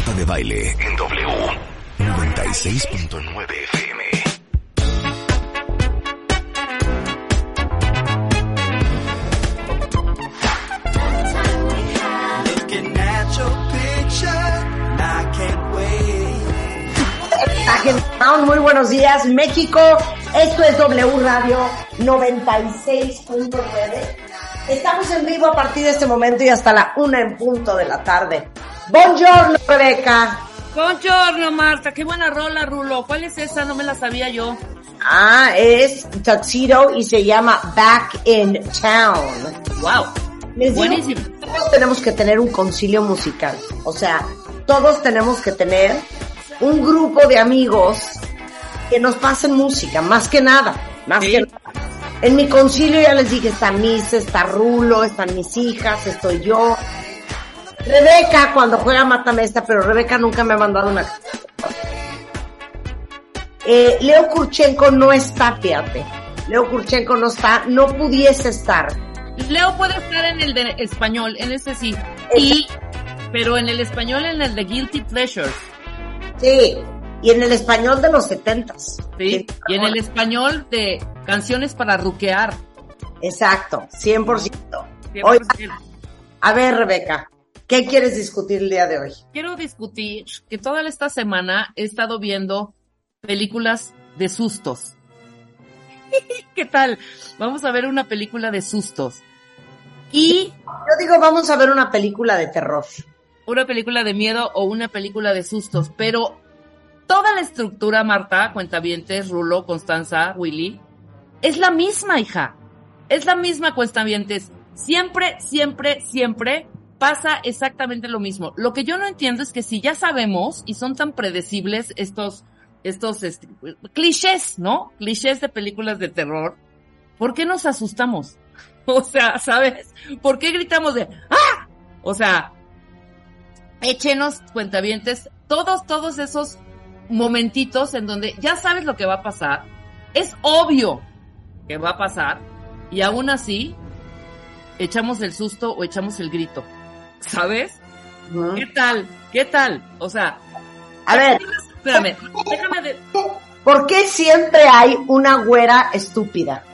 Marta de Baile en W 96.9 FM. Muy buenos días, México. Esto es W Radio 96.9. Estamos en vivo a partir de este momento y hasta la una en punto de la tarde. Buongiorno, Rebeca. Buongiorno, Marta. Qué buena rola, Rulo. ¿Cuál es esa? No me la sabía yo. Ah, es Tuxedo y se llama Back in Town. Wow. Les digo, Buenísimo. todos tenemos que tener un concilio musical. O sea, todos tenemos que tener un grupo de amigos que nos pasen música, más que nada, más Sí. que nada. En mi concilio ya les dije, está Miss, está Rulo, están mis hijas, estoy yo. Rebeca cuando juega Mátame esta, pero Rebeca nunca me ha mandado una eh, Leo Kurchenko no está, fíjate. Leo Kurchenko no está, no pudiese estar. Leo puede estar en el de español, en ese sí. Y, pero en el español, en el de Guilty Pleasures. Sí, y en el español de los setentas. ¿sí? Y en el español de canciones para ruquear. Exacto, 100%. 100%. Oiga, a ver, Rebeca, ¿qué quieres discutir el día de hoy? Quiero discutir que toda esta semana he estado viendo películas de sustos. ¿Qué tal? Vamos a ver una película de sustos. Y Yo digo, vamos a ver una película de terror. una película de miedo o una película de sustos, pero toda la estructura, Marta, Cuentavientes, Rulo, Constanza, Willy, es la misma, hija. Es la misma Cuentavientes. Siempre, siempre, siempre pasa exactamente lo mismo. Lo que yo no entiendo es que si ya sabemos y son tan predecibles estos, estos este, clichés, ¿no? Clichés de películas de terror, ¿por qué nos asustamos? O sea, ¿sabes? ¿Por qué gritamos de ¡Ah! O sea, échenos cuentavientes todos, todos esos momentitos en donde ya sabes lo que va a pasar, es obvio que va a pasar, y aún así echamos el susto o echamos el grito, ¿sabes? ¿Qué tal? ¿Qué tal? O sea, A ver, espérame, déjame de, ¿por qué siempre hay una güera estúpida?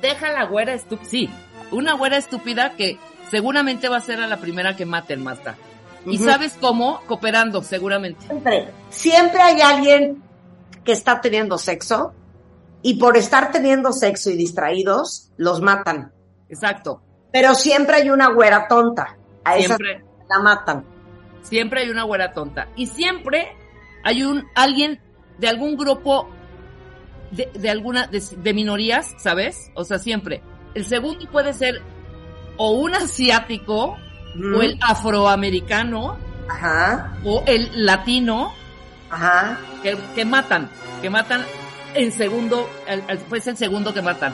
deja la güera estúpida, sí, una güera estúpida que seguramente va a ser a la primera que maten, Marta. ¿Y Ujú. sabes cómo? Cooperando, seguramente. Siempre, siempre hay alguien que está teniendo sexo y por estar teniendo sexo y distraídos, los matan. Exacto. Pero siempre hay una güera tonta. A esa Siempre. la matan. Siempre hay una güera tonta. Y siempre hay un alguien de algún grupo de, de alguna de, de minorías, ¿sabes? O sea, siempre. El segundo puede ser o un asiático, Mm. o el afroamericano, Ajá, o el latino, ajá. que, que matan, que matan en segundo, al- al- pues el segundo que matan.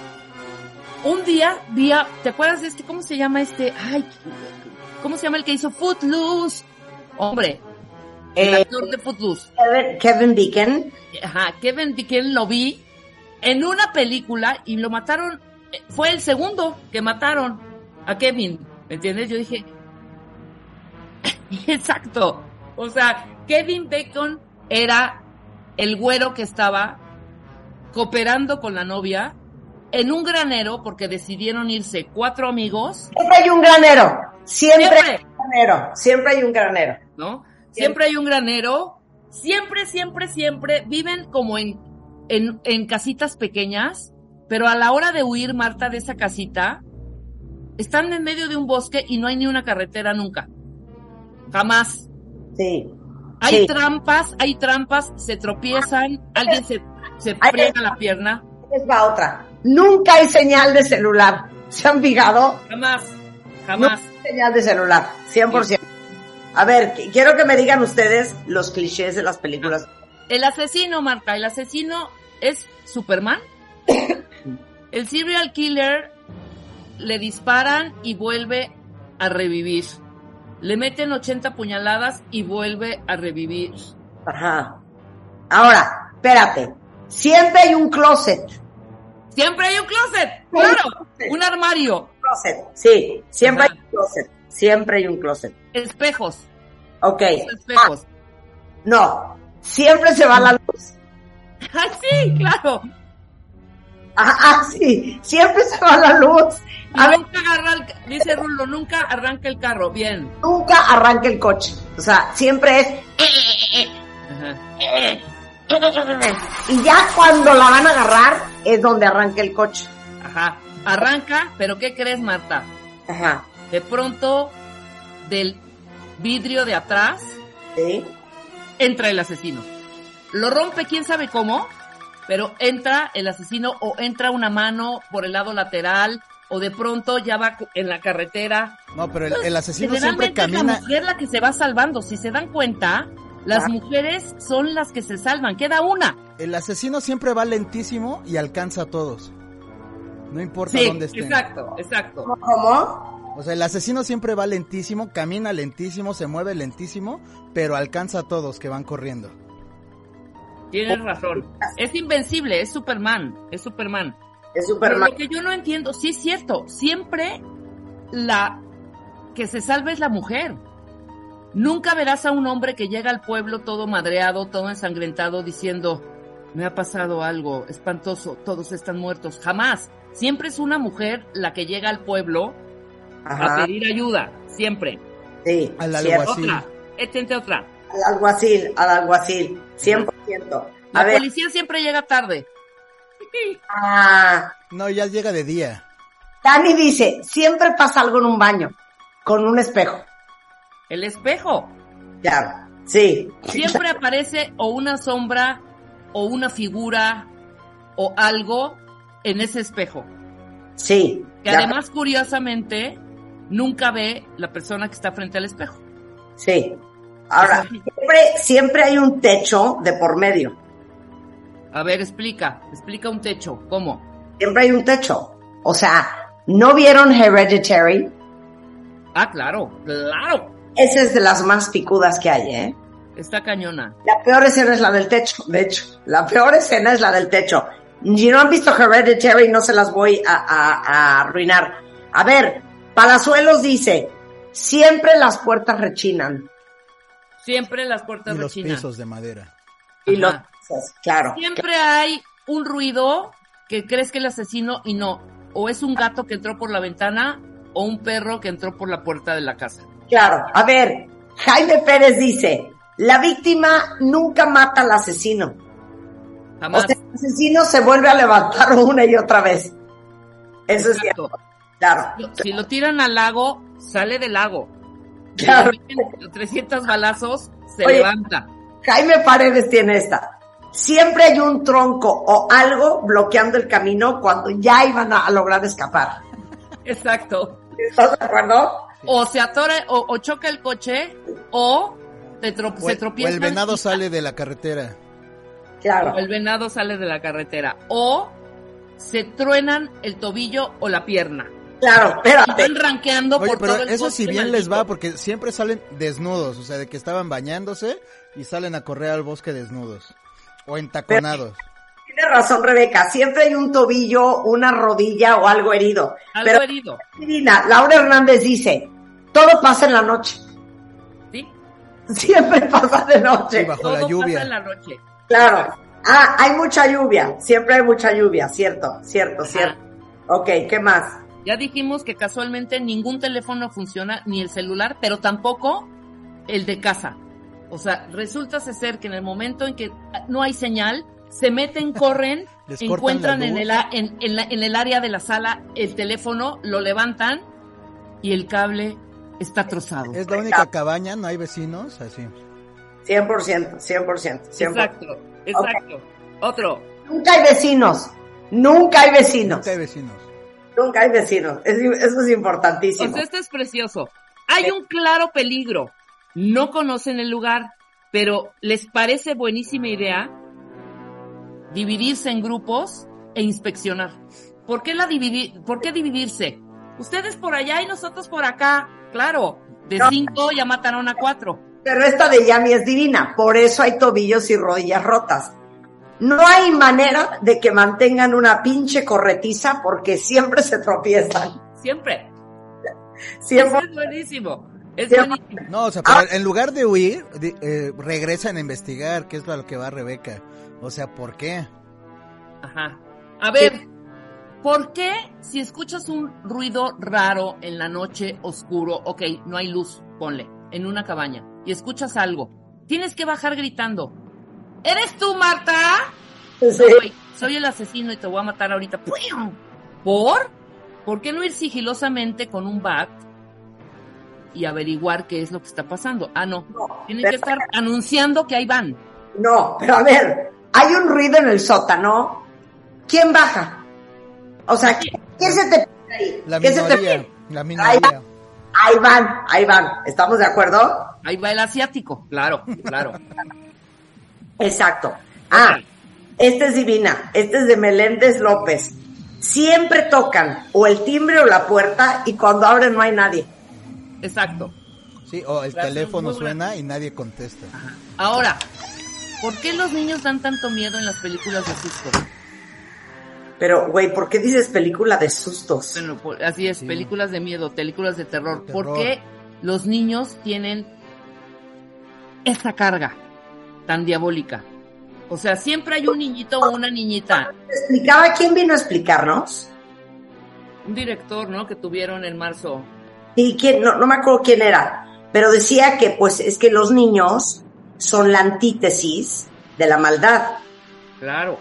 Un día vi a, ¿te acuerdas de este? ¿Cómo se llama este? Ay, ¿cómo se llama el que hizo Footloose? Hombre, el Eh, actor de Footloose. Kevin, Kevin Bacon. Ajá, Kevin Bacon lo vi en una película y lo mataron, fue el segundo que mataron a Kevin, ¿me entiendes? Yo dije, exacto, o sea, Kevin Bacon era el güero que estaba cooperando con la novia en un granero porque decidieron irse cuatro amigos, Siempre hay un granero. Siempre, Siempre. hay un granero. Siempre hay un granero. ¿no? Siempre hay un granero, siempre, siempre, siempre viven como en, en, en casitas pequeñas, pero a la hora de huir, Marta, de esa casita, están en medio de un bosque y no hay ni una carretera nunca. Jamás. Sí. Hay Sí. trampas, hay trampas, se tropiezan, alguien se, se Ay, friega la pierna. Es la otra. Nunca hay señal de celular. ¿Se han fijado? Jamás, jamás. No hay señal de celular. 100%. A ver, qu- quiero que me digan ustedes los clichés de las películas. El asesino, Marta, el asesino es Superman. El serial killer le disparan y vuelve a revivir. Le meten 80 puñaladas y vuelve a revivir. Ajá. Ahora, espérate. Siempre hay un closet. Siempre hay un closet, claro, un armario, Closet. Sí, siempre Ajá. hay un closet. Siempre hay un closet. espejos, Ok. Espejos. No, siempre se va la luz. Ah, sí, claro. Ah, ah, sí, siempre se va la luz. A ver, nunca agarra el, dice Rulo, nunca arranca el carro. Bien. nunca arranca el coche. O sea, siempre es... Ajá. Y ya cuando la van a agarrar es donde arranca el coche. Ajá. Arranca, pero ¿qué crees, Marta? Ajá. De pronto, del vidrio de atrás, Sí. entra el asesino. Lo rompe quién sabe cómo, pero entra el asesino o entra una mano por el lado lateral o de pronto ya va en la carretera. No, pero el, el asesino siempre Generalmente es la camina. mujer la que se va salvando. Si se dan cuenta, las Ah. mujeres son las que se salvan. Queda una. El asesino siempre va lentísimo y alcanza a todos. No importa Sí, dónde estén. exacto, exacto. ¿Cómo? O sea, el asesino siempre va lentísimo, camina lentísimo, se mueve lentísimo, pero alcanza a todos que van corriendo. Tienes razón. Es invencible, es Superman, es Superman. Es Pero Superman. lo que yo no entiendo, sí es cierto, siempre la que se salva es la mujer. Nunca verás a un hombre que llega al pueblo todo madreado, todo ensangrentado, diciendo, me ha pasado algo espantoso, todos están muertos. Jamás. Siempre es una mujer la que llega al pueblo a pedir ayuda, siempre. Sí. Al alguacil. Otra, otra. Al alguacil, al alguacil. 100%. La A ver. policía siempre llega tarde. Ah, No, ya llega de día. Dani dice, siempre pasa algo en un baño. Con un espejo. El espejo. Claro. Sí. siempre aparece o una sombra o una figura o algo en ese espejo. Sí. Que ya- además, curiosamente, nunca ve la persona que está frente al espejo. Sí. Ahora, siempre, siempre hay un techo de por medio. A ver, explica, explica un techo. ¿Cómo? Siempre hay un techo. O sea, ¿no vieron Hereditary? Ah, claro, claro. Esa es de las más picudas que hay, ¿eh? Está cañona. La peor escena es la del techo, de hecho. La peor escena es la del techo. Si no han visto Hereditary, no se las voy a, a- a arruinar. A ver, Palazuelos dice, siempre las puertas rechinan. Siempre las puertas Y los rechinan. pisos de madera. Y los Ajá. claro. Siempre hay un ruido que crees que el asesino y no. O es un gato que entró por la ventana o un perro que entró por la puerta de la casa. Claro. A ver, Jaime Pérez dice, la víctima nunca mata al asesino. O sea, el asesino se vuelve a levantar una y otra vez. Eso es cierto. Claro. Si lo tiran al lago, sale del lago. Si Claro. meten 300 balazos, se Oye. levanta. Jaime Paredes tiene esta. Siempre hay un tronco o algo bloqueando el camino cuando ya iban a, a lograr escapar. Exacto. ¿Estás de acuerdo? O se atora o, o choca el coche o te tro- O se el, o tropieza. el venado sale de la carretera. Claro. O el venado sale de la carretera. O se truenan el tobillo o la pierna. Claro, Y espérate. van ranqueando Oye, por pero todo el eso si bien les va, porque siempre salen desnudos, o sea, de que estaban bañándose y salen a correr al bosque desnudos. O entaconados. Tiene razón Rebeca. Siempre hay un tobillo, una rodilla o algo herido. Algo Pero, herido. Divina, Laura Hernández dice, todo pasa en la noche. ¿Sí? Siempre pasa de noche. Sí, bajo Todo la pasa lluvia. en la noche. Claro. Ah, hay mucha lluvia. Siempre hay mucha lluvia. Cierto, cierto, Ajá. cierto. Ok, ¿qué más? Ya dijimos que casualmente ningún teléfono funciona, ni el celular, pero tampoco el de casa. O sea, resulta ser que en el momento en que no hay señal, se meten, corren, encuentran en el, a- en, en la- en el área de la sala el teléfono, lo levantan y el cable está trozado. Es la única cabaña, no hay vecinos, así. 100%, 100%, 100%. Exacto, exacto. Otro. Nunca hay vecinos. Nunca hay vecinos. Nunca hay vecinos. Nunca hay vecinos. Es- eso es importantísimo. sea, esto es precioso. Hay un claro peligro. No conocen el lugar, pero les parece buenísima idea dividirse en grupos e inspeccionar. ¿Por qué, la dividi- ¿Por qué dividirse? Ustedes por allá y nosotros por acá. Claro, de No. cinco ya mataron a cuatro. Pero esta de Yami es divina. Por eso hay tobillos y rodillas rotas. No hay manera de que mantengan una pinche corretiza porque siempre se tropiezan. Siempre. Siempre. Eso es buenísimo. Es buenísimo. No, o sea, pero Ah. en lugar de huir, eh, regresan a investigar qué es lo que va Rebeca. O sea, ¿por qué? Ajá. A ver, ¿por qué si escuchas un ruido raro en la noche oscuro, ok, no hay luz, ponle, en una cabaña, y escuchas algo, tienes que bajar gritando? ¿Eres tú, Marta? Sí. No, soy el asesino y te voy a matar ahorita. ¿Por? ¿Por qué no ir sigilosamente con un bat y averiguar qué es lo que está pasando? Ah, no. No, Tienen que estar anunciando que ahí van. No, pero a ver, hay un ruido en el sótano. ¿Quién baja? O sea, ¿quién se te pide ahí? La ¿Qué se te minoría. pide? La Ahí minoría. van, ahí van, ahí van. ¿Estamos de acuerdo? Ahí va el asiático. Claro, claro. Exacto. Ah, esta es divina. Esta es de Meléndez López. Siempre tocan o el timbre o la puerta y cuando abren no hay nadie. Exacto. Sí, o el Gracias, teléfono suena y nadie contesta. Ahora, ¿por qué los niños dan tanto miedo en las películas de susto? Pero, güey, ¿por qué dices película de sustos? Bueno, por- así es, Sí. películas de miedo, películas de terror. De ¿Por terror. qué los niños tienen esa carga tan diabólica? O sea, siempre hay un niñito o una niñita, ¿Explicaba quién vino a explicarnos? un director, ¿no? Que tuvieron en marzo. Sí, quién, no, no me acuerdo quién era, pero decía que pues es que los niños son la antítesis de la maldad. Claro,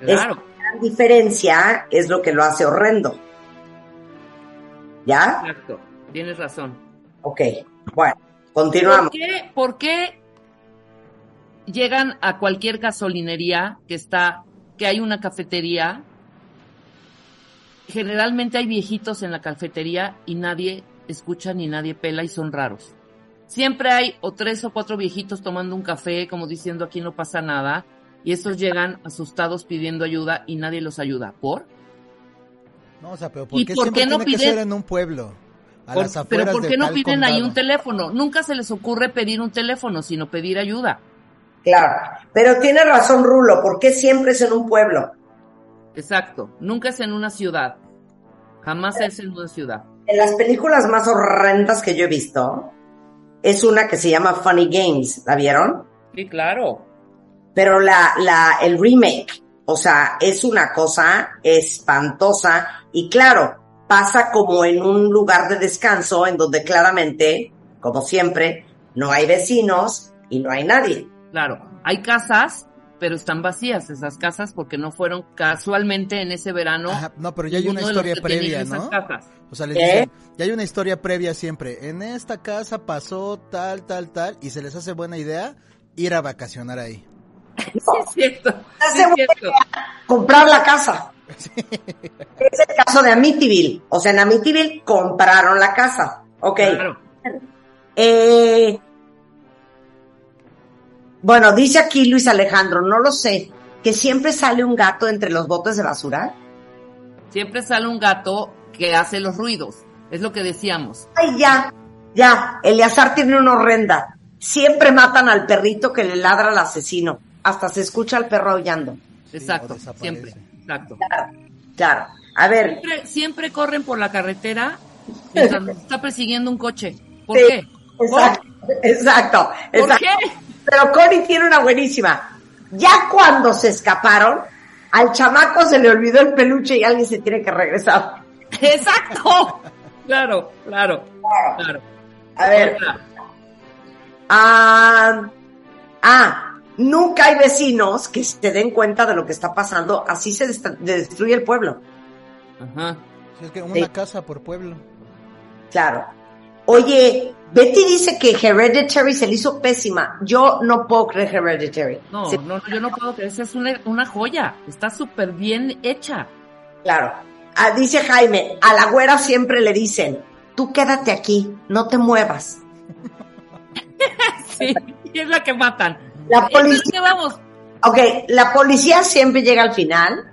Es- claro. La gran diferencia es lo que lo hace horrendo. ¿Ya? Exacto, tienes razón. Ok, bueno, ¿Por continuamos. qué, por qué llegan a cualquier gasolinería que está, que hay una cafetería? Generalmente hay viejitos en la cafetería y nadie escucha ni nadie pela y son raros. Siempre hay o tres o cuatro viejitos tomando un café como diciendo aquí no pasa nada y estos llegan asustados pidiendo ayuda y nadie los ayuda. ¿Por? No, o sea, pero ¿por ¿Y qué por siempre qué no tiene que piden- ser en un pueblo? A Por- las pero afueras ¿por de qué no piden ahí un teléfono? Nunca se les ocurre pedir un teléfono, sino pedir ayuda. Claro, pero tiene razón Rulo, ¿por qué siempre es en un pueblo? Exacto, nunca es en una ciudad. Jamás es en una ciudad. En las películas más horrendas que yo he visto, es una que se llama Funny Games, ¿la vieron? Sí, claro. Pero la, la, el remake, o sea, es una cosa espantosa y claro, pasa como en un lugar de descanso en donde claramente, como siempre, no hay vecinos y no hay nadie. Claro, hay casas, pero están vacías esas casas porque no fueron casualmente en ese verano. Ajá, no, pero ya hay una historia previa, esas ¿no? casas. O sea, les ¿Qué? dicen, ya hay una historia previa siempre. En esta casa pasó tal, tal, tal, y se les hace buena idea ir a vacacionar ahí. Sí, es cierto. Hace sí es buena cierto. Comprar la casa. Es el caso de Amityville. O sea, en Amityville compraron la casa. Ok. Claro. Eh, bueno, dice aquí Luis Alejandro, no lo sé, que siempre sale un gato entre los botes de basura. Siempre sale un gato que hace los ruidos. Es lo que decíamos. Ay, ya, ya, Eleazar tiene una horrenda. Siempre matan al perrito que le ladra al asesino. Hasta se escucha al perro aullando. Exacto, siempre. Exacto. Claro. A ver, Siempre, siempre corren por la carretera mientras está persiguiendo un coche. ¿Por Sí, qué? exacto, exacto, ¿Por exacto. qué? Pero Connie tiene una buenísima. Ya cuando se escaparon, al chamaco se le olvidó el peluche y alguien se tiene que regresar. Exacto. Claro, claro, claro. A ver, ah, ah, nunca hay vecinos que se den cuenta de lo que está pasando. Así se dest- destruye el pueblo. Ajá. Es que una Sí. casa por pueblo. Claro. Oye, Betty dice que Hereditary se le hizo pésima. Yo no puedo creer Hereditary. No, Sí, no, yo no puedo creer, esa es una, una joya, está súper bien hecha. Claro. Ah, dice Jaime, a la güera siempre le dicen, tú quédate aquí, no te muevas. Sí, y es la que matan. La es policía, que vamos. ok, la policía siempre llega al final,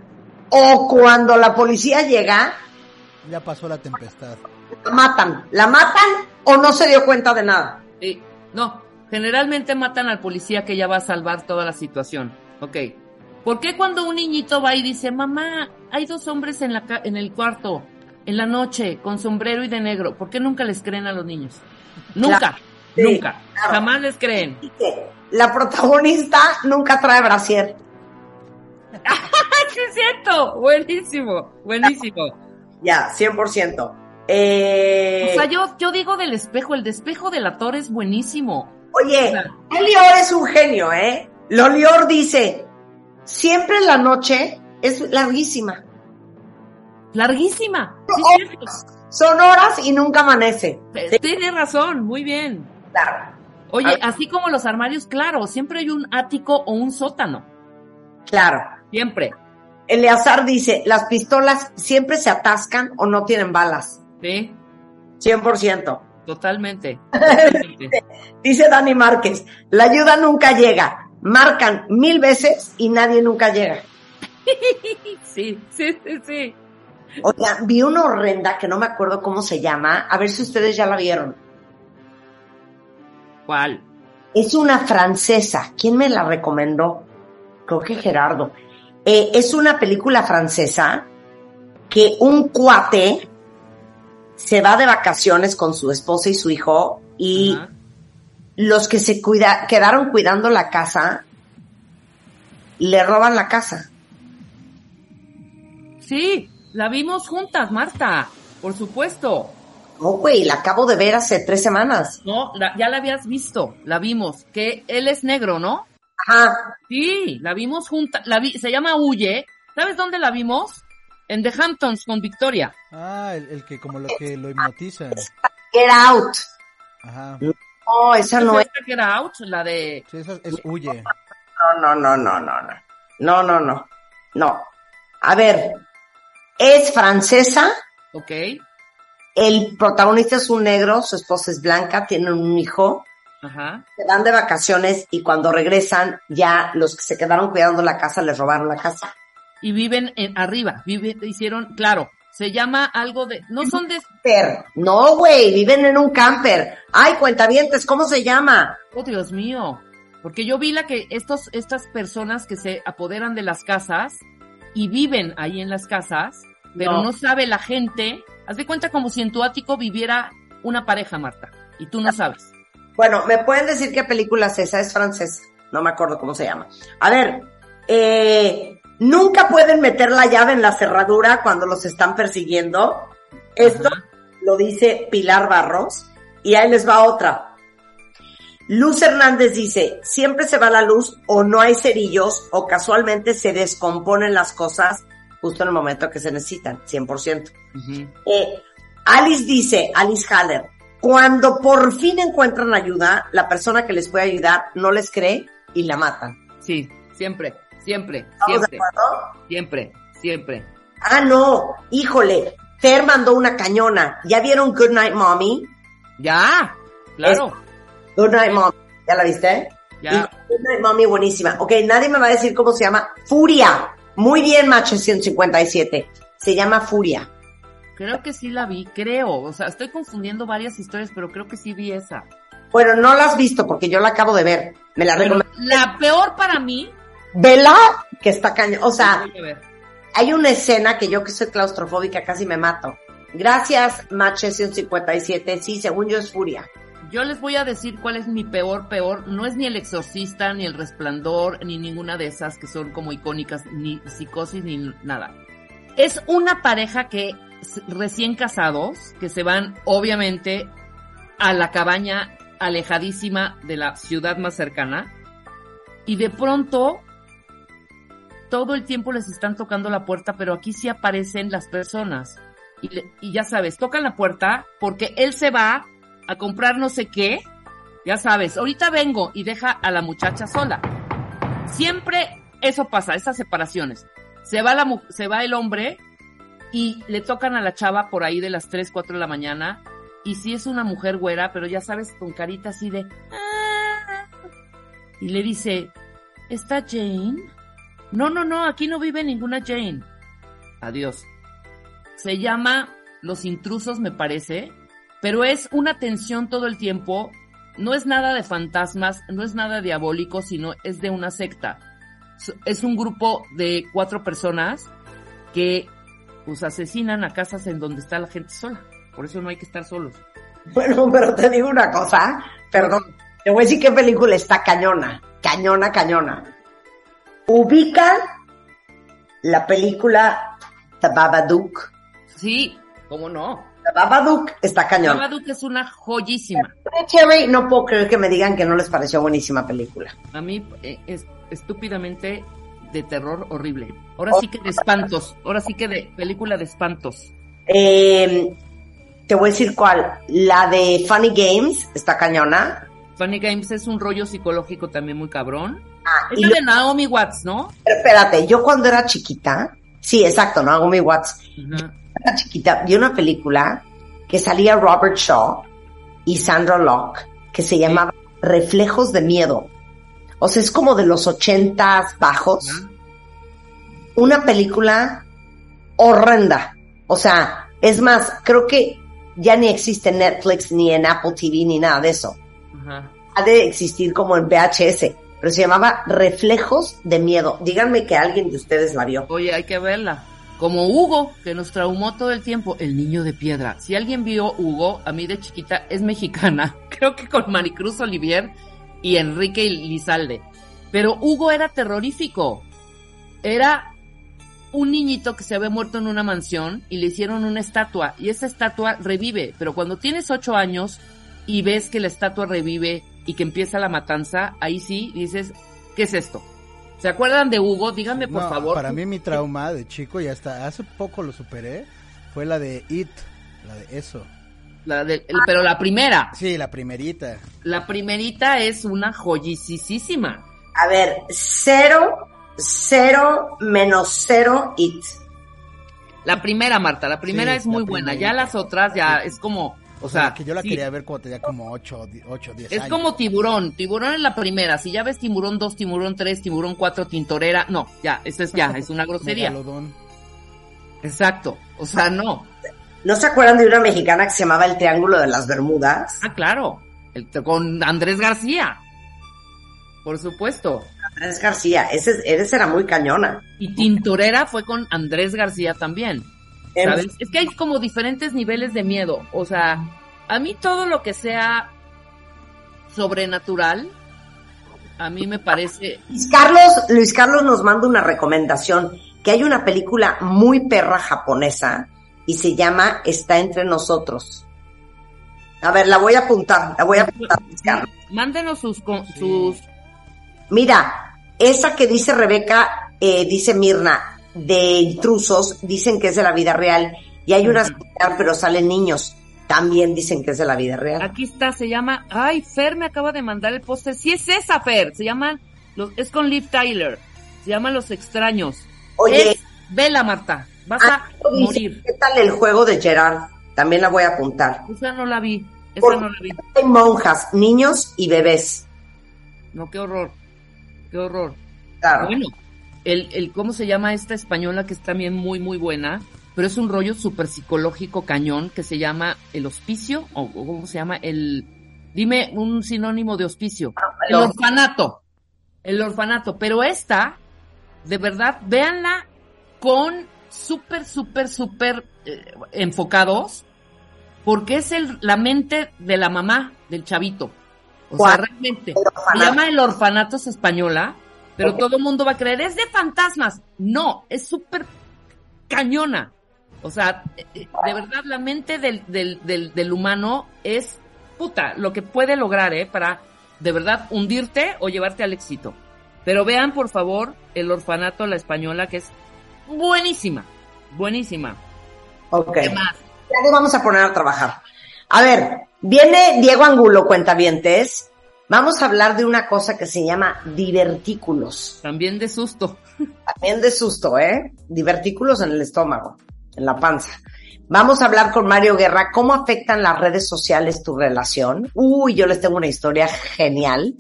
o cuando la policía llega, Ya pasó la tempestad. la matan. La matan o no se dio cuenta de nada. Sí, no, generalmente matan al policía que ya va a salvar toda la situación. Ok. ¿Por qué cuando un niñito va y dice, mamá, hay dos hombres en, la en el cuarto, en la noche, con sombrero y de negro? ¿Por qué nunca les creen a los niños? Nunca, Sí, nunca. claro. Jamás les creen. La protagonista nunca trae brasier. ¡Sí es cierto! Buenísimo, buenísimo. Ya, 100%. Eh, O sea, yo, yo digo del espejo, el despejo del actor es buenísimo. oye, claro. Lolior es un genio, ¿eh? Lolior dice, siempre la noche es larguísima. Larguísima. Sí. Son horas y nunca amanece. T- Tienes razón, muy bien. Claro, Oye, A ver. así como los armarios, claro, siempre hay un ático o un sótano. claro. Siempre. Eleazar dice, las pistolas siempre se atascan o no tienen balas. Sí, 100%. totalmente. totalmente. Dice Dani Márquez, la ayuda nunca llega. Marcan mil veces y nadie nunca llega. Sí, sí, sí, sí. Oiga, vi una horrenda que no me acuerdo cómo se llama. A ver si ustedes ya la vieron. ¿Cuál? Es una francesa. ¿Quién me la recomendó? Creo que Gerardo. Eh, es una película francesa que un cuate se va de vacaciones con su esposa y su hijo y. los que se cuida, quedaron cuidando la casa le roban la casa. Sí, la vimos juntas, Marta. Por supuesto. No, güey, la acabo de ver hace tres semanas. No, la- ya la habías visto, la vimos. Que él es negro, ¿no? Ajá. Sí, la vimos juntas. La vi, se llama Huye. ¿Sabes dónde la vimos? En The Hamptons con Victoria. Ah, el, el que como lo que lo hipnotiza. Get out. Ajá. No, esa no es. Out? La de... Sí, esa es huye. No, no, no, no, no, no. No, no, no. No. A ver, es francesa, Ok. el protagonista es un negro, su esposa es blanca, tienen un hijo, Ajá. se van de vacaciones y cuando regresan ya los que se quedaron cuidando la casa les robaron la casa. Y viven en, arriba. Vive, hicieron, claro, se llama algo de... No son de... No, güey, viven en un camper. Ay, cuentavientes, ¿cómo se llama? Oh, Dios mío. Porque yo vi la que estos, estas personas que se apoderan de las casas y viven ahí en las casas, pero No. no, sabe la gente. Haz de cuenta como si en tu ático viviera una pareja, Marta, y tú no sabes. Bueno, ¿me pueden decir qué película es esa? Es francesa. No me acuerdo cómo se llama. A ver, eh, nunca pueden meter la llave en la cerradura cuando los están persiguiendo. Esto Ajá. lo dice Pilar Barros. Y ahí les va otra. Luz Hernández dice, siempre se va la luz o no hay cerillos o casualmente se descomponen las cosas justo en el momento que se necesitan, 100%. Ujú. Eh, Alice dice, Alice Haller, cuando por fin encuentran ayuda, la persona que les puede ayudar no les cree y la matan. Sí, siempre, siempre, ¿Estamos de siempre, siempre, siempre. Ah, no, híjole, Fer mandó una cañona. ¿Ya vieron Good Night Mommy? Ya, claro, Good Night Mommy, ¿ya la viste? ya. Y Good Night Mommy, buenísima. Ok, nadie me va a decir cómo se llama. Furia. Muy bien, Macho 157. Se llama Furia. Creo que sí la vi, creo. O sea, estoy confundiendo varias historias, pero creo que sí vi esa. Bueno, no la has visto porque yo la acabo de ver. Me la recomiendo. la peor para mí, Vela, que está cañón. O sea. Hay una escena que yo que soy claustrofóbica casi me mato. Gracias, Match 157. Sí, según yo es furia. Yo les voy a decir cuál es mi peor, peor. No es ni el exorcista, ni el resplandor, ni ninguna de esas que son como icónicas, ni psicosis, ni nada. Es una pareja que recién casados, que se van obviamente a la cabaña alejadísima de la ciudad más cercana, y de pronto todo el tiempo les están tocando la puerta, pero aquí sí aparecen las personas. Y, ya sabes, tocan la puerta porque él se va a comprar no sé qué, ya sabes, ahorita vengo y deja a la muchacha sola. Siempre eso pasa, esas separaciones. Se va la se va el hombre y le tocan a la chava por ahí de las 3, 4 de la mañana y si es una mujer güera, pero ya sabes, con carita así de "Ah". y le dice, ¿está Jane? No, no, no, aquí no vive ninguna Jane. Adiós. Se llama Los intrusos, me parece, pero es una tensión todo el tiempo. No es nada de fantasmas, no es nada diabólico, sino es de una secta. Es un grupo de cuatro personas que pues asesinan a casas en donde está la gente sola. Por eso no hay que estar solos. Bueno, pero te digo una cosa, perdón, te voy a decir qué película está cañona, cañona, cañona. Ubican la película The Babadook. Sí, ¿cómo no? The Babadook está cañona. Babadook es una joyísima. Cherry, no puedo creer que me digan que no les pareció buenísima película. A mí eh, es estúpidamente de terror horrible. Ahora sí que de espantos. Ahora sí que de película de espantos. Eh, te voy a decir cuál. La de Funny Games está cañona. Funny Games es un rollo psicológico también muy cabrón. Ah, Es de Naomi Watts, ¿no? pero espérate, yo cuando era chiquita, sí, exacto, no hago mi Watts. Ajá. Era chiquita, vi una película que salía Robert Shaw y Sandra Locke que se llamaba Reflejos de Miedo. O sea, es como de los ochentas bajos. Una película horrenda. O sea, es más, creo que ya ni existe en Netflix, ni en Apple TV, ni nada de eso. Ha de existir como en VHS, pero se llamaba Reflejos de Miedo. Díganme que alguien de ustedes la vio. Oye, hay que verla. Como Hugo, que nos traumó todo el tiempo, el niño de piedra. Si alguien vio Hugo, a mí de chiquita es mexicana. Creo que con Maricruz Olivier y Enrique Lizalde. Pero Hugo era terrorífico. Era un niñito que se había muerto en una mansión y le hicieron una estatua. Y esa estatua revive. Pero cuando tienes ocho años y ves que la estatua revive y que empieza la matanza, ahí sí dices, ¿qué es esto? ¿Se acuerdan de Hugo? Díganme por No, favor. Para mí mi trauma de chico y hasta hace poco lo superé fue la de It, la de eso. La de- el- pero la primera, Sí, la primerita. la primerita es una joyisísima. A ver, cero, cero, menos cero, it. La primera, Marta, la primera Sí, es muy buena. Ya las otras ya es como, o sea, que yo la sí, quería ver cuando tenía como 8, 8 10 es años. como tiburón. Tiburón es la primera. Si ya ves tiburón 2, tiburón 3, tiburón 4, tintorera, no, ya, eso es ya, es una grosería. Megalodón. Exacto. O sea, no. ¿No se acuerdan de una mexicana que se llamaba El Triángulo de las Bermudas? Ah, claro. El- con Andrés García. Por supuesto. Andrés García, ese, ese era muy cañona. Y Tintorera fue con Andrés García también. Em, ¿Sabes? Es que hay como diferentes niveles de miedo. O sea, a mí todo lo que sea sobrenatural, a mí me parece. Luis Carlos, Luis Carlos nos manda una recomendación, que hay una película muy perra japonesa y se llama Está entre nosotros. A ver, la voy a apuntar, la voy a apuntar, Luis Carlos. Mándenos sus. con- sus Mira, esa que dice Rebeca, eh, dice Mirna, de intrusos, dicen que es de la vida real. Y hay una similar, pero salen niños. También dicen que es de la vida real. aquí está, se llama. Ay, Fer me acaba de mandar el póster. Sí, es esa, Fer. Se llaman. Los, es con Liv Tyler. Se llaman Los Extraños. Oye, Es- vela, Marta. Vas a morir. ¿qué tal el juego de Gerard? También la voy a apuntar. Esa no la vi. Esa no la vi. Hay monjas, niños y bebés. No, qué horror. Qué horror. Claro. Bueno, el, el, ¿cómo se llama esta española que es también muy, muy buena? Pero es un rollo súper psicológico cañón que se llama el hospicio, o, ¿cómo se llama? El, dime un sinónimo de hospicio. El el orfanato. El orfanato. Pero esta, de verdad, véanla con súper, súper, súper eh, enfocados, porque es el, la mente de la mamá del chavito. O sea, realmente. Se llama El Orfanato es española, pero todo el mundo va a creer, es de fantasmas. No, es súper cañona. O sea, eh, eh, de verdad la mente del, del, del, del humano es puta, lo que puede lograr, ¿eh? Para de verdad hundirte o llevarte al éxito. Pero vean, por favor, El Orfanato, la española, que es buenísima, buenísima. Ok. ¿Qué más? Ya le vamos a poner a trabajar. A ver, viene Diego Angulo, cuentavientes. Vamos a hablar de una cosa que se llama divertículos. También de susto. También de susto, ¿eh? Divertículos en el estómago, en la panza. Vamos a hablar con Mario Guerra, ¿cómo afectan las redes sociales tu relación? Uy, yo les tengo una historia genial.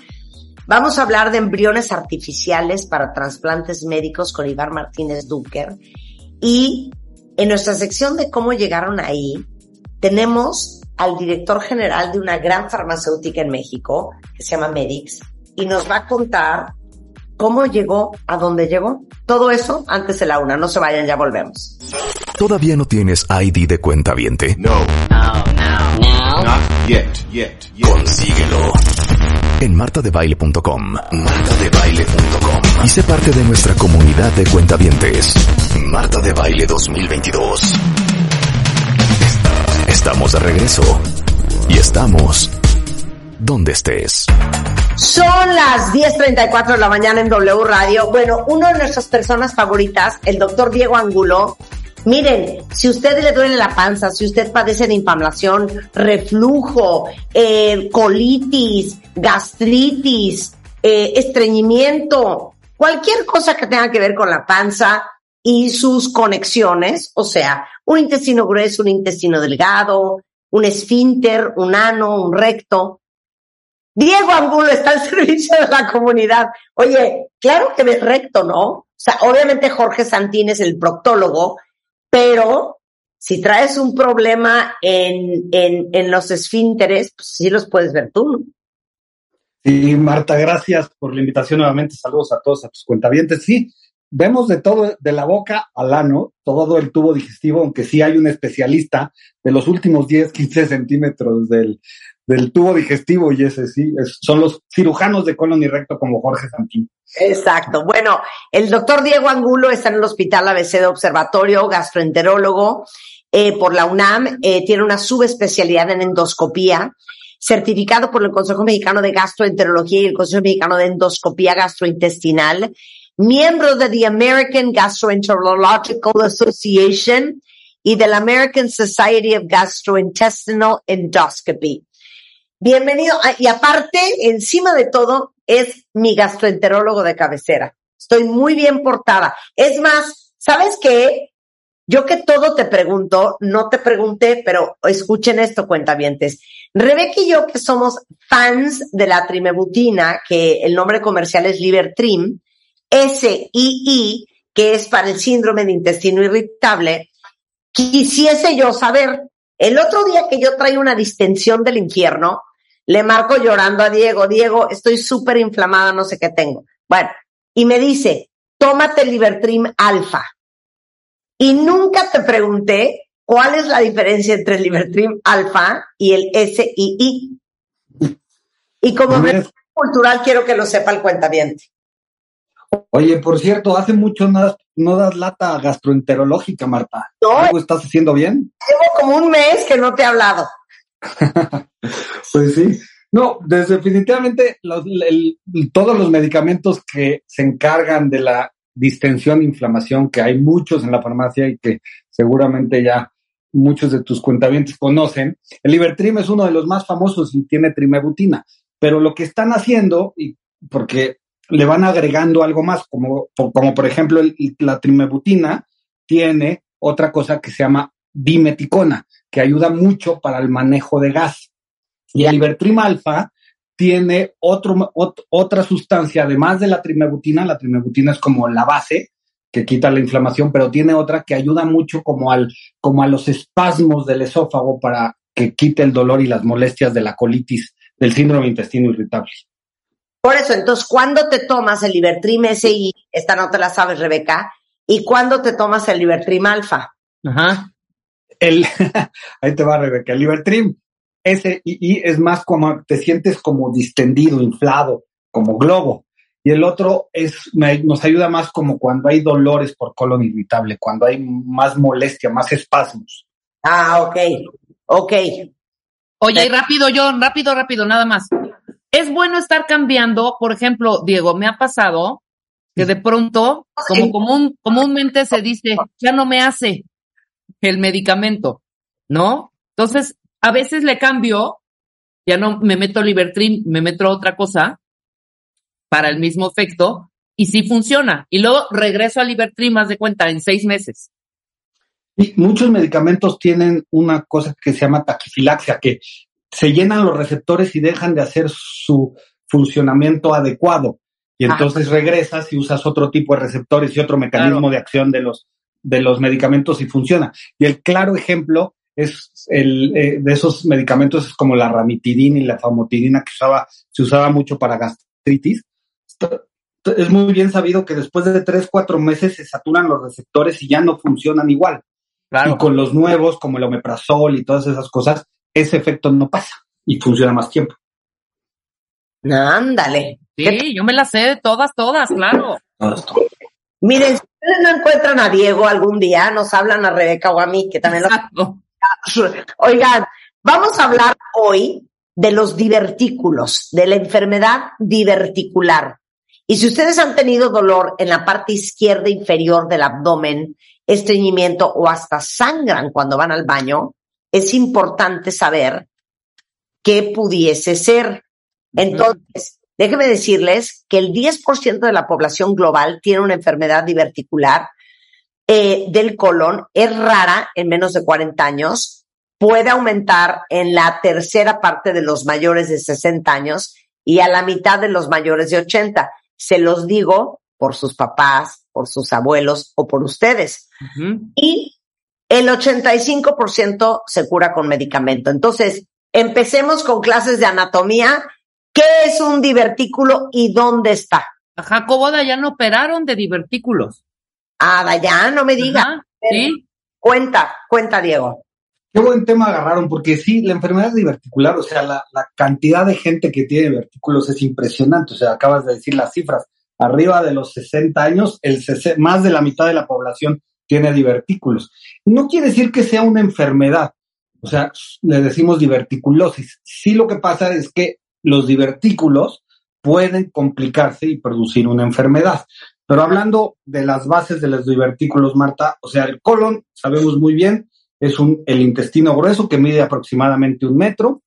Vamos a hablar de embriones artificiales para trasplantes médicos con Iván Martínez Ducker. Y en nuestra sección de cómo llegaron ahí, tenemos al director general de una gran farmacéutica en México, que se llama Medix, y nos va a contar cómo llegó a donde llegó. Todo eso antes de la una. No se vayan, ya volvemos. ¿Todavía no tienes ID de cuenta viente? No. No. Not yet, yet, yet. Consíguelo en martadebaile.com. Martadebaile.com. Y sé parte de nuestra comunidad de cuentavientes. Marta de Baile 2022. Estamos de regreso. Y estamos donde estés. Son las 10.34 de la mañana en W Radio. Bueno, una de nuestras personas favoritas, el doctor Diego Angulo. Miren, si usted le duele la panza, si usted padece de inflamación, reflujo, eh, colitis, gastritis, eh, estreñimiento, cualquier cosa que tenga que ver con la panza y sus conexiones, o sea, un intestino grueso, un intestino delgado, un esfínter, un ano, un recto, Diego Angulo está al servicio de la comunidad. Oye, claro que es recto, ¿no? O sea, obviamente Jorge Santín es el proctólogo, pero si traes un problema en, en, en los esfínteres, pues sí los puedes ver tú, ¿no? Sí, Marta, gracias por la invitación nuevamente. Saludos a todos, a tus cuentavientes. Sí, vemos de todo, de la boca al ano, todo el tubo digestivo, aunque sí hay un especialista de los últimos 10, 15 centímetros del, del tubo digestivo y ese sí, son los cirujanos de colon y recto como Jorge Santín. Exacto. Bueno, el doctor Diego Angulo está en el Hospital ABC de Observatorio, gastroenterólogo eh, por la UNAM, eh, tiene una subespecialidad en endoscopía, certificado por el Consejo Mexicano de Gastroenterología y el Consejo Mexicano de Endoscopía Gastrointestinal, miembro de the American Gastroenterological Association y del American Society of Gastrointestinal Endoscopy. Bienvenido. Y aparte, encima de todo, es mi gastroenterólogo de cabecera. Estoy muy bien portada. Es más, ¿sabes qué? Yo que todo te pregunto, no te pregunté, pero escuchen esto, cuentavientes. Rebeca y yo que somos fans de la trimebutina, que el nombre comercial es Libertrim, S-I-I, que es para el síndrome de intestino irritable, quisiese yo saber, el otro día que yo traía una distensión del infierno, le marco llorando a Diego, Diego, estoy súper inflamada, no sé qué tengo. Bueno, y me dice, tómate el Libertrim alfa. Y nunca te pregunté cuál es la diferencia entre el Libertrim alfa y el SII. Y como me cultural quiero que lo sepa el cuentaviente. Oye, por cierto, hace mucho no das, lata gastroenterológica, Marta. No. estás haciendo bien? Llevo como un mes que no te he hablado. pues sí. No, definitivamente todos los medicamentos que se encargan de la distensión e inflamación, que hay muchos en la farmacia y que seguramente ya muchos de tus cuentavientes conocen, el Libertrim es uno de los más famosos y tiene trimebutina, pero lo que están haciendo, y porque le van agregando algo más, como, como por ejemplo la trimebutina tiene otra cosa que se llama dimeticona, que ayuda mucho para el manejo de gas. Y el Ibertrim tiene otro, otra sustancia, además de la trimebutina, la trimebutina es como la base que quita la inflamación, pero tiene otra que ayuda mucho como, al, como a los espasmos del esófago para que quite el dolor y las molestias de la colitis, del síndrome intestino irritable. Por eso, entonces, ¿cuándo te tomas el Libertrim SI? Esta no te la sabes, Rebeca. ¿Y cuándo te tomas el Libertrim alfa? Ajá. El, ahí te va, Rebeca. El Libertrim SII es más como te sientes como distendido, inflado, como globo. Y el otro es, nos ayuda más como cuando hay dolores por colon irritable, cuando hay más molestia, más espasmos. Ah, ok, ok. Oye, y rápido, John, rápido, rápido, nada más. Es bueno estar cambiando, por ejemplo, Diego, me ha pasado que de pronto, como común, comúnmente se dice, ya no me hace el medicamento, ¿no? Entonces, a veces le cambio, ya no me meto Libertrin, me meto otra cosa para el mismo efecto y sí funciona. Y luego regreso a Libertrin más de cuenta en seis meses. Y muchos medicamentos tienen una cosa que se llama taquifilaxia, que se llenan los receptores y dejan de hacer su funcionamiento adecuado. Y entonces regresas y usas otro tipo de receptores y otro mecanismo de acción de los, de los medicamentos y funciona. Y el claro ejemplo es el, eh, de esos medicamentos es como la ramitidina y la famotidina que usaba, se usaba mucho para gastritis. Es muy bien sabido que después de tres, cuatro meses se saturan los receptores y ya no funcionan igual. Y con los nuevos, como el omeprazol y todas esas cosas, ese efecto no pasa y funciona más tiempo. Ándale. Sí, yo me las sé todas, todas, claro. Todo esto. Miren, si ustedes no encuentran a Diego algún día, nos hablan a Rebeca o a mí, que también lo Exacto. Oigan, vamos a hablar hoy de los divertículos, de la enfermedad diverticular. Y si ustedes han tenido dolor en la parte izquierda inferior del abdomen, estreñimiento o hasta sangran cuando van al baño, es importante saber qué pudiese ser. Entonces, déjenme decirles que el 10% de la población global tiene una enfermedad diverticular eh, del colon, es rara en menos de 40 años, puede aumentar en la tercera parte de los mayores de 60 años y a la mitad de los mayores de 80. Se los digo por sus papás, por sus abuelos o por ustedes. Y el 85% se cura con medicamento. Entonces, empecemos con clases de anatomía. ¿Qué es un divertículo y dónde está? A Jacobo Dayan operaron de divertículos. Ah, ya, no me diga. Ajá, Sí, Cuenta, cuenta, Diego. Qué buen tema agarraron, porque sí, la enfermedad diverticular, o sea, la, la cantidad de gente que tiene divertículos es impresionante. O sea, acabas de decir las cifras. Arriba de los 60 años, el más de la mitad de la población tiene divertículos. No quiere decir que sea una enfermedad. O sea, le decimos diverticulosis. Sí lo que pasa es que los divertículos pueden complicarse y producir una enfermedad. Pero hablando de las bases de los divertículos, Marta, o sea, el colon, sabemos muy bien, es un, el intestino grueso que mide aproximadamente un metro.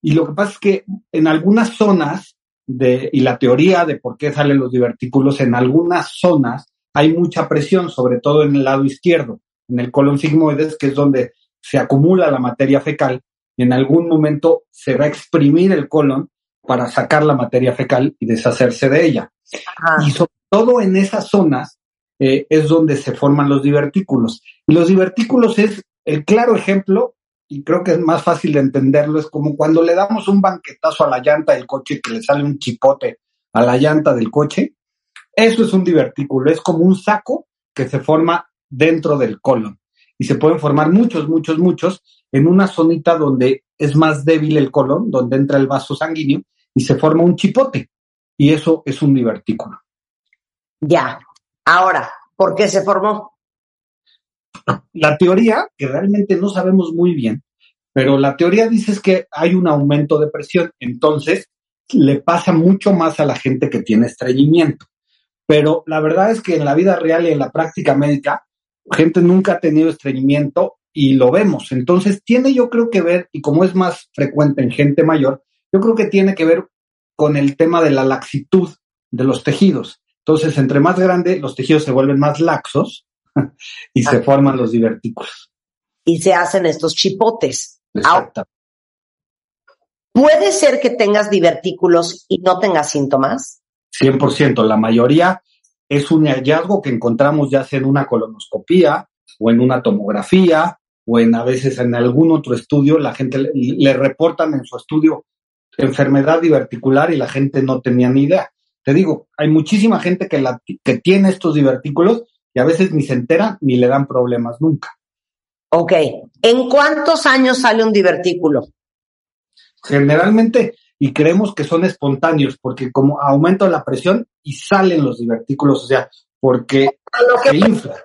Y lo que pasa es que en algunas zonas, de, y la teoría de por qué salen los divertículos, en algunas zonas hay mucha presión, sobre todo en el lado izquierdo, en el colon sigmoides, que es donde se acumula la materia fecal, y en algún momento se va a exprimir el colon para sacar la materia fecal y deshacerse de ella. Ajá. Y sobre todo en esas zonas eh, es donde se forman los divertículos. Y los divertículos es el claro ejemplo, y creo que es más fácil de entenderlo, es como cuando le damos un banquetazo a la llanta del coche y que le sale un chipote a la llanta del coche. Eso es un divertículo, es como un saco que se forma dentro del colon. Y se pueden formar muchos, muchos, muchos en una zonita donde es más débil el colon, donde entra el vaso sanguíneo y se forma un chipote. Y eso es un divertículo. Ya. Ahora, ¿por qué se formó? La teoría, que realmente no sabemos muy bien, pero la teoría dice es que hay un aumento de presión, entonces le pasa mucho más a la gente que tiene estreñimiento. Pero la verdad es que en la vida real y en la práctica médica, gente nunca ha tenido estreñimiento y lo vemos. Entonces tiene yo creo que ver, y como es más frecuente en gente mayor, yo creo que tiene que ver con el tema de la laxitud de los tejidos. Entonces, entre más grande, los tejidos se vuelven más laxos y se Ah. forman los divertículos. Y se hacen estos chipotes. Exacto. ¿Puede ser que tengas divertículos y no tengas síntomas? 100%. La mayoría es un hallazgo que encontramos ya sea en una colonoscopía o en una tomografía o en a veces en algún otro estudio. La gente le, le reportan en su estudio enfermedad diverticular y la gente no tenía ni idea. Te digo, hay muchísima gente que, la, que tiene estos divertículos y a veces ni se entera ni le dan problemas nunca. Ok. ¿En cuántos años sale un divertículo? Generalmente, y creemos que son espontáneos, porque como aumenta la presión y salen los divertículos, o sea, porque lo que se infla.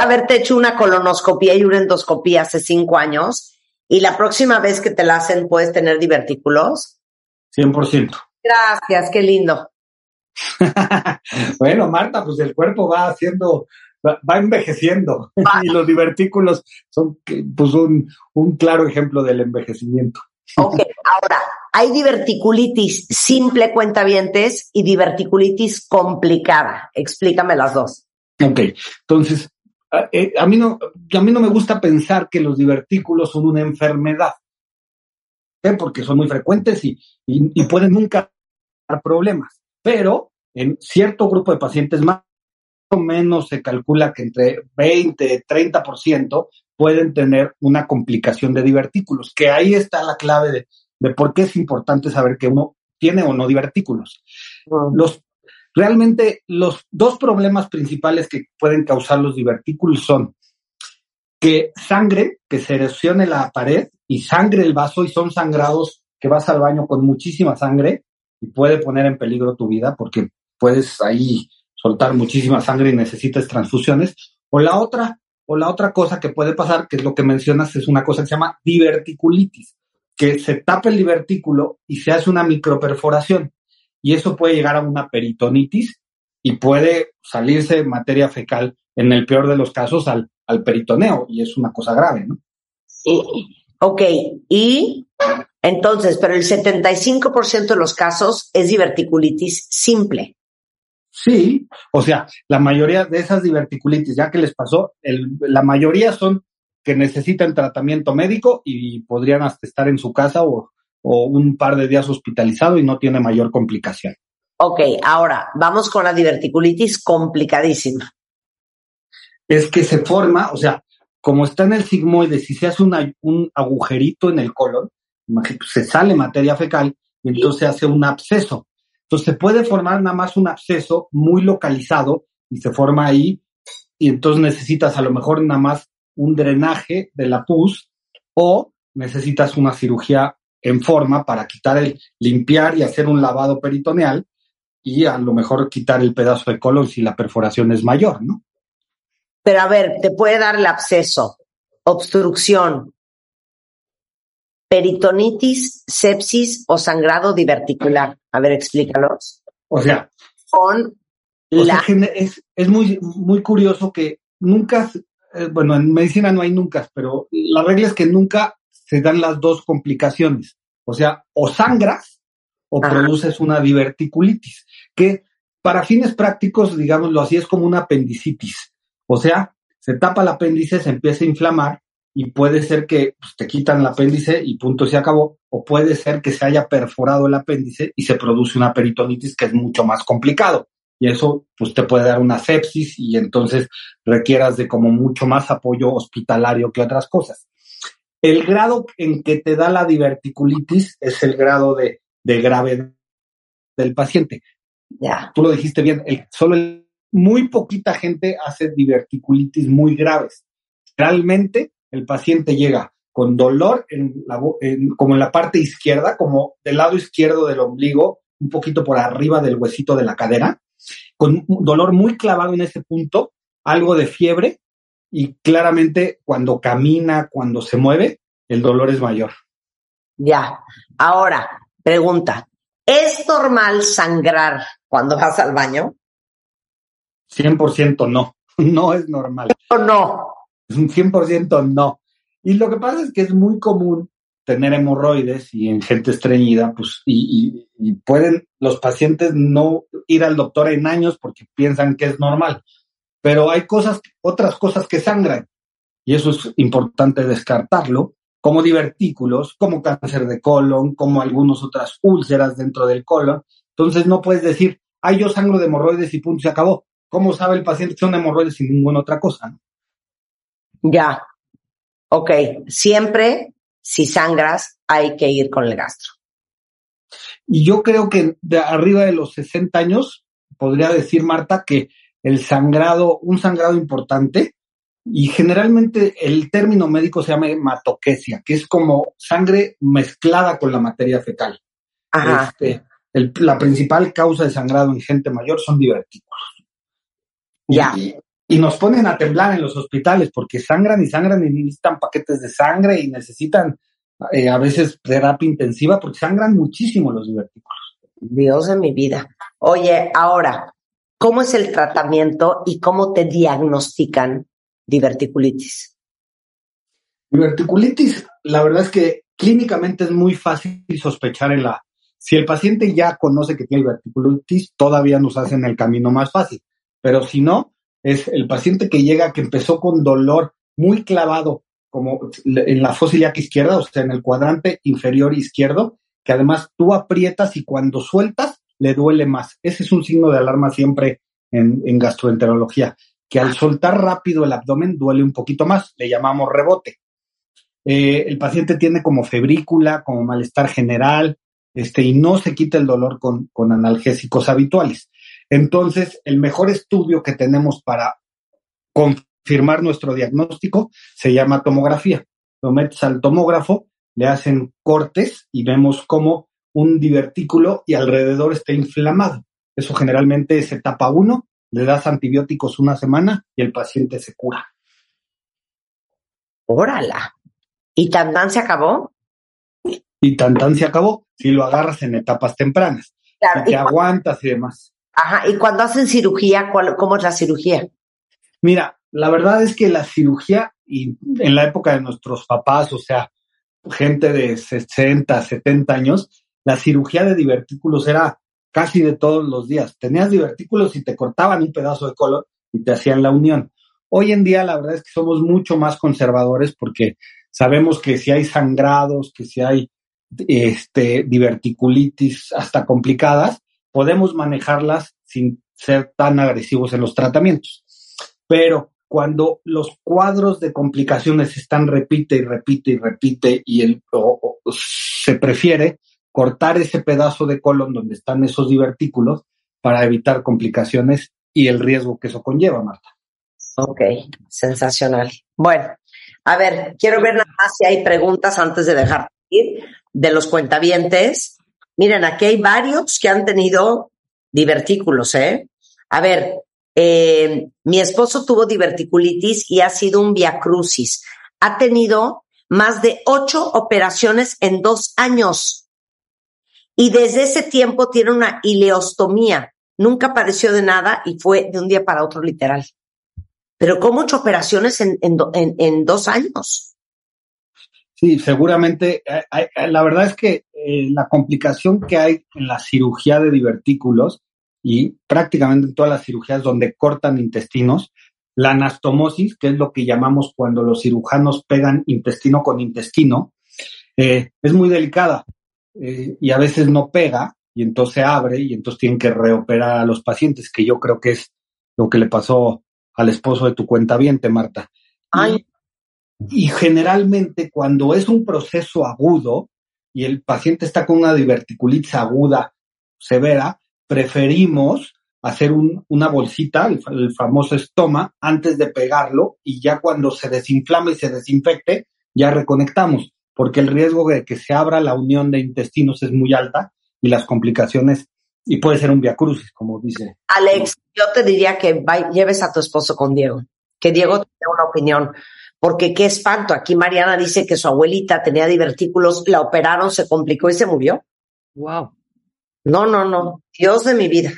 haberte hecho una colonoscopía y una endoscopía hace cinco años y la próxima vez que te la hacen puedes tener divertículos. 100%. Gracias, qué lindo. bueno, Marta, pues el cuerpo va haciendo, va, envejeciendo y los divertículos son pues un, un claro ejemplo del envejecimiento. Ok, ahora, hay diverticulitis simple cuentavientes y diverticulitis complicada. Explícame las dos. Ok, entonces, a, eh, a mí no, a mí no me gusta pensar que los divertículos son una enfermedad, ¿eh? porque son muy frecuentes y, y, y pueden nunca dar problemas, pero en cierto grupo de pacientes más o menos se calcula que entre 20, 30% pueden tener una complicación de divertículos, que ahí está la clave de, de por qué es importante saber que uno tiene o no divertículos. Los, realmente los dos problemas principales que pueden causar los divertículos son que sangre, que se erosione la pared y sangre el vaso y son sangrados que vas al baño con muchísima sangre y puede poner en peligro tu vida porque puedes ahí soltar muchísima sangre y necesitas transfusiones. O la otra, o la otra cosa que puede pasar, que es lo que mencionas, es una cosa que se llama diverticulitis, que se tapa el divertículo y se hace una microperforación. Y eso puede llegar a una peritonitis y puede salirse materia fecal, en el peor de los casos, al, al peritoneo, y es una cosa grave, ¿no? ok, y entonces, pero el 75% de los casos es diverticulitis simple. Sí, o sea, la mayoría de esas diverticulitis, ya que les pasó, el, la mayoría son que necesitan tratamiento médico y podrían hasta estar en su casa o, o un par de días hospitalizado y no tiene mayor complicación. Ok, ahora vamos con la diverticulitis complicadísima. Es que se forma, o sea, como está en el sigmoide, si se hace una, un agujerito en el colon, se sale materia fecal y entonces se hace un absceso. Entonces se puede formar nada más un absceso muy localizado y se forma ahí y entonces necesitas a lo mejor nada más un drenaje de la pus o necesitas una cirugía en forma para quitar el, limpiar y hacer un lavado peritoneal y a lo mejor quitar el pedazo de colon si la perforación es mayor, ¿no? Pero a ver, te puede dar el absceso, obstrucción, peritonitis, sepsis o sangrado diverticular. A ver, explícalos. O sea, Con o la... sea, es, es muy, muy curioso que nunca, eh, bueno, en medicina no hay nunca, pero la regla es que nunca se dan las dos complicaciones. O sea, o sangras o Ajá. produces una diverticulitis, que para fines prácticos, digámoslo así, es como una apendicitis. O sea, se tapa el apéndice, se empieza a inflamar y puede ser que pues, te quitan el apéndice y punto se acabó, o puede ser que se haya perforado el apéndice y se produce una peritonitis que es mucho más complicado. Y eso pues te puede dar una sepsis y entonces requieras de como mucho más apoyo hospitalario que otras cosas. El grado en que te da la diverticulitis es el grado de, de gravedad del paciente. Ya, Tú lo dijiste bien, el, solo el- muy poquita gente hace diverticulitis muy graves. Realmente el paciente llega con dolor en la, en- como en la parte izquierda, como del lado izquierdo del ombligo, un poquito por arriba del huesito de la cadera, con un dolor muy clavado en ese punto, algo de fiebre y claramente cuando camina, cuando se mueve, el dolor es mayor. ya. Ahora, pregunta. ¿Es normal sangrar cuando vas al baño 100% no, no es normal. no? Un 100% no. Y lo que pasa es que es muy común tener hemorroides y en gente estreñida, pues, y, y- pueden los pacientes no ir al doctor en años porque piensan que es normal. Pero hay cosas, otras cosas que sangran. Y eso es importante descartarlo, como divertículos, como cáncer de colon, como algunas otras úlceras dentro del colon. Entonces no puedes decir, ay, yo sangro de hemorroides y punto, se acabó. ¿Cómo sabe el paciente que son hemorroides sin ninguna otra cosa? Ya. Ok, siempre si sangras hay que ir con el gastro. Y yo creo que de arriba de los 60 años, podría decir Marta que el sangrado, un sangrado importante, y generalmente el término médico se llama hematoquesia, que es como sangre mezclada con la materia fecal. Ajá. Este, el- la principal causa de sangrado en gente mayor son divertículos. Ya. Y, y nos ponen a temblar en los hospitales porque sangran y sangran y necesitan paquetes de sangre y necesitan eh, a veces terapia intensiva porque sangran muchísimo los divertículos. Dios de mi vida. Oye, ahora, ¿cómo es el tratamiento y cómo te diagnostican diverticulitis? Diverticulitis, la verdad es que clínicamente es muy fácil sospechar en la... Si el paciente ya conoce que tiene diverticulitis, todavía nos hacen el camino más fácil. Pero si no, es el paciente que llega, que empezó con dolor muy clavado, como en la ilíaca izquierda, o sea, en el cuadrante inferior izquierdo, que además tú aprietas y cuando sueltas le duele más. Ese es un signo de alarma siempre en, en gastroenterología, que al soltar rápido el abdomen duele un poquito más, le llamamos rebote. Eh, el paciente tiene como febrícula, como malestar general, este, y no se quita el dolor con, con analgésicos habituales. Entonces, el mejor estudio que tenemos para confirmar nuestro diagnóstico se llama tomografía. Lo metes al tomógrafo, le hacen cortes y vemos cómo un divertículo y alrededor está inflamado. Eso generalmente es etapa 1, le das antibióticos una semana y el paciente se cura. Órala. ¿Y tan se acabó? Y tan tan se acabó si lo agarras en etapas tempranas. Claro. Y ¿Y, te aguantas y demás. ajá, y cuando hacen cirugía, ¿cuál- ¿cómo es la cirugía? Mira, la verdad es que la cirugía, y en la época de nuestros papás, o sea, gente de 60, 70 años, la cirugía de divertículos era casi de todos los días. Tenías divertículos y te cortaban un pedazo de colon y te hacían la unión. Hoy en día la verdad es que somos mucho más conservadores porque sabemos que si hay sangrados, que si hay este, diverticulitis hasta complicadas, podemos manejarlas sin ser tan agresivos en los tratamientos. Pero cuando los cuadros de complicaciones están repite y repite y repite y el, o- se prefiere cortar ese pedazo de colon donde están esos divertículos para evitar complicaciones y el riesgo que eso conlleva, Marta. Ok, sensacional. Bueno, a ver, quiero ver nada más si hay preguntas antes de dejar ir de los cuentavientes. Miren, aquí hay varios que han tenido divertículos, ¿eh? A ver, eh, mi esposo tuvo diverticulitis y ha sido un viacrucis. Ha tenido más de ocho operaciones en dos años. Y desde ese tiempo tiene una ileostomía. Nunca padeció de nada y fue de un día para otro literal. Pero ¿cómo ocho operaciones en, en, en- dos años? Sí, seguramente. eh, eh, la verdad es que la complicación que hay en la cirugía de divertículos y prácticamente en todas las cirugías donde cortan intestinos, la anastomosis, que es lo que llamamos cuando los cirujanos pegan intestino con intestino, eh, es muy delicada eh, y a veces no pega y entonces se abre y entonces tienen que reoperar a los pacientes, que yo creo que es lo que le pasó al esposo de tu cuenta Marta. Ay. Y, y generalmente cuando es un proceso agudo y el paciente está con una diverticulitis aguda severa, preferimos hacer un- una bolsita, el, fa- el famoso estoma, antes de pegarlo y ya cuando se desinflame y se desinfecte, ya reconectamos, porque el riesgo de que se abra la unión de intestinos es muy alta y las complicaciones, y puede ser un viacrucis, como dice. Alex, yo te diría que vai- lleves a tu esposo con Diego, que Diego tenga una opinión, porque qué espanto. Aquí Mariana dice que su abuelita tenía divertículos, la operaron, se complicó y se murió. Wow. No, no, no. Dios de mi vida.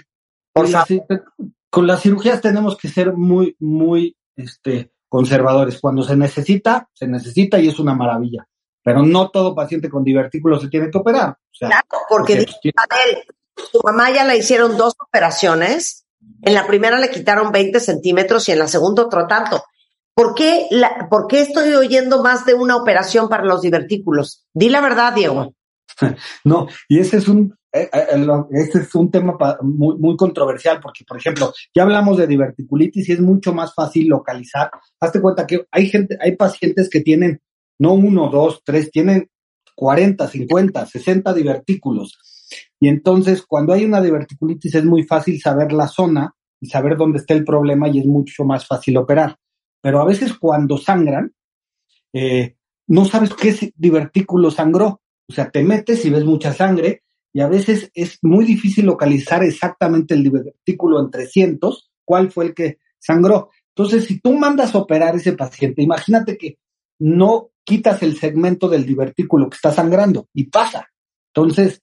Por Con favor. con las cirugías tenemos que ser muy, muy este, conservadores. Cuando se necesita, se necesita y es una maravilla. Pero no todo paciente con divertículos se tiene que operar. O sea, Claro, porque porque, dice, a ver, su mamá ya le hicieron dos operaciones. En la primera le quitaron 20 centímetros y en la segunda otro tanto. ¿Por qué, la, ¿Por qué estoy oyendo más de una operación para los divertículos? Di la verdad, Diego. No, y ese es un, eh, eh, lo- ese es un tema muy, muy controversial porque, por ejemplo, ya hablamos de diverticulitis y es mucho más fácil localizar. Hazte cuenta que hay gente, hay pacientes que tienen no uno, dos, tres, tienen 40, 50, 60 divertículos. Y entonces, cuando hay una diverticulitis es muy fácil saber la zona y saber dónde está el problema y es mucho más fácil operar. Pero a veces cuando sangran, eh, no sabes qué divertículo sangró. O sea, te metes y ves mucha sangre y a veces es muy difícil localizar exactamente el divertículo entre cientos, cuál fue el que sangró. Entonces, si tú mandas a operar ese paciente, imagínate que no quitas el segmento del divertículo que está sangrando y pasa. Entonces,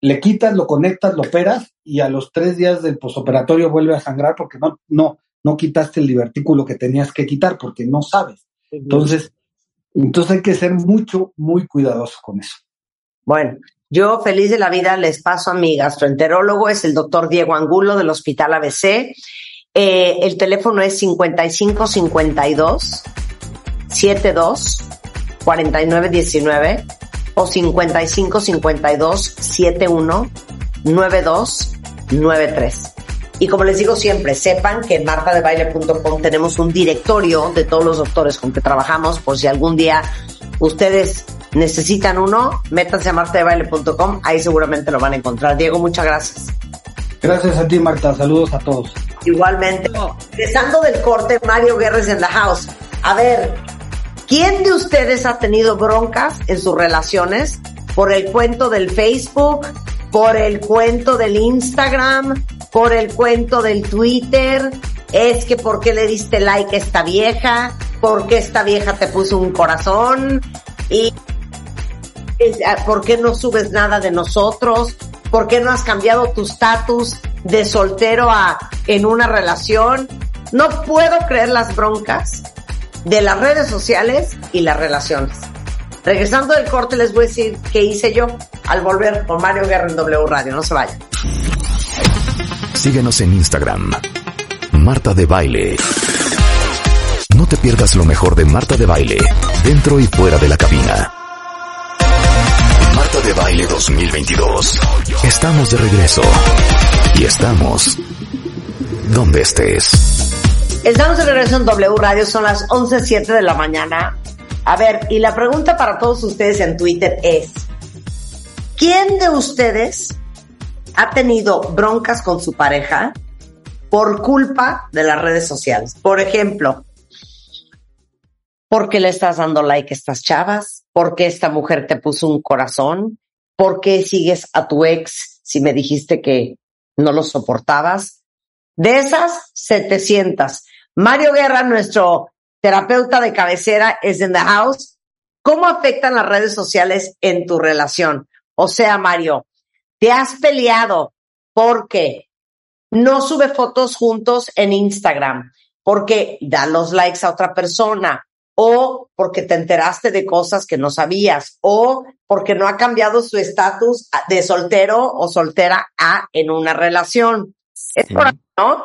le quitas, lo conectas, lo operas y a los tres días del posoperatorio vuelve a sangrar porque no, no, no quitaste el divertículo que tenías que quitar porque no sabes. Entonces, entonces hay que ser mucho, muy cuidadoso con eso. Bueno, yo feliz de la vida les paso a mi gastroenterólogo, es el doctor Diego Angulo del Hospital ABC. Eh, el teléfono es 5552 72 4919 o 5552 71 9293. Y como les digo siempre, sepan que en martadebaile.com tenemos un directorio de todos los doctores con que trabajamos por si algún día ustedes necesitan uno, métanse a martadebaile.com, ahí seguramente lo van a encontrar. Diego, muchas gracias. Gracias a ti, Marta. Saludos a todos. Igualmente. Empezando del corte, Mario Guerres en la house. A ver, ¿quién de ustedes ha tenido broncas en sus relaciones por el cuento del Facebook, por el cuento del Instagram, por el cuento del Twitter? Es que ¿por qué le diste like a esta vieja? ¿Por qué esta vieja te puso un corazón? Y ¿por qué no subes nada de nosotros? ¿Por qué no has cambiado tu estatus de soltero a en una relación? No puedo creer las broncas de las redes sociales y las relaciones. Regresando del corte les voy a decir qué hice yo al volver con Mario Guerra en W Radio. No se vayan. Síguenos en Instagram. Marta de Baile. No te pierdas lo mejor de Marta de Baile, dentro y fuera de la cabina. De Baile 2022. Estamos de regreso. Y estamos donde estés. Estamos de regreso en W Radio, son las 11.07 de la mañana. A ver, y la pregunta para todos ustedes en Twitter es, ¿quién de ustedes ha tenido broncas con su pareja por culpa de las redes sociales? Por ejemplo, ¿por qué le estás dando like a estas chavas? ¿Por qué esta mujer te puso un corazón? ¿Por qué sigues a tu ex si me dijiste que no lo soportabas? De esas 700. Mario Guerra, nuestro terapeuta de cabecera, es en the house. ¿Cómo afectan las redes sociales en tu relación? O sea, Mario, te has peleado porque no sube fotos juntos en Instagram, porque da los likes a otra persona, o porque te enteraste de cosas que no sabías, o porque no ha cambiado su estatus de soltero o soltera a en una relación. Es Sí. por ahí, ¿no?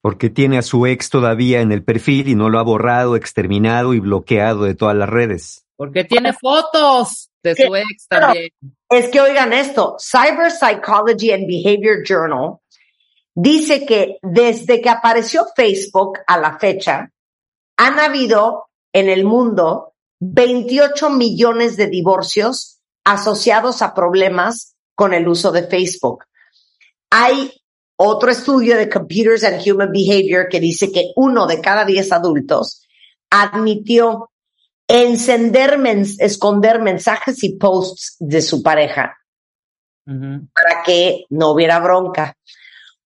Porque tiene a su ex todavía en el perfil y no lo ha borrado, exterminado y bloqueado de todas las redes. Porque tiene fotos de su ex también. Es que oigan esto, Cyber Psychology and Behavior Journal dice que desde que apareció Facebook a la fecha, han habido en el mundo 28 millones de divorcios asociados a problemas con el uso de Facebook. Hay otro estudio de Computers and Human Behavior que dice que uno de cada 10 adultos admitió encender, mens- esconder mensajes y posts de su pareja para que no hubiera bronca.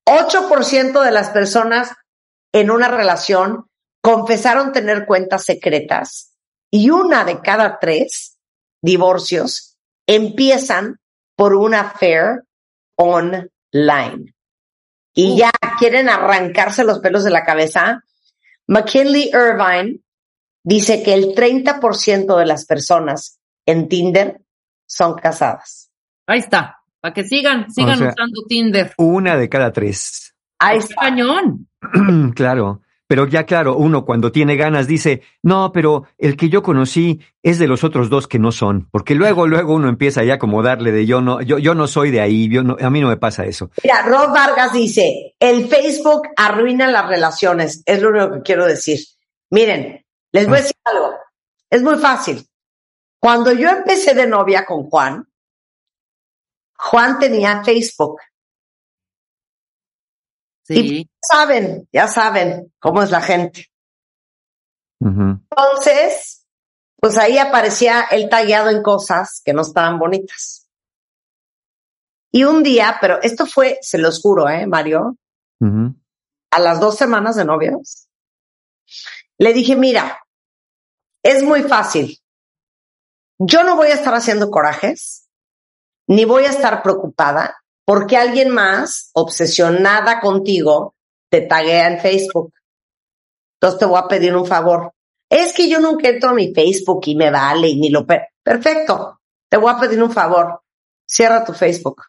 8% de las personas en una relación confesaron tener cuentas secretas y una de cada tres divorcios empiezan por una affair online. Y ya quieren arrancarse los pelos de la cabeza. McKinley Irvine dice que el 30% de las personas en Tinder son casadas. Ahí está. Para que sigan, sigan sea- usando Tinder. Una de cada tres. Ahí Está está. cañón. claro. Pero ya claro, uno cuando tiene ganas dice, no, pero el que yo conocí es de los otros dos que no son. Porque luego, luego uno empieza ya como darle de yo no, yo, yo no soy de ahí, yo no, a mí no me pasa eso. Mira, Rob Vargas dice, el Facebook arruina las relaciones. Es lo único que quiero decir. Miren, les voy a decir algo. Es muy fácil. Cuando yo empecé de novia con Juan, Juan tenía Facebook. Sí. Saben, ya saben cómo es la gente. Entonces, pues ahí aparecía él tallado en cosas que no estaban bonitas. Y un día, pero esto fue, se los juro, ¿eh, Mario? A las dos semanas de novios, le dije, mira, es muy fácil. Yo no voy a estar haciendo corajes, ni voy a estar preocupada porque alguien más, obsesionada contigo, te taguea en Facebook. Entonces te voy a pedir un favor. Es que yo nunca entro a mi Facebook y me vale y ni lo... pe- Perfecto. Te voy a pedir un favor. Cierra tu Facebook.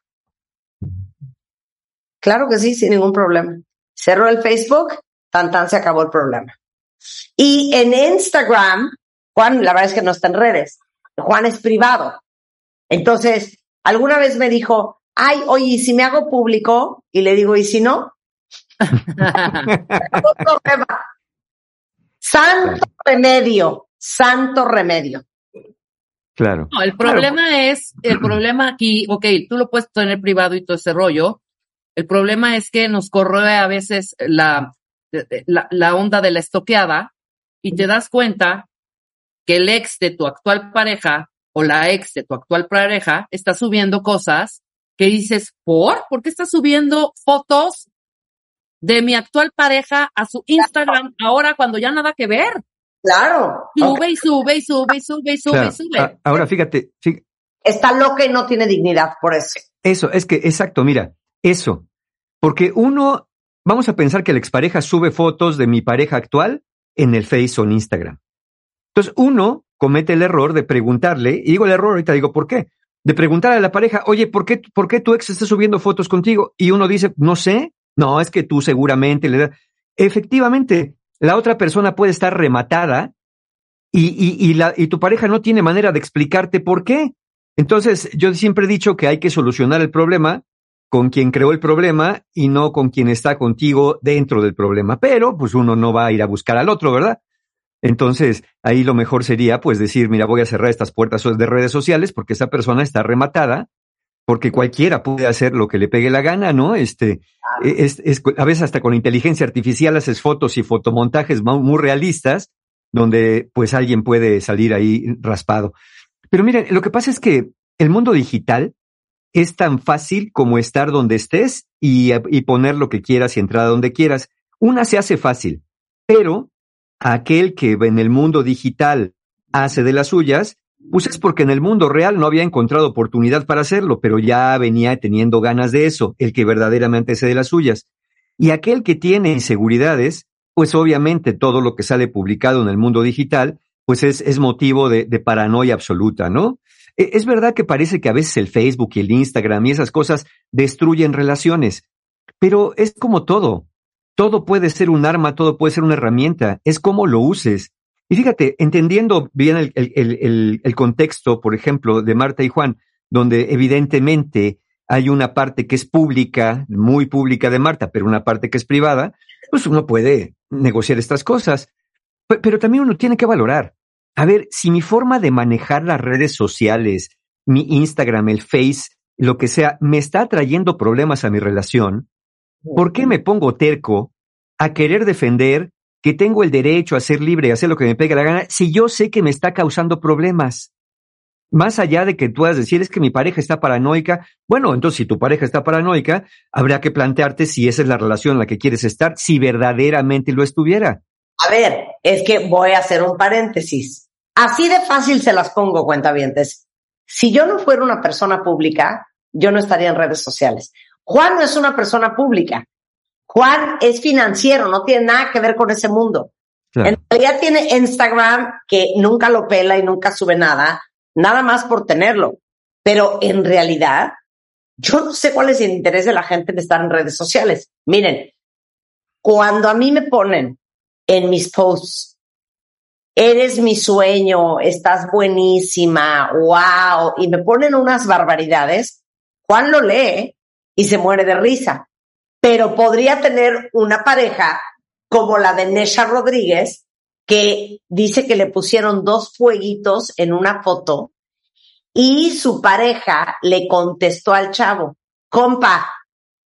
Claro que sí, sin ningún problema. Cerró el Facebook, tan tan se acabó el problema. Y en Instagram, Juan, la verdad es que no está en redes. Juan es privado. Entonces, alguna vez me dijo, ay, oye, ¿y si me hago público? Y le digo, ¿y si no? Santo remedio, santo remedio. Claro. No, el problema es, el problema aquí, ok, tú lo puedes tener privado y todo ese rollo, El problema es que nos corroe a veces la, la, la onda de la estoqueada y te das cuenta que el ex de tu actual pareja o la ex de tu actual pareja está subiendo cosas que dices, ¿por? ¿Por qué está subiendo fotos de mi actual pareja a su Instagram ahora cuando ya nada que ver? Claro. Sube y sube y sube y sube y sube Claro. y sube. Ahora fíjate, fí- Está loca y no tiene dignidad por eso. eso, es que, exacto, mira, eso. Porque uno, vamos a pensar que la expareja sube fotos de mi pareja actual en el Face o en Instagram. Entonces, uno comete el error de preguntarle, y digo el error, ahorita digo por qué, de preguntarle a la pareja, oye, ¿por qué, ¿por qué tu ex está subiendo fotos contigo? Y uno dice, no sé, no, es que tú seguramente le das. Efectivamente, la otra persona puede estar rematada y, y, y, la, y tu pareja no tiene manera de explicarte por qué. Entonces, yo siempre he dicho que hay que solucionar el problema con quien creó el problema y no con quien está contigo dentro del problema. Pero, pues uno no va a ir a buscar al otro, ¿verdad? Entonces, ahí lo mejor sería, pues, decir, mira, voy a cerrar estas puertas de redes sociales porque esa persona está rematada, porque cualquiera puede hacer lo que le pegue la gana, ¿no? Este, es, es- a veces hasta con inteligencia artificial haces fotos y fotomontajes mu- muy realistas, donde, pues, alguien puede salir ahí raspado. Pero miren, lo que pasa es que el mundo digital es tan fácil como estar donde estés y, y poner lo que quieras y entrar a donde quieras. Una se hace fácil, pero aquel que en el mundo digital hace de las suyas, pues es porque en el mundo real no había encontrado oportunidad para hacerlo, pero ya venía teniendo ganas de eso, el que verdaderamente hace de las suyas. Y aquel que tiene inseguridades, pues obviamente todo lo que sale publicado en el mundo digital, pues es, motivo de, de paranoia absoluta, ¿no? E- Es verdad que parece que a veces el Facebook y el Instagram y esas cosas destruyen relaciones, pero es como todo. Todo puede ser un arma, todo puede ser una herramienta, es como lo uses. Y fíjate, entendiendo bien el, contexto, por ejemplo, de Marta y Juan, donde evidentemente hay una parte que es pública, muy pública de Marta, pero una parte que es privada, pues uno puede negociar estas cosas. Pe- Pero también uno tiene que valorar. A ver, si mi forma de manejar las redes sociales, mi Instagram, el Face, lo que sea, me está trayendo problemas a mi relación, ¿por qué me pongo terco a querer defender que tengo el derecho a ser libre y hacer lo que me pegue la gana si yo sé que me está causando problemas? Más allá de que tú puedas decir es que mi pareja está paranoica, bueno, entonces si tu pareja está paranoica, habría que plantearte si esa es la relación en la que quieres estar, si verdaderamente lo estuviera. A ver, es que voy a hacer un paréntesis. Así de fácil se las pongo, cuentavientes. Si yo no fuera una persona pública, yo no estaría en redes sociales. Juan no es una persona pública. Juan es financiero, no tiene nada que ver con ese mundo. Claro. En realidad tiene Instagram que nunca lo pela y nunca sube nada, nada más por tenerlo. Pero en realidad, yo no sé cuál es el interés de la gente de estar en redes sociales. Miren, cuando a mí me ponen en mis posts, eres mi sueño, estás buenísima, wow, y me ponen unas barbaridades, Juan lo lee y se muere de risa. Pero podría tener una pareja como la de Nesha Rodríguez, que dice que le pusieron dos fueguitos en una foto y su pareja le contestó al chavo, compa,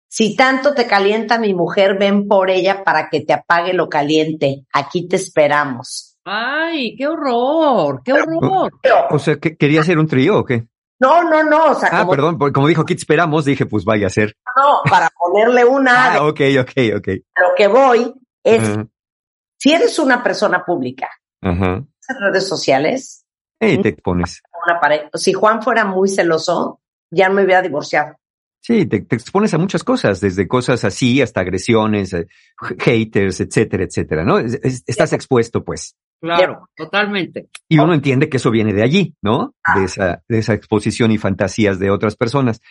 si tanto te calienta mi mujer, ven por ella para que te apague lo caliente. Aquí te esperamos. Ay, qué horror, qué horror. O sea, ¿que- ¿quería hacer un trío o qué? No, no, no, o sea, Ah, como, perdón, porque como dijo, te esperamos, dije, pues vaya a ser. no, para ponerle una, Ah, ok, ok, ok. lo que voy es, si eres una persona pública en redes sociales, Ey, te expones. una pareja, si Juan fuera muy celoso, ya me hubiera divorciado. Sí, te, te expones a muchas cosas, desde cosas así hasta agresiones, eh, haters, etcétera, etcétera, ¿no? Es- es- estás expuesto, pues. Claro, totalmente. Y uno entiende que eso viene de allí, ¿no? De esa, de esa exposición y fantasías de otras personas.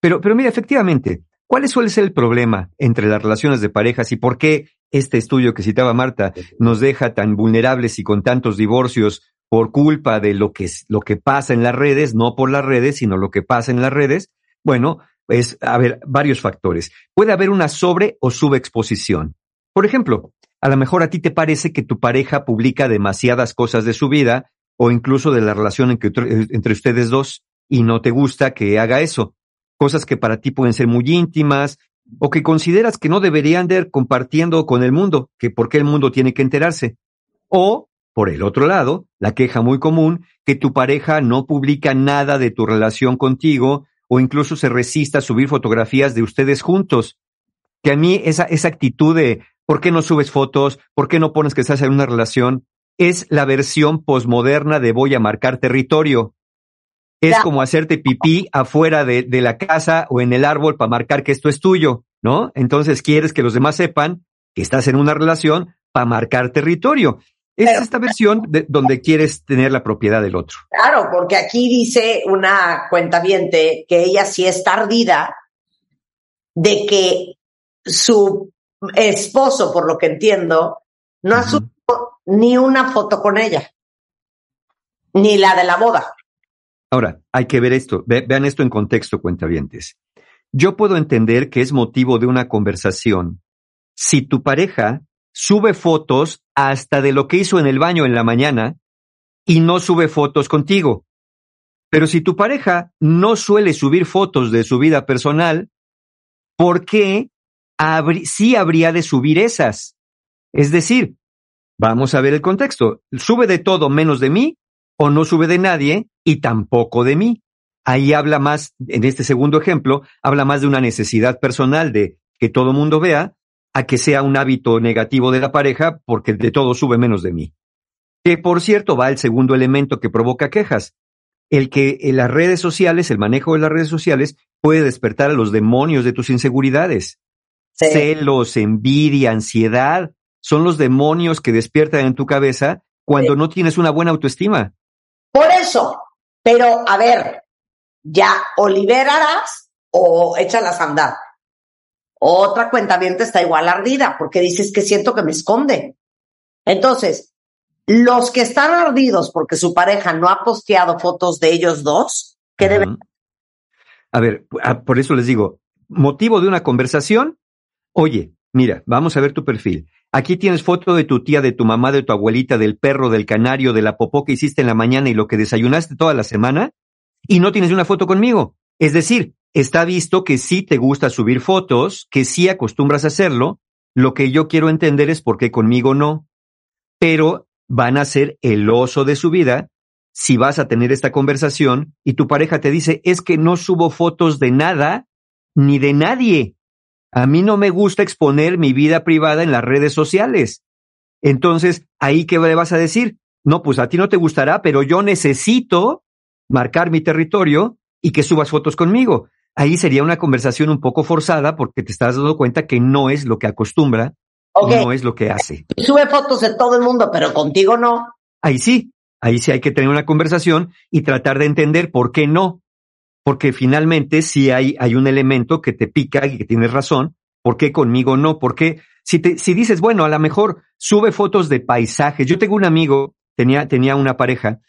Pero, pero mira, efectivamente, ¿cuál suele ser el problema entre las relaciones de parejas y por qué este estudio que citaba Marta nos deja tan vulnerables y con tantos divorcios por culpa de lo que, es- lo que pasa en las redes, no por las redes, sino lo que pasa en las redes? Bueno, es, a ver, varios factores. Puede haber una sobre o subexposición. Por ejemplo, a lo mejor a ti te parece que tu pareja publica demasiadas cosas de su vida o incluso de la relación tr- entre ustedes dos y no te gusta que haga eso. Cosas que para ti pueden ser muy íntimas, o que consideras que no deberían andar compartiendo con el mundo, que por qué el mundo tiene que enterarse. O, por el otro lado, la queja muy común, que tu pareja no publica nada de tu relación contigo o incluso se resista a subir fotografías de ustedes juntos. Que a mí esa, esa actitud de ¿por qué no subes fotos? ¿Por qué no pones que estás en una relación? Es la versión posmoderna de voy a marcar territorio. Es Ya. como hacerte pipí afuera de, de la casa o en el árbol para marcar que esto es tuyo, ¿no? Entonces quieres que los demás sepan que estás en una relación para marcar territorio. Es Pero- esta versión de, donde quieres tener la propiedad del otro. Claro, porque aquí dice una cuentaviente que ella sí está ardida de que su esposo, por lo que entiendo, no ha subido ni una foto con ella, ni la de la boda. Ahora, hay que ver esto, ve- vean esto en contexto, cuentavientes. Yo puedo entender que es motivo de una conversación si tu pareja sube fotos hasta de lo que hizo en el baño en la mañana y no sube fotos contigo. Pero si tu pareja no suele subir fotos de su vida personal, ¿por qué sí habría de subir esas? Es decir, vamos a ver el contexto. ¿Sube de todo menos de mí o no sube de nadie y tampoco de mí? Ahí habla más, en este segundo ejemplo, habla más de una necesidad personal de que todo mundo vea a que sea un hábito negativo de la pareja porque de todo sube menos de mí. Que por cierto va el segundo elemento que provoca quejas. El que en las redes sociales, el manejo de las redes sociales puede despertar a los demonios de tus inseguridades. Sí. Celos, envidia, ansiedad, son los demonios que despiertan en tu cabeza cuando no tienes una buena autoestima. Por eso, pero a ver, ya o liberarás o échalas a andar. Otra cuentaviente está igual ardida porque dices que siento que me esconde. Entonces, los que están ardidos porque su pareja no ha posteado fotos de ellos dos, ¿qué deben? A ver, por eso les digo, motivo de una conversación, oye, mira, vamos a ver tu perfil. Aquí tienes foto de tu tía, de tu mamá, de tu abuelita, del perro, del canario, de la popó que hiciste en la mañana y lo que desayunaste toda la semana, y no tienes una foto conmigo. Es decir, está visto que sí te gusta subir fotos, que sí acostumbras a hacerlo. Lo que yo quiero entender es por qué conmigo no. Pero van a ser el oso de su vida si vas a tener esta conversación y tu pareja te dice, es que no subo fotos de nada ni de nadie. A mí no me gusta exponer mi vida privada en las redes sociales. Entonces, ahí qué le vas a decir? No, pues a ti no te gustará, pero yo necesito marcar mi territorio y que subas fotos conmigo. Ahí sería una conversación un poco forzada porque te estás dando cuenta que no es lo que acostumbra, Ok, no es lo que hace. sube fotos de todo el mundo, pero contigo no. Ahí sí, ahí sí hay que tener una conversación y tratar de entender por qué no. Porque finalmente sí hay, hay un elemento que te pica y que tienes razón. ¿Por qué conmigo no? Porque si, te, si dices, bueno, a lo mejor sube fotos de paisajes. Yo tengo un amigo, tenía, tenía una pareja,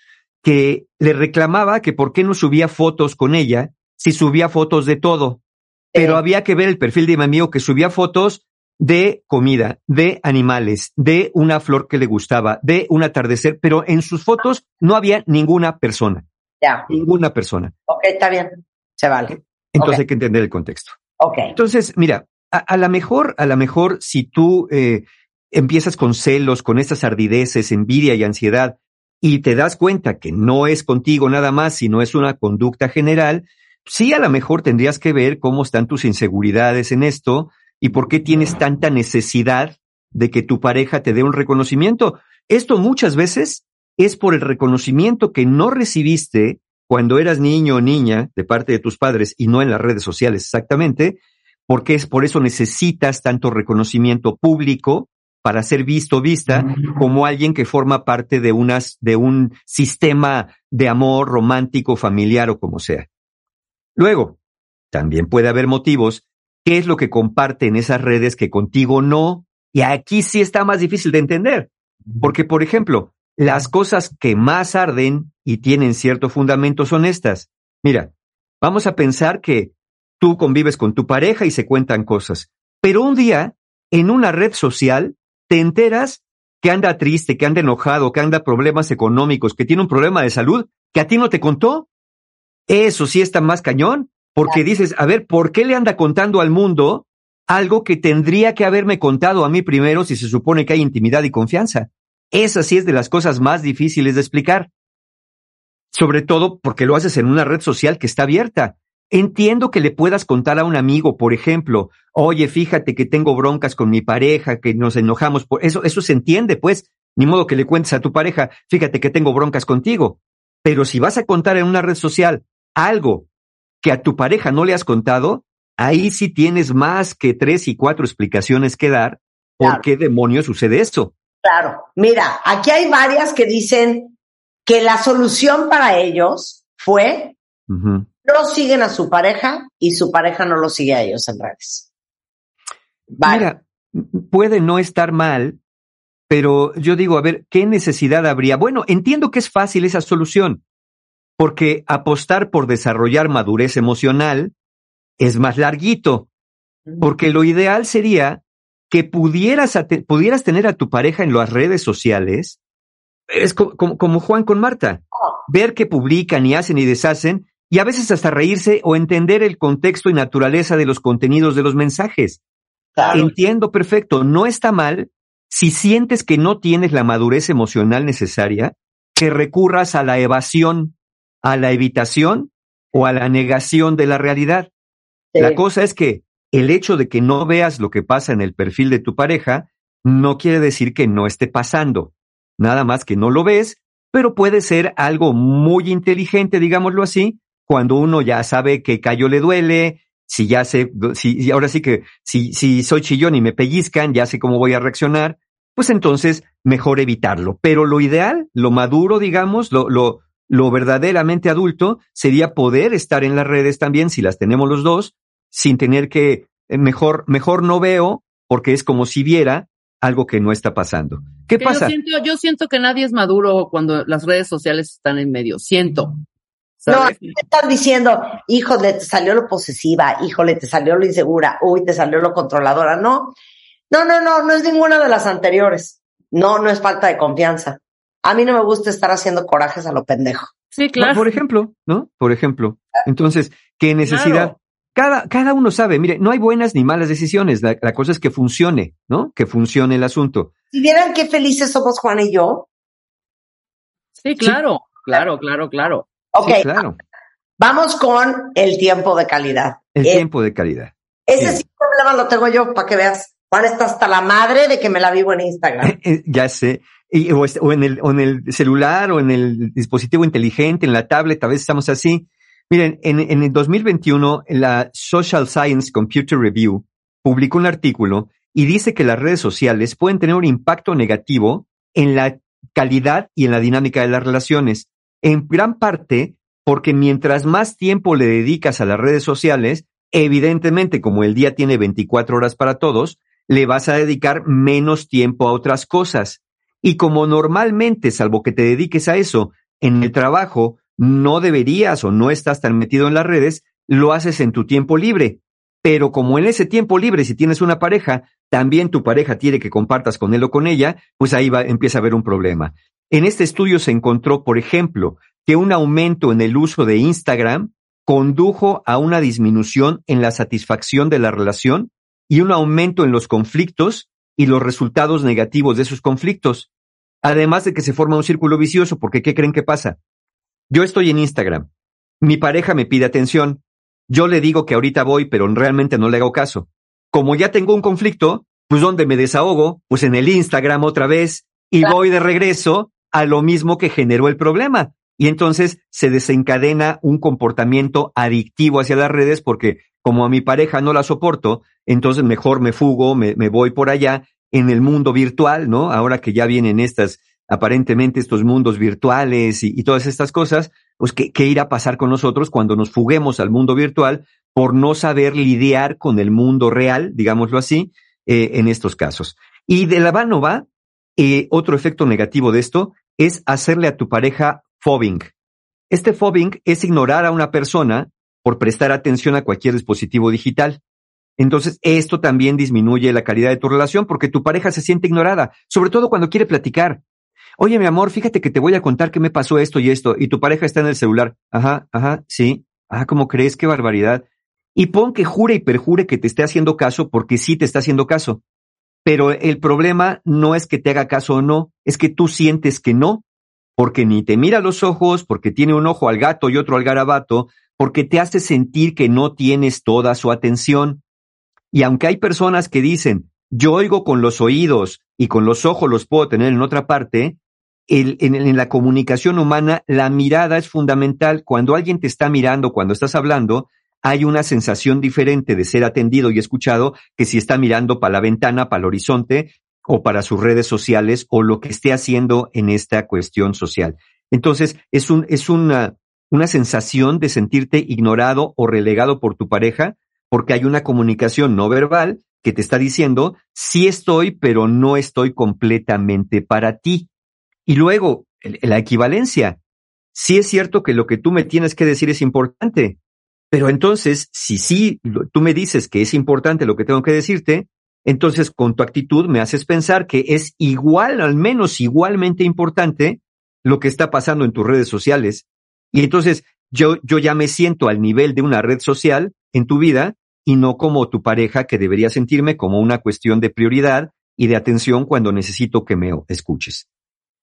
que le reclamaba que por qué no subía fotos con ella si subía fotos de todo. Pero Eh. había que ver el perfil de mi amigo que subía fotos de comida, de animales, de una flor que le gustaba, de un atardecer, pero en sus fotos no había ninguna persona, Ya, ninguna persona. ok, está bien. Se vale. Entonces hay que entender el contexto. Ok. Entonces, mira, a, a la mejor, a la mejor, si tú eh, empiezas con celos, con estas ardideces, envidia y ansiedad, y te das cuenta que no es contigo nada más, sino es una conducta general, sí a lo mejor tendrías que ver cómo están tus inseguridades en esto y por qué tienes tanta necesidad de que tu pareja te dé un reconocimiento. Esto muchas veces es por el reconocimiento que no recibiste cuando eras niño o niña de parte de tus padres y no en las redes sociales exactamente, porque es por eso necesitas tanto reconocimiento público para ser visto vista como alguien que forma parte de unas de un sistema de amor romántico, familiar o como sea. Luego, también puede haber motivos qué es lo que comparte en esas redes que contigo no, y aquí sí está más difícil de entender, porque por ejemplo, las cosas que más arden y tienen cierto fundamento son estas. Mira, vamos a pensar que tú convives con tu pareja y se cuentan cosas, pero un día en una red social te enteras que anda triste, que anda enojado, que anda problemas económicos, que tiene un problema de salud, que a ti no te contó. Eso sí está más cañón, porque dices, a ver, ¿por qué le anda contando al mundo algo que tendría que haberme contado a mí primero si se supone que hay intimidad y confianza. Esa sí es de las cosas más difíciles de explicar. Sobre todo porque lo haces en una red social que está abierta. Entiendo que le puedas contar a un amigo, por ejemplo, oye, fíjate que tengo broncas con mi pareja, que nos enojamos por eso, eso se entiende, pues, ni modo que le cuentes a tu pareja, fíjate que tengo broncas contigo. Pero si vas a contar en una red social algo que a tu pareja no le has contado, ahí sí tienes más que tres y cuatro explicaciones que dar por Claro. qué demonios sucede eso. Claro. Mira, aquí hay varias que dicen que la solución para ellos fue no siguen a su pareja y su pareja no lo sigue a ellos en redes. Vale. Mira, puede no estar mal, pero yo digo, a ver, ¿qué necesidad habría? Bueno, entiendo que es fácil esa solución, porque apostar por desarrollar madurez emocional es más larguito, porque lo ideal sería que pudieras, pudieras tener a tu pareja en las redes sociales, es co- como, como Juan con Marta, ver que publican y hacen y deshacen, y a veces hasta reírse o entender el contexto y naturaleza de los contenidos de los mensajes. Claro. Entiendo perfecto, no está mal si sientes que no tienes la madurez emocional necesaria, que recurras a la evasión, a la evitación o a la negación de la realidad. Sí. La cosa es que el hecho de que no veas lo que pasa en el perfil de tu pareja no quiere decir que no esté pasando. Nada más que no lo ves, pero puede ser algo muy inteligente, digámoslo así, cuando uno ya sabe que callo le duele, si ya sé, si, ahora sí que si, si soy chillón y me pellizcan, ya sé cómo voy a reaccionar, pues entonces mejor evitarlo. Pero lo ideal, lo maduro, digamos, lo, lo, lo verdaderamente adulto sería poder estar en las redes también, si las tenemos los dos, sin tener que, eh, mejor, mejor no veo, porque es como si viera algo que no está pasando. ¿Qué Que pasa? Yo siento, yo siento que nadie es maduro cuando las redes sociales están en medio. Siento. No, ¿sabes? te están diciendo, híjole, te salió lo posesiva, híjole, te salió lo insegura, uy, te salió lo controladora. No, no, no, no, no es ninguna de las anteriores. No, no es falta de confianza. A mí no me gusta estar haciendo corajes a lo pendejo. sí, No, claro. por ejemplo, ¿no? Por ejemplo. Entonces, ¿qué necesidad? Claro. Cada, cada uno sabe, mire, no hay buenas ni malas decisiones. La, la cosa es que funcione, ¿no? Que funcione el asunto. Si vieran qué felices somos Juan y yo. Sí, claro, claro, claro, claro. Ok, Sí, claro. vamos con el tiempo de calidad. El Eh, tiempo de calidad. Ese sí. sí problema lo tengo yo, para que veas. Juan está hasta la madre de que me la vivo en Instagram. Eh, ya sé. Y- o, o en el, o en el celular o en el dispositivo inteligente, en la tablet, a veces estamos así. Miren, en, en el 2021, la Social Science Computer Review publicó un artículo y dice que las redes sociales pueden tener un impacto negativo en la calidad y en la dinámica de las relaciones. En gran parte porque mientras más tiempo le dedicas a las redes sociales, evidentemente como el día tiene 24 horas para todos, le vas a dedicar menos tiempo a otras cosas. Y como normalmente, salvo que te dediques a eso, en el trabajo no deberías o no estás tan metido en las redes, lo haces en tu tiempo libre. Pero como en ese tiempo libre, si tienes una pareja, también tu pareja quiere que compartas con él o con ella, pues ahí va, empieza a haber un problema. En este estudio se encontró, por ejemplo, que un aumento en el uso de Instagram condujo a una disminución en la satisfacción de la relación y un aumento en los conflictos y los resultados negativos de esos conflictos. Además de que se forma un círculo vicioso, porque ¿qué creen que pasa? Yo estoy en Instagram, mi pareja me pide atención, yo le digo que ahorita voy, pero realmente no le hago caso. Como ya tengo un conflicto, pues ¿dónde me desahogo? Pues en el Instagram otra vez y voy de regreso a lo mismo que generó el problema. Y entonces se desencadena un comportamiento adictivo hacia las redes porque como a mi pareja no la soporto, entonces mejor me fugo, me, me voy por allá en el mundo virtual, ¿no? Ahora que ya vienen estas, aparentemente estos mundos virtuales y, todas estas cosas, pues ¿qué, ¿qué irá a pasar con nosotros cuando nos fuguemos al mundo virtual por no saber lidiar con el mundo real, digámoslo así, eh, en estos casos? Y de la va, eh, otro efecto negativo de esto es hacerle a tu pareja fobbing. Este fobbing es ignorar a una persona por prestar atención a cualquier dispositivo digital. Entonces, esto también disminuye la calidad de tu relación porque tu pareja se siente ignorada, sobre todo cuando quiere platicar. Oye, mi amor, fíjate que te voy a contar que me pasó esto y esto, y tu pareja está en el celular. Ajá, ajá, sí. Ah, ¿cómo crees? Qué barbaridad. y pon que jure y perjure que te esté haciendo caso porque sí te está haciendo caso. Pero el problema no es que te haga caso o no, es que tú sientes que no, porque ni te mira los ojos, porque tiene un ojo al gato y otro al garabato, porque te hace sentir que no tienes toda su atención. Y aunque hay personas que dicen, yo oigo con los oídos y con los ojos los puedo tener en otra parte, el, en, en, la comunicación humana la mirada es fundamental. Cuando alguien te está mirando, cuando estás hablando, hay una sensación diferente de ser atendido y escuchado que si está mirando para la ventana, para el horizonte o para sus redes sociales o lo que esté haciendo en esta cuestión social. Entonces, es, un, es una, una sensación de sentirte ignorado o relegado por tu pareja porque hay una comunicación no verbal que te está diciendo, sí estoy, pero no estoy completamente para ti. Y luego, la equivalencia. Sí es cierto que lo que tú me tienes que decir es importante, pero entonces, si sí, tú me dices que es importante lo que tengo que decirte, entonces con tu actitud me haces pensar que es igual, al menos igualmente importante, lo que está pasando en tus redes sociales. Y entonces yo, yo ya me siento al nivel de una red social en tu vida y no como tu pareja que debería sentirme como una cuestión de prioridad y de atención cuando necesito que me escuches.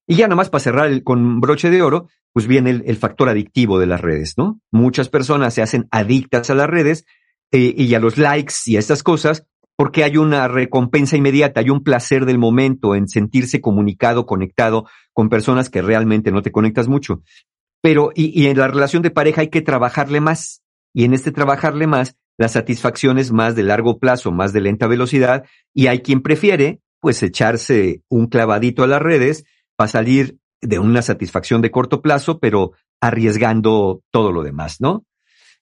Y ya nomás para cerrar el, con broche de oro, pues viene el, el, factor adictivo de las redes, ¿no? Muchas personas se hacen adictas a las redes eh, y a los likes y a estas cosas porque hay una recompensa inmediata, hay un placer del momento en sentirse comunicado, conectado con personas que realmente no te conectas mucho. Pero, y, y en la relación de pareja hay que trabajarle más. Y en este trabajarle más, la satisfacción es más de largo plazo, más de lenta velocidad, y hay quien prefiere, pues, echarse un clavadito a las redes para salir de una satisfacción de corto plazo, pero arriesgando todo lo demás, ¿no?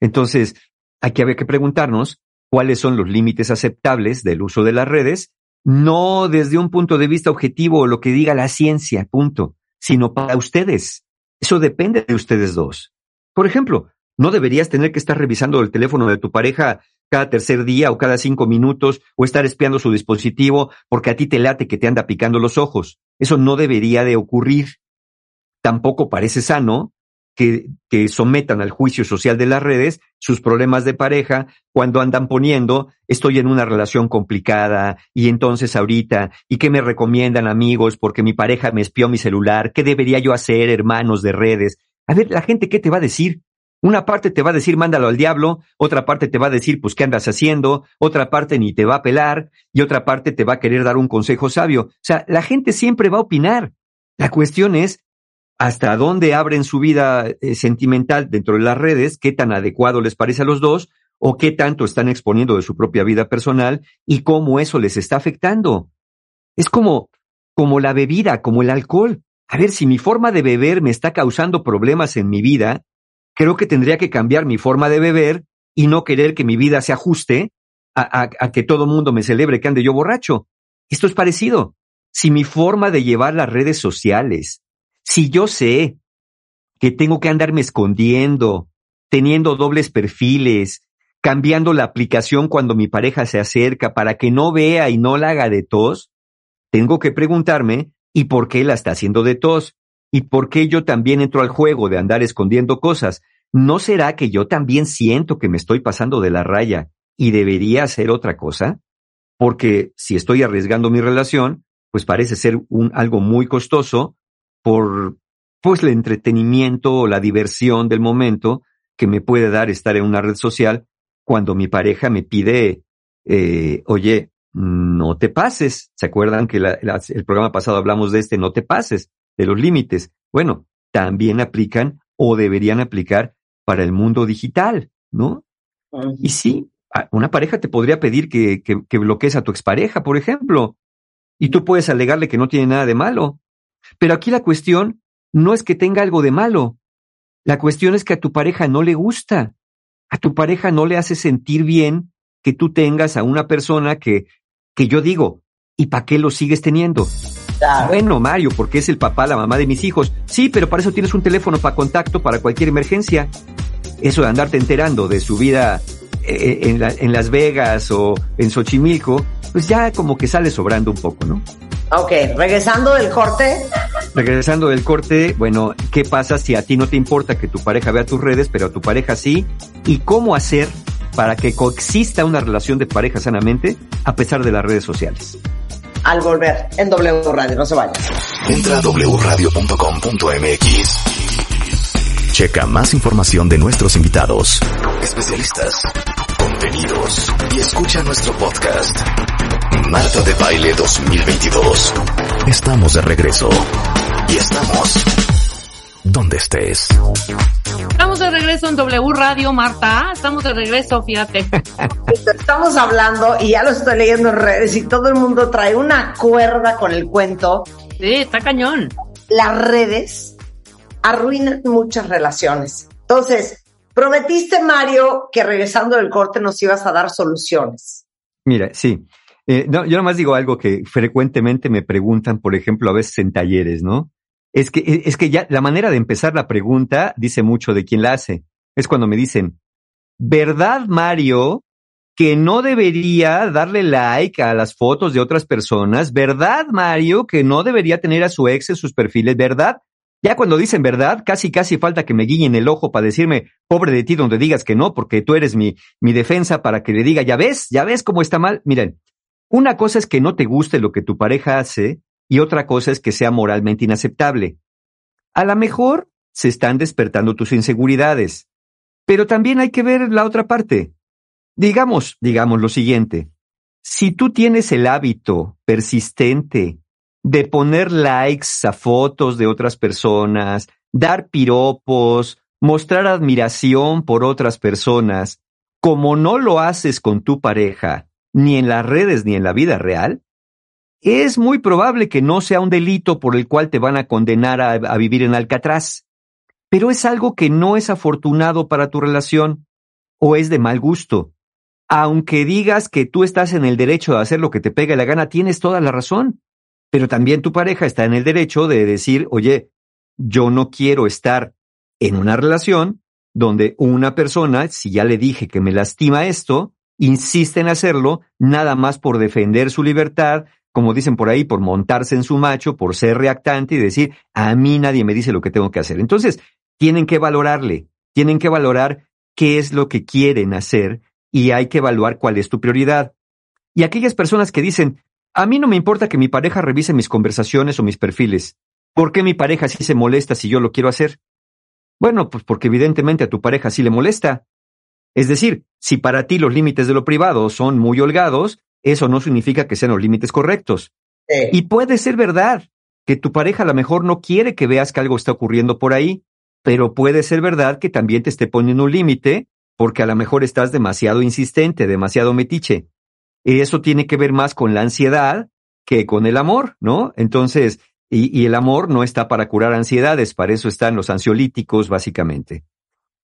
Entonces, aquí había que preguntarnos cuáles son los límites aceptables del uso de las redes, no desde un punto de vista objetivo o lo que diga la ciencia, punto, sino para ustedes. Eso depende de ustedes dos. Por ejemplo, no deberías tener que estar revisando el teléfono de tu pareja cada tercer día o cada cinco minutos o estar espiando su dispositivo porque a ti te late que te anda picando los ojos. Eso no debería de ocurrir. Tampoco parece sano que, que, sometan al juicio social de las redes sus problemas de pareja cuando andan poniendo estoy en una relación complicada y entonces ahorita y qué me recomiendan amigos porque mi pareja me espió mi celular, qué debería yo hacer hermanos de redes. A ver, la gente qué te va a decir? Una parte te va a decir mándalo al diablo, otra parte te va a decir pues qué andas haciendo, otra parte ni te va a pelar y otra parte te va a querer dar un consejo sabio. O sea, la gente siempre va a opinar. La cuestión es hasta dónde abren su vida eh, sentimental dentro de las redes, qué tan adecuado les parece a los dos o qué tanto están exponiendo de su propia vida personal y cómo eso les está afectando. Es como, como la bebida, como el alcohol. A ver, si mi forma de beber me está causando problemas en mi vida, creo que tendría que cambiar mi forma de beber y no querer que mi vida se ajuste a, que todo mundo me celebre que ande yo borracho. Esto es parecido. Si mi forma de llevar las redes sociales, si yo sé que tengo que andarme escondiendo, teniendo dobles perfiles, cambiando la aplicación cuando mi pareja se acerca para que no vea y no la haga de tos, tengo que preguntarme ¿y por qué la está haciendo de tos? ¿Y por qué yo también entro al juego de andar escondiendo cosas? ¿No será que yo también siento que me estoy pasando de la raya y debería hacer otra cosa? Porque si estoy arriesgando mi relación, pues parece ser un, algo muy costoso por pues el entretenimiento o la diversión del momento que me puede dar estar en una red social cuando mi pareja me pide, eh, oye, no te pases. ¿Se acuerdan que el programa pasado hablamos de este no te pases, de los límites? Bueno, también aplican o deberían aplicar para el mundo digital, ¿no? Y sí, una pareja te podría pedir que, que, que bloquees a tu expareja, por ejemplo, y tú puedes alegarle que no tiene nada de malo. Pero aquí la cuestión no es que tenga algo de malo. La cuestión es que a tu pareja no le gusta. A tu pareja no le hace sentir bien que tú tengas a una persona que, que yo digo, ¿y para qué lo sigues teniendo? Claro. Bueno, Mario, porque es el papá, la mamá de mis hijos. Sí, pero para eso tienes un teléfono para contacto, para cualquier emergencia. Eso de andarte enterando de su vida eh, en, la, en Las Vegas o en Xochimilco, pues ya como que sale sobrando un poco, ¿no? Ok, regresando del corte. Regresando del corte, bueno, ¿qué pasa si a ti no te importa que tu pareja vea tus redes, pero a tu pareja sí? ¿Y cómo hacer para que coexista una relación de pareja sanamente a pesar de las redes sociales. Al volver en W Radio, no se vayan. Entra a wradio.com.mx. Checa más información de nuestros invitados, especialistas, contenidos y escucha nuestro podcast. Marta de Baile 2022. Estamos de regreso. Y estamos donde estés. Estamos de regreso en W Radio, Marta. Estamos de regreso, fíjate. Estamos hablando y ya lo estoy leyendo en redes y todo el mundo trae una cuerda con el cuento. Sí, está cañón. Las redes arruinan muchas relaciones. Entonces, prometiste, Mario, que regresando del corte nos ibas a dar soluciones. Mira, sí. Eh, no, yo nomás digo algo que frecuentemente me preguntan, por ejemplo, a veces en talleres, ¿no? Es que, es que ya la manera de empezar la pregunta dice mucho de quién la hace. Es cuando me dicen, ¿verdad, Mario, que no debería darle like a las fotos de otras personas? ¿Verdad, Mario, que no debería tener a su ex en sus perfiles? ¿Verdad? Ya cuando dicen verdad, casi casi falta que me guíen el ojo para decirme, pobre de ti donde digas que no, porque tú eres mi, mi defensa para que le diga, ya ves, ya ves cómo está mal. Miren, una cosa es que no te guste lo que tu pareja hace y otra cosa es que sea moralmente inaceptable. A lo mejor se están despertando tus inseguridades, pero también hay que ver la otra parte. Digamos, digamos lo siguiente. Si tú tienes el hábito persistente de poner likes a fotos de otras personas, dar piropos, mostrar admiración por otras personas, como no lo haces con tu pareja, ni en las redes ni en la vida real, es muy probable que no sea un delito por el cual te van a condenar a, vivir en Alcatraz. Pero es algo que no es afortunado para tu relación o es de mal gusto. Aunque digas que tú estás en el derecho de hacer lo que te pega la gana, tienes toda la razón. Pero también tu pareja está en el derecho de decir, oye, yo no quiero estar en una relación donde una persona, si ya le dije que me lastima esto, insiste en hacerlo nada más por defender su libertad, como dicen por ahí, por montarse en su macho, por ser reactante y decir, a mí nadie me dice lo que tengo que hacer. Entonces, tienen que valorarle, tienen que valorar qué es lo que quieren hacer y hay que evaluar cuál es tu prioridad. Y aquellas personas que dicen, a mí no me importa que mi pareja revise mis conversaciones o mis perfiles. ¿Por qué mi pareja sí se molesta si yo lo quiero hacer? Bueno, pues porque evidentemente a tu pareja sí le molesta. Es decir, si para ti los límites de lo privado son muy holgados, eso no significa que sean los límites correctos. Sí. Y puede ser verdad que tu pareja a lo mejor no quiere que veas que algo está ocurriendo por ahí, pero puede ser verdad que también te esté poniendo un límite porque a lo mejor estás demasiado insistente, demasiado metiche. Y eso tiene que ver más con la ansiedad que con el amor, ¿no? Entonces, y, y el amor no está para curar ansiedades, para eso están los ansiolíticos, básicamente.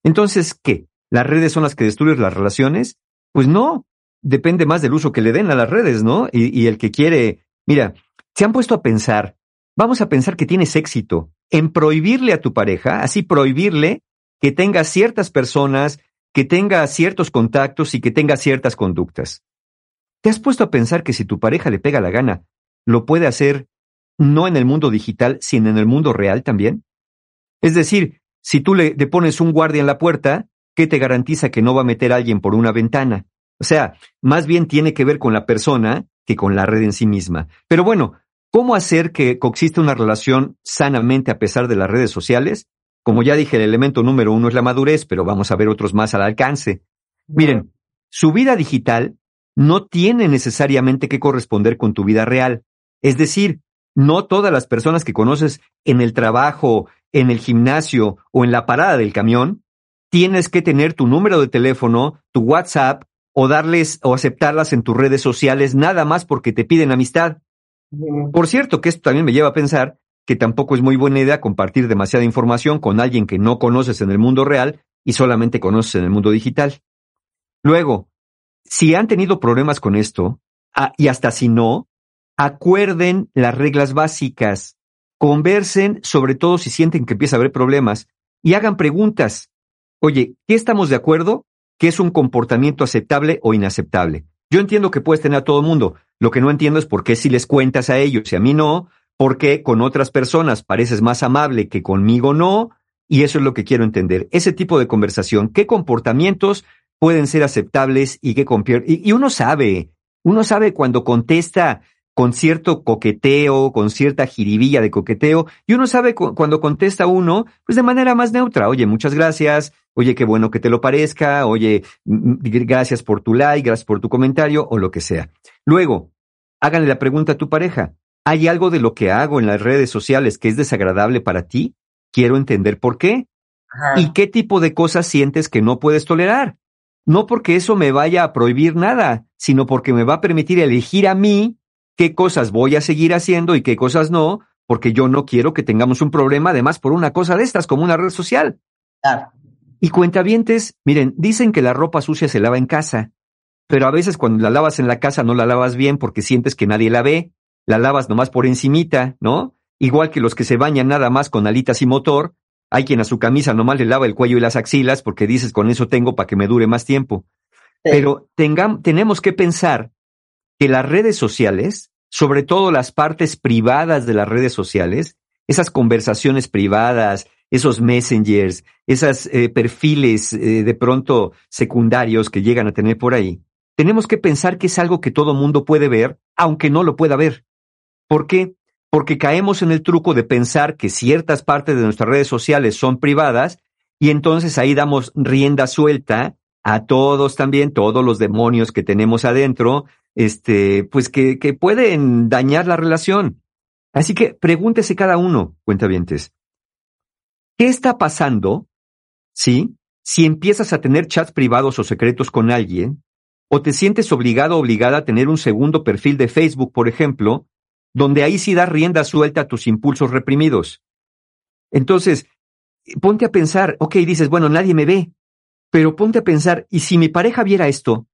Entonces, ¿qué? ¿Las redes son las que destruyen las relaciones? Pues no, depende más del uso que le den a las redes, ¿no? Y, el que quiere, mira, se han puesto a pensar, vamos a pensar que tienes éxito en prohibirle a tu pareja, así prohibirle que tenga ciertas personas, que tenga ciertos contactos y que tenga ciertas conductas. ¿Te has puesto a pensar que si tu pareja le pega la gana, lo puede hacer no en el mundo digital, sino en el mundo real también? Es decir, si tú le, le pones un guardia en la puerta, ¿qué te garantiza que no va a meter a alguien por una ventana? O sea, más bien tiene que ver con la persona que con la red en sí misma. Pero bueno, ¿cómo hacer que coexista una relación sanamente a pesar de las redes sociales? Como ya dije, el elemento número uno es la madurez, pero vamos a ver otros más al alcance. Miren, su vida digital no tiene necesariamente que corresponder con tu vida real. Es decir, no todas las personas que conoces en el trabajo, en el gimnasio o en la parada del camión, tienes que tener tu número de teléfono, tu WhatsApp o darles o aceptarlas en tus redes sociales nada más porque te piden amistad. Por cierto, que esto también me lleva a pensar que tampoco es muy buena idea compartir demasiada información con alguien que no conoces en el mundo real y solamente conoces en el mundo digital. Luego, si han tenido problemas con esto, y hasta si no, acuerden las reglas básicas, conversen, sobre todo si sienten que empieza a haber problemas, y hagan preguntas. Oye, ¿qué estamos de acuerdo? ¿Qué es un comportamiento aceptable o inaceptable? Yo entiendo que puedes tener a todo el mundo. Lo que no entiendo es por qué si les cuentas a ellos y a mí no, por qué con otras personas pareces más amable que conmigo no, y eso es lo que quiero entender. Ese tipo de conversación, ¿qué comportamientos pueden ser aceptables y compier- y, y uno sabe, uno sabe cuando contesta con cierto coqueteo, con cierta jiribilla de coqueteo, y uno sabe cu- cuando contesta uno, pues de manera más neutra, oye, muchas gracias, oye, qué bueno que te lo parezca, oye, gracias por tu like, gracias por tu comentario, o lo que sea. Luego, háganle la pregunta a tu pareja, ¿hay algo de lo que hago en las redes sociales que es desagradable para ti? Quiero entender por qué. Ajá. ¿Y qué tipo de cosas sientes que no puedes tolerar? No porque eso me vaya a prohibir nada, sino porque me va a permitir elegir a mí qué cosas voy a seguir haciendo y qué cosas no, porque yo no quiero que tengamos un problema además por una cosa de estas como una red social. Claro. Y cuentavientes, miren, dicen que la ropa sucia se lava en casa, pero a veces cuando la lavas en la casa no la lavas bien porque sientes que nadie la ve, la lavas nomás por encimita, ¿no? Igual que los que se bañan nada más con alitas y motor, hay quien a su camisa nomás le lava el cuello y las axilas porque dices con eso tengo para que me dure más tiempo. Sí. Pero tengam- tenemos que pensar que las redes sociales, sobre todo las partes privadas de las redes sociales, esas conversaciones privadas, esos messengers, esos perfiles eh, de pronto secundarios que llegan a tener por ahí, tenemos que pensar que es algo que todo mundo puede ver, aunque no lo pueda ver. ¿Por qué? Porque caemos en el truco de pensar que ciertas partes de nuestras redes sociales son privadas y entonces ahí damos rienda suelta a todos también, todos los demonios que tenemos adentro, este, pues que, que pueden dañar la relación. Así que pregúntese cada uno, cuentavientes, ¿qué está pasando? ¿Sí? Si empiezas a tener chats privados o secretos con alguien, o te sientes obligado o obligada a tener un segundo perfil de Facebook, por ejemplo, donde ahí sí das rienda suelta a tus impulsos reprimidos. Entonces, ponte a pensar, ok, dices, bueno, nadie me ve, pero ponte a pensar, ¿y si mi pareja viera esto?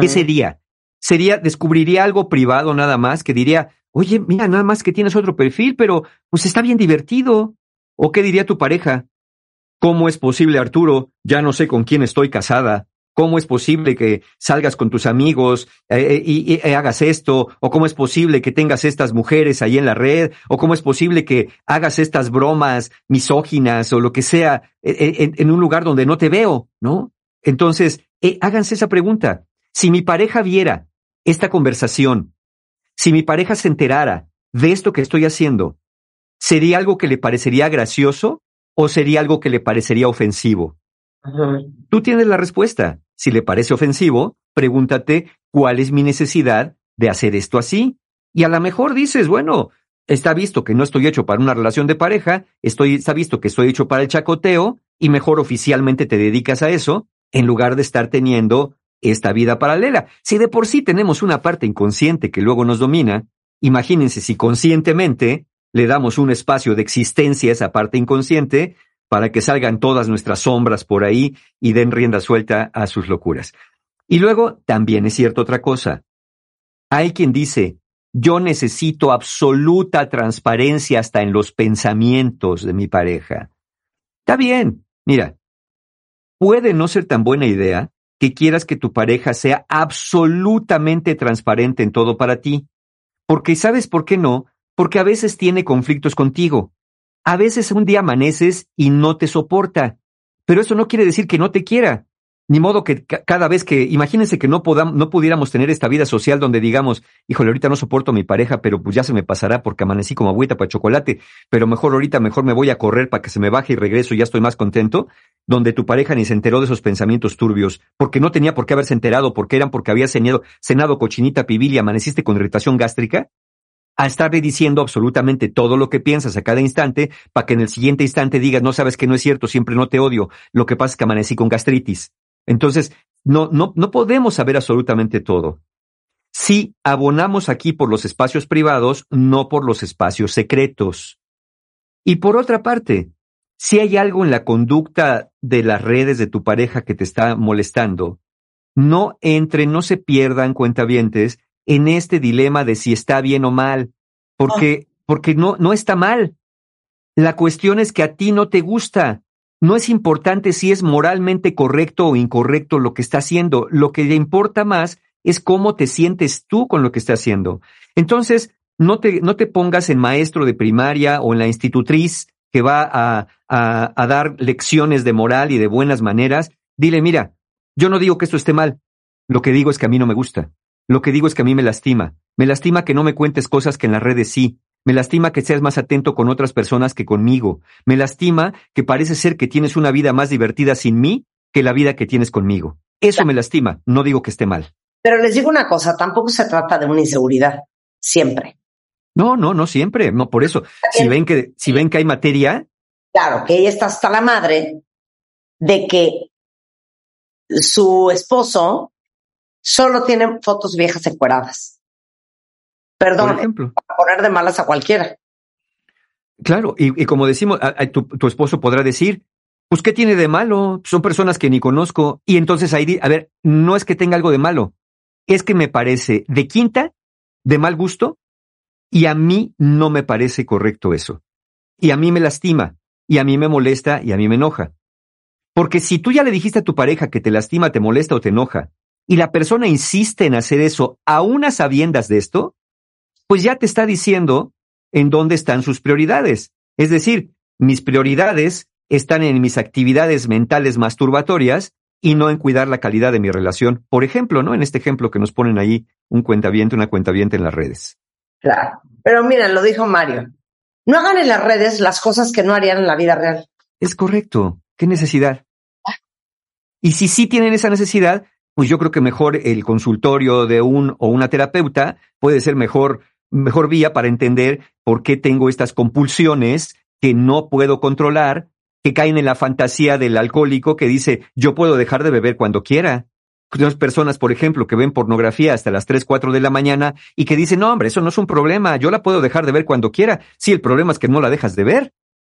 ¿Qué sería? Sería, descubriría algo privado nada más que diría, oye, mira, nada más que tienes otro perfil, pero pues está bien divertido. ¿O qué diría tu pareja? ¿Cómo es posible, Arturo? Ya no sé con quién estoy casada. ¿Cómo es posible que salgas con tus amigos eh, y, y- y hagas esto? ¿O cómo es posible que tengas estas mujeres ahí en la red? ¿O cómo es posible que hagas estas bromas misóginas o lo que sea eh, en, un lugar donde no te veo? ¿No? Entonces, eh, háganse esa pregunta. Si mi pareja viera esta conversación, si mi pareja se enterara de esto que estoy haciendo, ¿sería algo que le parecería gracioso o sería algo que le parecería ofensivo? Tú tienes la respuesta. Si le parece ofensivo, pregúntate cuál es mi necesidad de hacer esto así. Y a lo mejor dices, bueno, está visto que no estoy hecho para una relación de pareja, estoy, está visto que estoy hecho para el chacoteo, y mejor oficialmente te dedicas a eso, en lugar de estar teniendo esta vida paralela. Si de por sí tenemos una parte inconsciente que luego nos domina, imagínense si conscientemente le damos un espacio de existencia a esa parte inconsciente para que salgan todas nuestras sombras por ahí y den rienda suelta a sus locuras. Y luego también es cierto otra cosa. Hay quien dice, yo necesito absoluta transparencia hasta en los pensamientos de mi pareja. Está bien, mira, puede no ser tan buena idea que quieras que tu pareja sea absolutamente transparente en todo para ti. Porque ¿sabes por qué no? Porque a veces tiene conflictos contigo. A veces un día amaneces y no te soporta. Pero eso no quiere decir que no te quiera. Ni modo que ca- cada vez que, imagínense que no, podam- no pudiéramos tener esta vida social donde digamos, híjole, ahorita no soporto a mi pareja, pero pues ya se me pasará porque amanecí como agüita para chocolate, pero mejor ahorita mejor me voy a correr para que se me baje y regreso y ya estoy más contento, donde tu pareja ni se enteró de esos pensamientos turbios, porque no tenía por qué haberse enterado, porque eran porque habías cenado, cenado cochinita pibil y amaneciste con irritación gástrica, a estarle diciendo absolutamente todo lo que piensas a cada instante, para que en el siguiente instante digas, no sabes que no es cierto, siempre no te odio, lo que pasa es que amanecí con gastritis. Entonces, no, no, no podemos saber absolutamente todo. Sí abonamos aquí por los espacios privados, no por los espacios secretos. Y por otra parte, si hay algo en la conducta de las redes de tu pareja que te está molestando, no entren, no se pierdan cuentavientes en este dilema de si está bien o mal, porque, porque no, no está mal. La cuestión es que a ti no te gusta. No es importante si es moralmente correcto o incorrecto lo que está haciendo. Lo que le importa más es cómo te sientes tú con lo que está haciendo. Entonces, no te, no te pongas en maestro de primaria o en la institutriz que va a, a, a dar lecciones de moral y de buenas maneras. Dile, mira, Yo no digo que esto esté mal. Lo que digo es que a mí no me gusta. Lo que digo es que a mí me lastima. Me lastima que no me cuentes cosas que en las redes sí. Me lastima que seas más atento con otras personas que conmigo. Me lastima que parece ser que tienes una vida más divertida sin mí que la vida que tienes conmigo. Eso me lastima. No digo que esté mal. Pero les digo una cosa, tampoco se trata de una inseguridad, siempre. No, no, no siempre. No, por eso. Si ven que, si ven que hay materia, Claro, que ella está hasta la madre de que su esposo solo tiene fotos viejas encueradas. por Perdón, ejemplo. para poner de malas a cualquiera. Claro, y, y como decimos, a- a- tu, tu esposo podrá decir, pues, ¿qué tiene de malo? Son personas que ni conozco. Y entonces ahí, a ver, no es que tenga algo de malo, es que me parece de quinta, de mal gusto, y a mí no me parece correcto eso. Y a mí me lastima, y a mí me molesta, y a mí me enoja. Porque si tú ya le dijiste a tu pareja que te lastima, te molesta o te enoja, y la persona insiste en hacer eso aún a sabiendas de esto, pues ya te está diciendo en dónde están sus prioridades. Es decir, mis prioridades están en mis actividades mentales masturbatorias y no en cuidar la calidad de mi relación. Por ejemplo, ¿no? En este ejemplo que nos ponen ahí un cuentaviente, una cuentaviente en las redes. Claro. Pero miren, lo dijo Mario. No hagan en las redes las cosas que no harían en la vida real. Es correcto. ¿Qué necesidad? Y si sí tienen esa necesidad, pues yo creo que mejor el consultorio de un o una terapeuta puede ser mejor, mejor vía para entender por qué tengo estas compulsiones que no puedo controlar, que caen en la fantasía del alcohólico que dice yo puedo dejar de beber cuando quiera. Tenemos personas, por ejemplo, que ven pornografía hasta las 3, 4 de la mañana y que dicen, no, hombre, eso no es un problema, yo la puedo dejar de ver cuando quiera. Sí, el problema es que no la dejas de ver.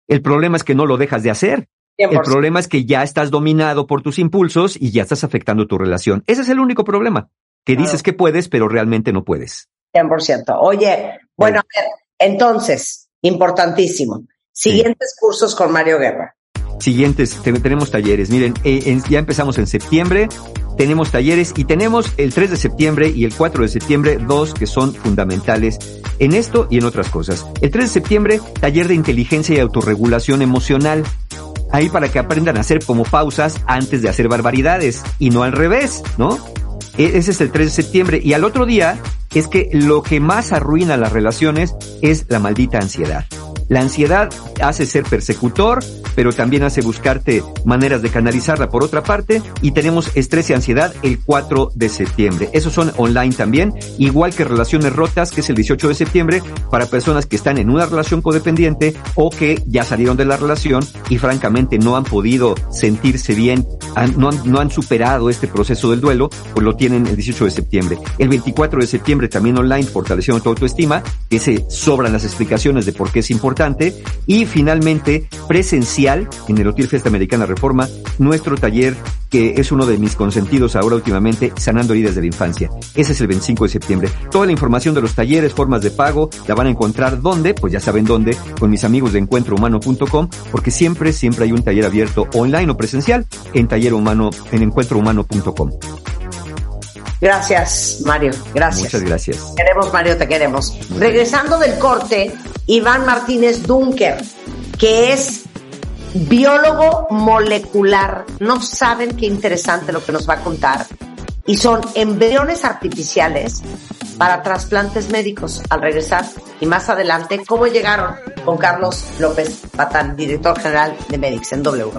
El problema es que no lo dejas de hacer. El 100%. problema es que ya estás dominado por tus impulsos y ya estás afectando tu relación. Ese es el único problema. Que Claro. dices que puedes, pero realmente no puedes. 100%. Oye, bueno, a ver, entonces, importantísimo. Siguientes cursos con Mario Guerra. Siguientes, te- tenemos talleres. Miren, eh, en- ya empezamos en septiembre, tenemos talleres y tenemos el 3 de septiembre y el 4 de septiembre, dos que son fundamentales en esto y en otras cosas. El 3 de septiembre, taller de inteligencia y autorregulación emocional. Ahí para que aprendan a hacer como pausas antes de hacer barbaridades y no al revés, ¿no? E- Ese es el 3 de septiembre. Y al otro día es que lo que más arruina las relaciones es la maldita ansiedad. La ansiedad hace ser persecutor, pero también hace buscarte maneras de canalizarla por otra parte. Y tenemos estrés y ansiedad el 4 de septiembre. Esos son online también, igual que relaciones rotas, que es el 18 de septiembre, para personas que están en una relación codependiente o que ya salieron de la relación y francamente no han podido sentirse bien, han- no, han, no han superado este proceso del duelo, pues lo tienen el 18 de septiembre. El 24 de septiembre también online, fortaleciendo tu autoestima, que se sobran las explicaciones de por qué es importante. Y finalmente, presencial en el Hotel Fiesta Americana Reforma, nuestro taller que es uno de mis consentidos ahora últimamente, sanando heridas de la infancia. Ese es el 25 de septiembre. Toda la información de los talleres, formas de pago, la van a encontrar donde, pues ya saben dónde, con mis amigos de encuentrohumano.com, porque siempre, siempre hay un taller abierto online o presencial en taller humano, en encuentrohumano.com. Gracias, Mario. Gracias. Muchas gracias. Queremos, Mario, te queremos. Regresando del corte, Iván Martínez Dunker, que es biólogo molecular. No saben qué interesante lo que nos va a contar. Y son embriones artificiales para trasplantes médicos al regresar. Y más adelante, ¿cómo llegaron? Con Carlos López Patán, director general de Medix en W.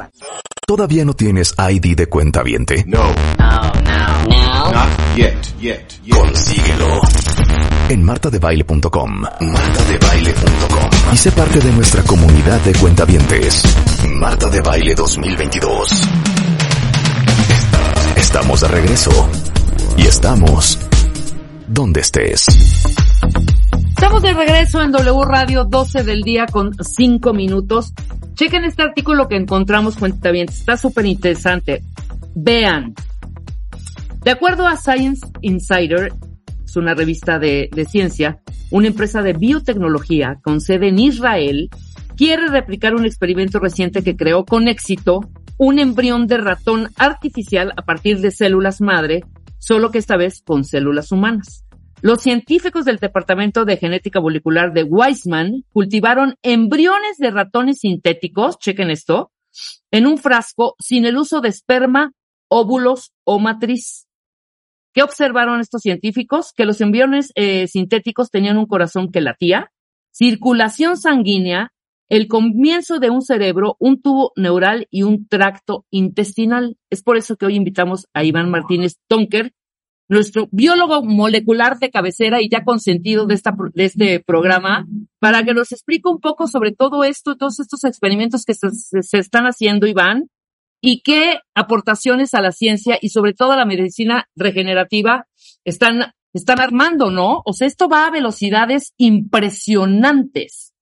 ¿Todavía no tienes ID de cuenta viente? No. Not yet, yet, yet. Consíguelo. En martadebaile.com. Martadebaile.com. Y sé parte de nuestra comunidad de cuentavientes. Marta de Baile 2022. Estamos de regreso. Y estamos donde estés. Estamos de regreso en W Radio 12 del día con 5 minutos. Chequen este artículo que encontramos, cuenta bien, está súper interesante. Vean. De acuerdo a Science Insider, es una revista de, ciencia, una empresa de biotecnología con sede en Israel quiere replicar un experimento reciente que creó con éxito un embrión de ratón artificial a partir de células madre, solo que esta vez con células humanas. Los científicos del Departamento de Genética Molecular de Weizmann cultivaron embriones de ratones sintéticos, chequen esto, en un frasco sin el uso de esperma óvulos o matriz. ¿Qué observaron estos científicos? Que los embriones eh, sintéticos tenían un corazón que latía, circulación sanguínea, el comienzo de un cerebro, un tubo neural y un tracto intestinal. Es por eso que hoy invitamos a Iván Martínez Tonker, nuestro biólogo molecular de cabecera y ya consentido de, esta, de este programa, para que nos explique un poco sobre todo esto, todos estos experimentos que se, se están haciendo, Iván, y qué aportaciones a la ciencia y sobre todo a la medicina regenerativa están, están armando, ¿no? O sea, esto va a velocidades impresionantes.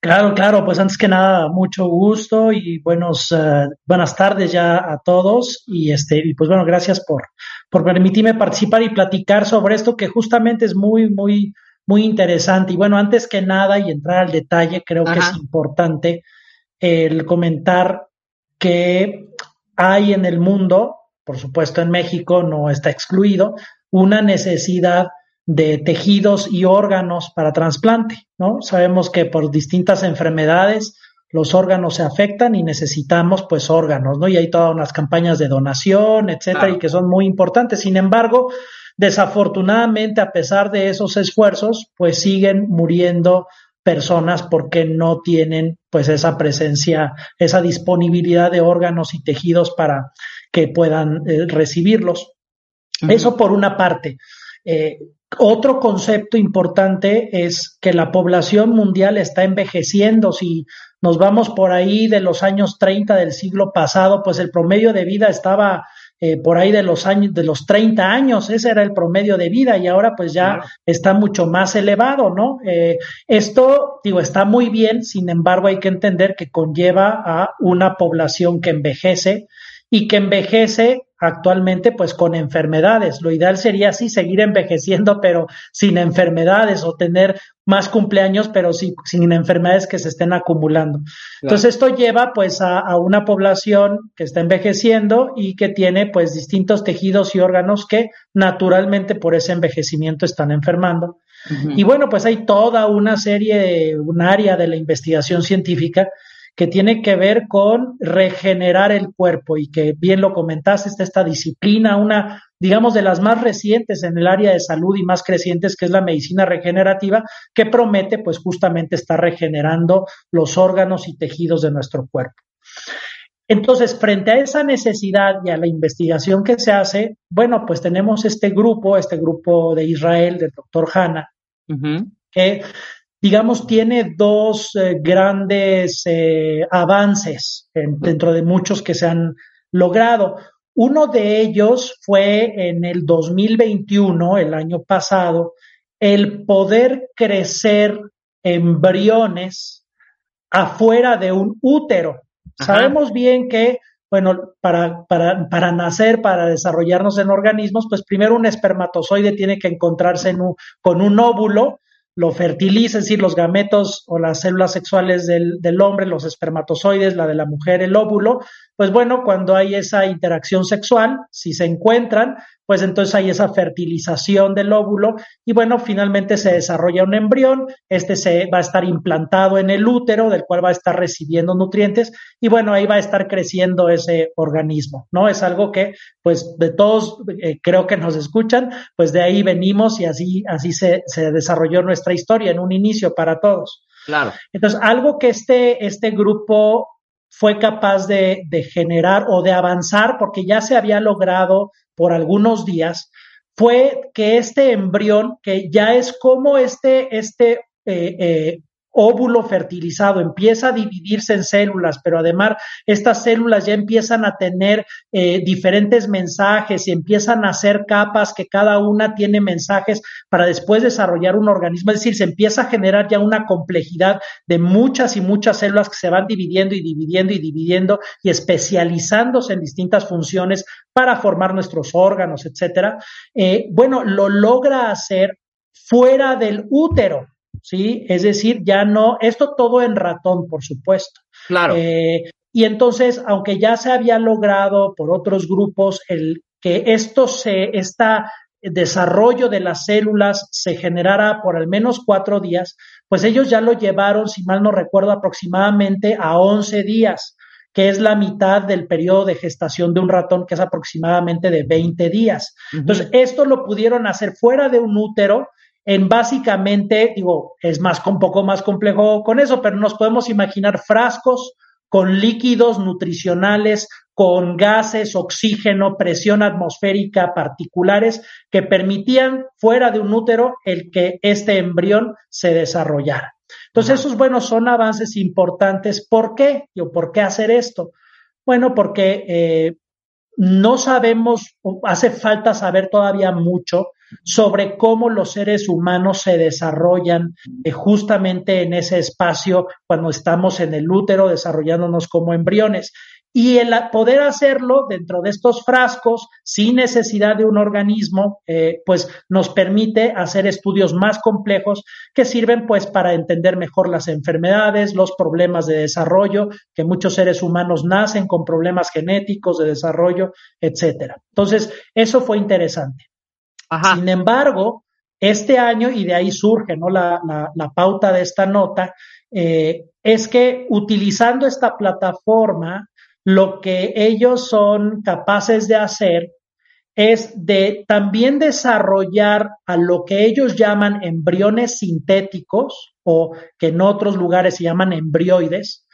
Claro, claro, pues antes que nada, mucho gusto y buenos, uh, buenas tardes ya a todos y este, y pues bueno, gracias por, por permitirme participar y platicar sobre esto que justamente es muy, muy, muy interesante. Y bueno, antes que nada y entrar al detalle, creo Ajá. que es importante el comentar que hay en el mundo, por supuesto en México no está excluido, una necesidad de tejidos y órganos para trasplante, ¿no? Sabemos que por distintas enfermedades los órganos se afectan y necesitamos pues órganos, ¿no? Y hay todas unas campañas de donación, etcétera, y que son muy importantes. Sin embargo, desafortunadamente, a pesar de esos esfuerzos, pues siguen muriendo personas porque no tienen pues esa presencia, esa disponibilidad de órganos y tejidos para que puedan eh, recibirlos. Uh -huh. Eso por una parte. Eh, otro concepto importante es que la población mundial está envejeciendo. Si nos vamos por ahí de los años 30 del siglo pasado, pues el promedio de vida estaba eh, por ahí de los años, de los 30 años, ese era el promedio de vida y ahora pues ya claro. está mucho más elevado, ¿no? Eh, esto, digo, está muy bien, sin embargo hay que entender que conlleva a una población que envejece y que envejece actualmente pues con enfermedades. Lo ideal sería sí seguir envejeciendo pero sin enfermedades o tener más cumpleaños pero sí, sin enfermedades que se estén acumulando. Claro. Entonces esto lleva pues a, a, una población que está envejeciendo y que tiene pues distintos tejidos y órganos que naturalmente por ese envejecimiento están enfermando. Uh -huh. Y bueno, pues hay toda una serie, un área de la investigación científica que tiene que ver con regenerar el cuerpo y que bien lo comentaste, está esta disciplina, una, digamos, de las más recientes en el área de salud y más crecientes, que es la medicina regenerativa, que promete pues justamente estar regenerando los órganos y tejidos de nuestro cuerpo. Entonces, frente a esa necesidad y a la investigación que se hace, bueno, pues tenemos este grupo, este grupo de Israel, del doctor Hanna, uh -huh. que digamos, tiene dos eh, grandes eh, avances en, dentro de muchos que se han logrado. Uno de ellos fue en el 2021, el año pasado, el poder crecer embriones afuera de un útero. Ajá. Sabemos bien que, bueno, para, para, para nacer, para desarrollarnos en organismos, pues primero un espermatozoide tiene que encontrarse en un, con un óvulo lo fertiliza, es decir, los gametos o las células sexuales del, del, hombre, los espermatozoides, la de la mujer, el óvulo, pues bueno, cuando hay esa interacción sexual, si se encuentran, pues entonces hay esa fertilización del óvulo y bueno, finalmente se desarrolla un embrión, este se va a estar implantado en el útero, del cual va a estar recibiendo nutrientes y bueno, ahí va a estar creciendo ese organismo, ¿no? Es algo que pues de todos eh, creo que nos escuchan, pues de ahí venimos y así, así se, se desarrolló nuestra historia en un inicio para todos. Claro. Entonces, algo que este, este grupo fue capaz de, de, generar o de avanzar, porque ya se había logrado por algunos días, fue que este embrión, que ya es como este, este eh, eh, óvulo fertilizado empieza a dividirse en células, pero además estas células ya empiezan a tener eh, diferentes mensajes y empiezan a hacer capas que cada una tiene mensajes para después desarrollar un organismo. Es decir, se empieza a generar ya una complejidad de muchas y muchas células que se van dividiendo y dividiendo y dividiendo y especializándose en distintas funciones para formar nuestros órganos, etcétera. Eh, bueno, lo logra hacer fuera del útero ¿sí? Es decir, ya no, esto todo en ratón, por supuesto. Claro. Eh, y entonces, aunque ya se había logrado por otros grupos el que esto se, esta desarrollo de las células se generara por al menos cuatro días, pues ellos ya lo llevaron, si mal no recuerdo, aproximadamente a once días. que es la mitad del periodo de gestación de un ratón, que es aproximadamente de 20 días. Entonces, esto lo pudieron hacer fuera de un útero en básicamente, digo, es más un poco más complejo con eso, pero nos podemos imaginar frascos con líquidos nutricionales, con gases, oxígeno, presión atmosférica particulares que permitían fuera de un útero el que este embrión se desarrollara. Entonces, esos, bueno, son avances importantes. ¿Por qué? ¿Por qué hacer esto? Bueno, porque eh, no sabemos, hace falta saber todavía mucho sobre cómo los seres humanos se desarrollan eh, justamente en ese espacio cuando estamos en el útero desarrollándonos como embriones. Y el poder hacerlo dentro de estos frascos sin necesidad de un organismo, eh, pues nos permite hacer estudios más complejos que sirven pues para entender mejor las enfermedades, los problemas de desarrollo, que muchos seres humanos nacen con problemas genéticos de desarrollo, etcétera. Entonces, eso fue interesante. Sin embargo, este año, y de ahí surge ¿no? la, pauta de esta nota, eh, es que utilizando esta plataforma, lo que ellos son capaces de hacer es de también desarrollar a lo que ellos llaman embriones sintéticos o que en otros lugares se llaman embrioides,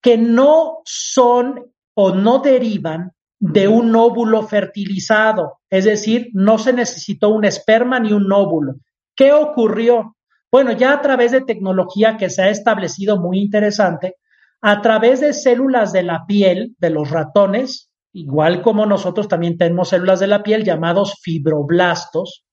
que no son o no derivan de un óvulo fertilizado, es decir, no se necesitó un esperma ni un óvulo. ¿Qué ocurrió? Bueno, ya a través de tecnología que se ha establecido muy interesante, a través de células de la piel de los ratones, igual como nosotros también tenemos células de la piel llamados fibroblastos,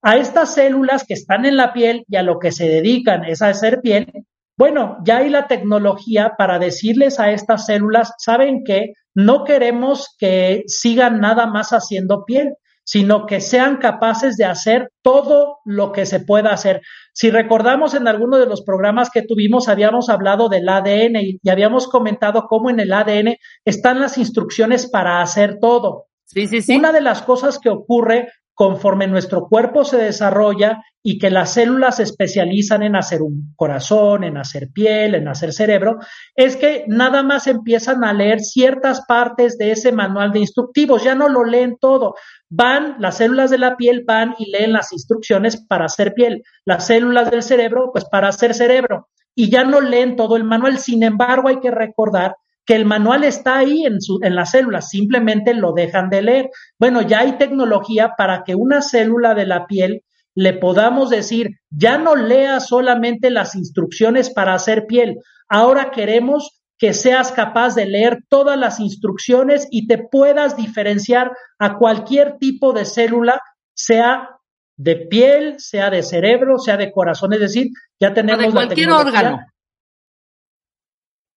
a estas células que están en la piel y a lo que se dedican es a hacer piel, bueno, ya hay la tecnología para decirles a estas células, ¿saben qué? No queremos que sigan nada más haciendo piel, sino que sean capaces de hacer todo lo que se pueda hacer. Si recordamos en alguno de los programas que tuvimos, habíamos hablado del ADN y, habíamos comentado cómo en el ADN están las instrucciones para hacer todo. Sí, sí, sí. Una de las cosas que ocurre conforme nuestro cuerpo se desarrolla y que las células se especializan en hacer un corazón, en hacer piel, en hacer cerebro, es que nada más empiezan a leer ciertas partes de ese manual de instructivos, ya no lo leen todo. Van, las células de la piel van y leen las instrucciones para hacer piel, las células del cerebro, pues para hacer cerebro, y ya no leen todo el manual. Sin embargo, hay que recordar que el manual está ahí en, su, en las células, simplemente lo dejan de leer. Bueno, ya hay tecnología para que una célula de la piel le podamos decir, ya no lea solamente las instrucciones para hacer piel, ahora queremos que seas capaz de leer todas las instrucciones y te puedas diferenciar a cualquier tipo de célula, sea de piel, sea de cerebro, sea de corazón, es decir, ya tenemos... de cualquier órgano.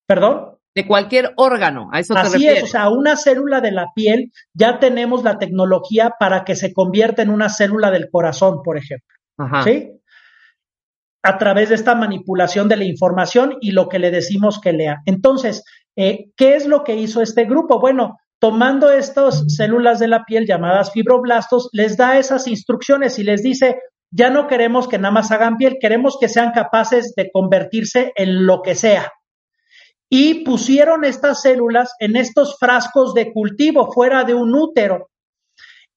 ¿Perdón? De cualquier órgano. A eso Así te es, o sea, una célula de la piel ya tenemos la tecnología para que se convierta en una célula del corazón, por ejemplo. ¿Sí? A través de esta manipulación de la información y lo que le decimos que lea. Entonces, eh, ¿qué es lo que hizo este grupo? Bueno, tomando estas células de la piel llamadas fibroblastos, les da esas instrucciones y les dice, ya no queremos que nada más hagan piel, queremos que sean capaces de convertirse en lo que sea y pusieron estas células en estos frascos de cultivo fuera de un útero.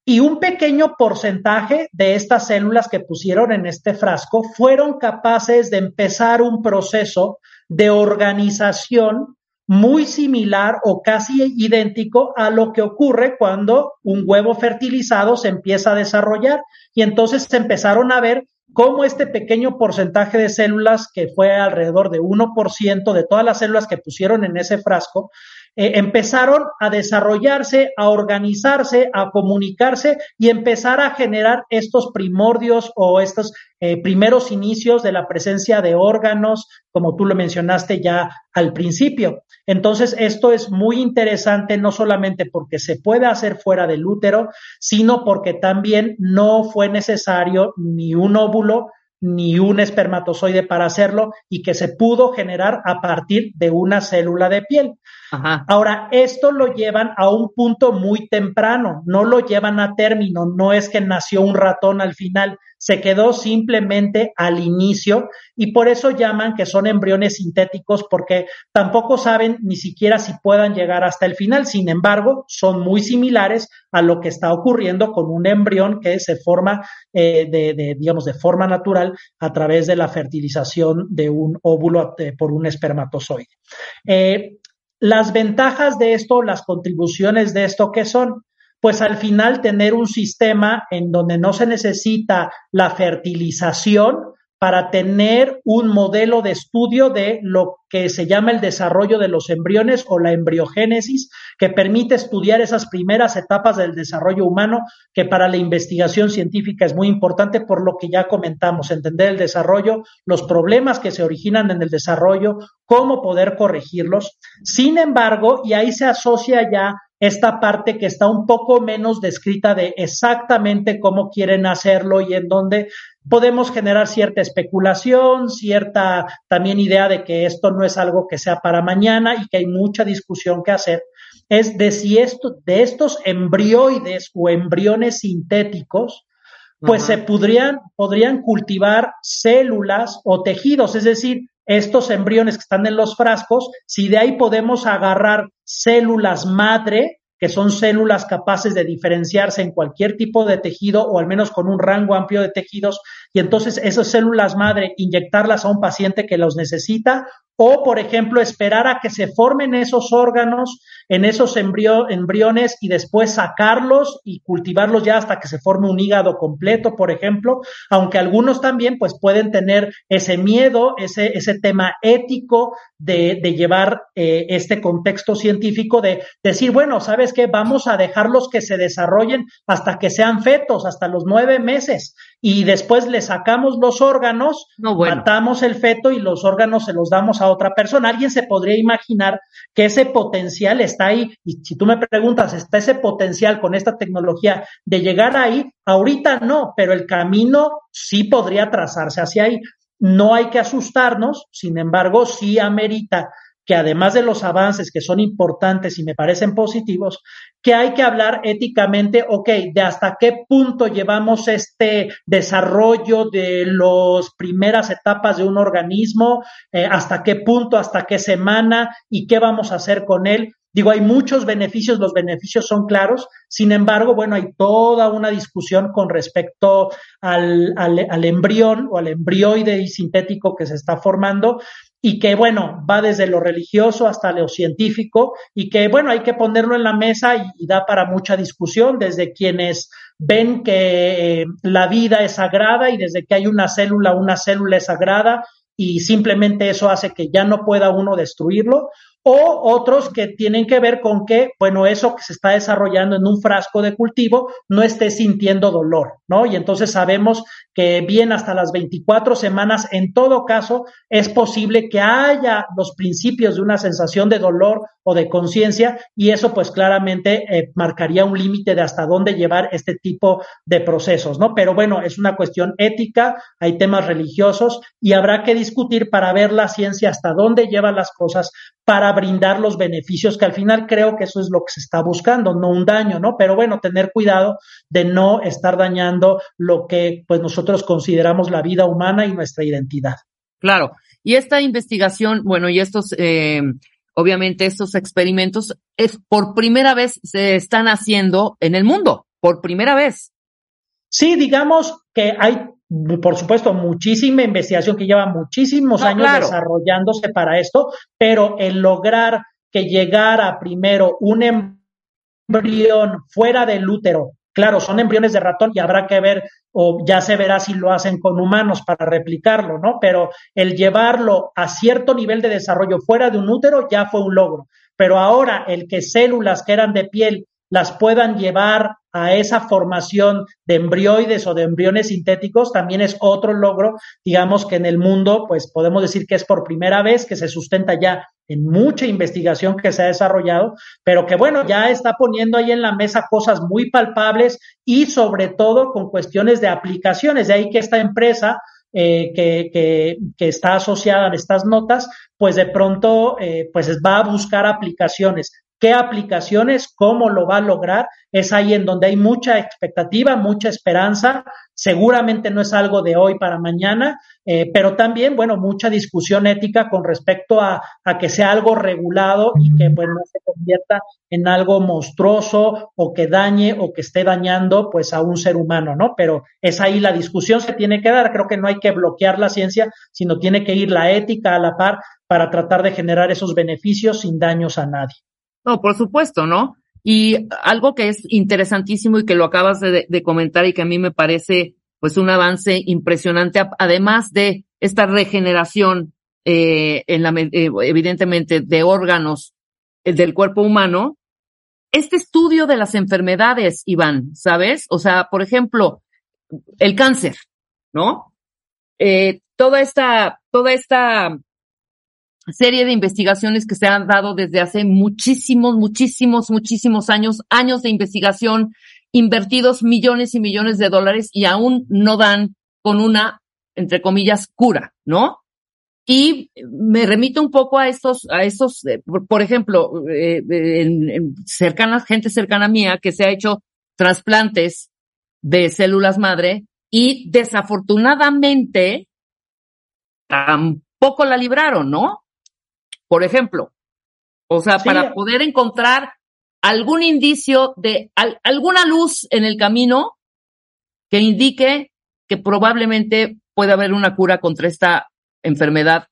Y un pequeño porcentaje de estas células que pusieron en este frasco fueron capaces de empezar un proceso de organización muy similar o casi idéntico a lo que ocurre cuando un huevo fertilizado se empieza a desarrollar. Y entonces se empezaron a ver cómo este pequeño porcentaje de células, que fue alrededor de 1% de todas las células que pusieron en ese frasco, eh, empezaron a desarrollarse, a organizarse, a comunicarse y empezar a generar estos primordios o estos eh, primeros inicios de la presencia de órganos, como tú lo mencionaste ya al principio. Entonces, esto es muy interesante, no solamente porque se puede hacer fuera del útero, sino porque también no fue necesario ni un óvulo ni un espermatozoide para hacerlo y que se pudo generar a partir de una célula de piel. Ahora, esto lo llevan a un punto muy temprano, no lo llevan a término, no es que nació un ratón al final, se quedó simplemente al inicio y por eso llaman que son embriones sintéticos porque tampoco saben ni siquiera si puedan llegar hasta el final. Sin embargo, son muy similares a lo que está ocurriendo con un embrión que se forma eh, de, digamos, de forma natural a través de la fertilización de un óvulo eh, por un espermatozoide. Eh, las ventajas de esto, las contribuciones de esto, ¿qué son? Pues al final tener un sistema en donde no se necesita la fertilización, para tener un modelo de estudio de lo que se llama el desarrollo de los embriones o la embriogénesis, que permite estudiar esas primeras etapas del desarrollo humano, que para la investigación científica es muy importante por lo que ya comentamos, entender el desarrollo, los problemas que se originan en el desarrollo, cómo poder corregirlos. Sin embargo, y ahí se asocia ya esta parte que está un poco menos descrita de exactamente cómo quieren hacerlo y en dónde podemos generar cierta especulación, cierta también idea de que esto no es algo que sea para mañana y que hay mucha discusión que hacer, es de si esto, de estos embrioides o embriones sintéticos, pues se podrían, podrían cultivar células o tejidos, es decir, estos embriones que están en los frascos, si de ahí podemos agarrar células madre que son células capaces de diferenciarse en cualquier tipo de tejido o al menos con un rango amplio de tejidos y entonces esas células madre inyectarlas a un paciente que los necesita o, por ejemplo, esperar a que se formen esos órganos en esos embriones y después sacarlos y cultivarlos ya hasta que se forme un hígado completo, por ejemplo, aunque algunos también pues pueden tener ese miedo, ese, ese tema ético de, de llevar eh, este contexto científico de decir, bueno, ¿sabes qué? Vamos a dejarlos que se desarrollen hasta que sean fetos, hasta los nueve meses y después le sacamos los órganos, matamos el feto y los órganos se los damos a otra persona. Alguien se podría imaginar que ese potencial está ahí. Y si tú me preguntas, ¿está ese potencial con esta tecnología de llegar ahí? Ahorita no, pero el camino sí podría trazarse hacia ahí. No hay que asustarnos, sin embargo, sí amerita que además de los avances que son importantes y me parecen positivos, que hay que hablar éticamente, ok, de hasta qué punto llevamos este desarrollo de las primeras etapas de un organismo, eh, hasta qué punto, hasta qué semana y qué vamos a hacer con él. Digo, hay muchos beneficios, los beneficios son claros, sin embargo, bueno, hay toda una discusión con respecto al, al, embrión o al embrioide sintético que se está formando y que, bueno, va desde lo religioso hasta lo científico y que, bueno, hay que ponerlo en la mesa y, da para mucha discusión desde quienes ven que eh, la vida es sagrada y desde que hay una célula, una célula es sagrada y simplemente eso hace que ya no pueda uno destruirlo, o otros que tienen que ver con que, bueno, eso que se está desarrollando en un frasco de cultivo no esté sintiendo dolor, ¿no? Y entonces sabemos que bien hasta las 24 semanas, en todo caso, es posible que haya los principios de una sensación de dolor o de conciencia y eso pues claramente eh, marcaría un límite de hasta dónde llevar este tipo de procesos, ¿no? Pero bueno, es una cuestión ética, hay temas religiosos y habrá que discutir para ver la ciencia hasta dónde lleva las cosas para brindar los beneficios, que al final creo que eso es lo que se está buscando, no un daño, ¿no? Pero bueno, tener cuidado de no estar dañando lo que pues nosotros consideramos la vida humana y nuestra identidad. Claro, y esta investigación, bueno, y estos, eh, obviamente estos experimentos es por primera vez se están haciendo en el mundo, por primera vez. Sí, digamos que hay por supuesto, muchísima investigación que lleva muchísimos años desarrollándose para esto, pero el lograr que llegara primero un embrión fuera del útero, claro, son embriones de ratón y habrá que ver o ya se verá si lo hacen con humanos para replicarlo, ¿no? Pero el llevarlo a cierto nivel de desarrollo fuera de un útero ya fue un logro. Pero ahora el que células que eran de piel las puedan llevar a esa formación de embrioides o de embriones sintéticos también es otro logro, digamos que en el mundo, pues podemos decir que es por primera vez que se sustenta ya en mucha investigación que se ha desarrollado, pero que bueno, ya está poniendo ahí en la mesa cosas muy palpables y sobre todo con cuestiones de aplicaciones. De ahí que esta empresa eh, que, que, está asociada a estas notas, pues de pronto eh, pues va a buscar aplicaciones qué aplicaciones, cómo lo va a lograr. Es ahí en donde hay mucha expectativa, mucha esperanza. Seguramente no es algo de hoy para mañana, eh, pero también, bueno, mucha discusión ética con respecto a, que sea algo regulado y que pues, no se convierta en algo monstruoso o que dañe o que esté dañando pues a un ser humano, ¿no? Pero es ahí la discusión se tiene que dar. Creo que no hay que bloquear la ciencia, sino tiene que ir la ética a la par para tratar de generar esos beneficios sin daños a nadie. No, por supuesto, ¿no? Y algo que es interesantísimo y que lo acabas de, comentar y que a mí me parece pues un avance impresionante, además de esta regeneración eh, en la, eh, evidentemente de órganos eh, del cuerpo humano, este estudio de las enfermedades, Iván, ¿sabes? O sea, por ejemplo, el cáncer, ¿no? Eh, toda esta, toda esta serie de investigaciones que se han dado desde hace muchísimos, muchísimos, muchísimos años, años de investigación, invertidos millones y millones de dólares y aún no dan con una, entre comillas, cura, ¿no? Y me remito un poco a estos, a estos, eh, por, ejemplo, eh, en, cercanas, gente cercana mía que se ha hecho trasplantes de células madre y desafortunadamente tampoco la libraron, ¿no? Por ejemplo. O sea, para poder encontrar algún indicio de alguna luz en el camino que indique que probablemente puede haber una cura contra esta enfermedad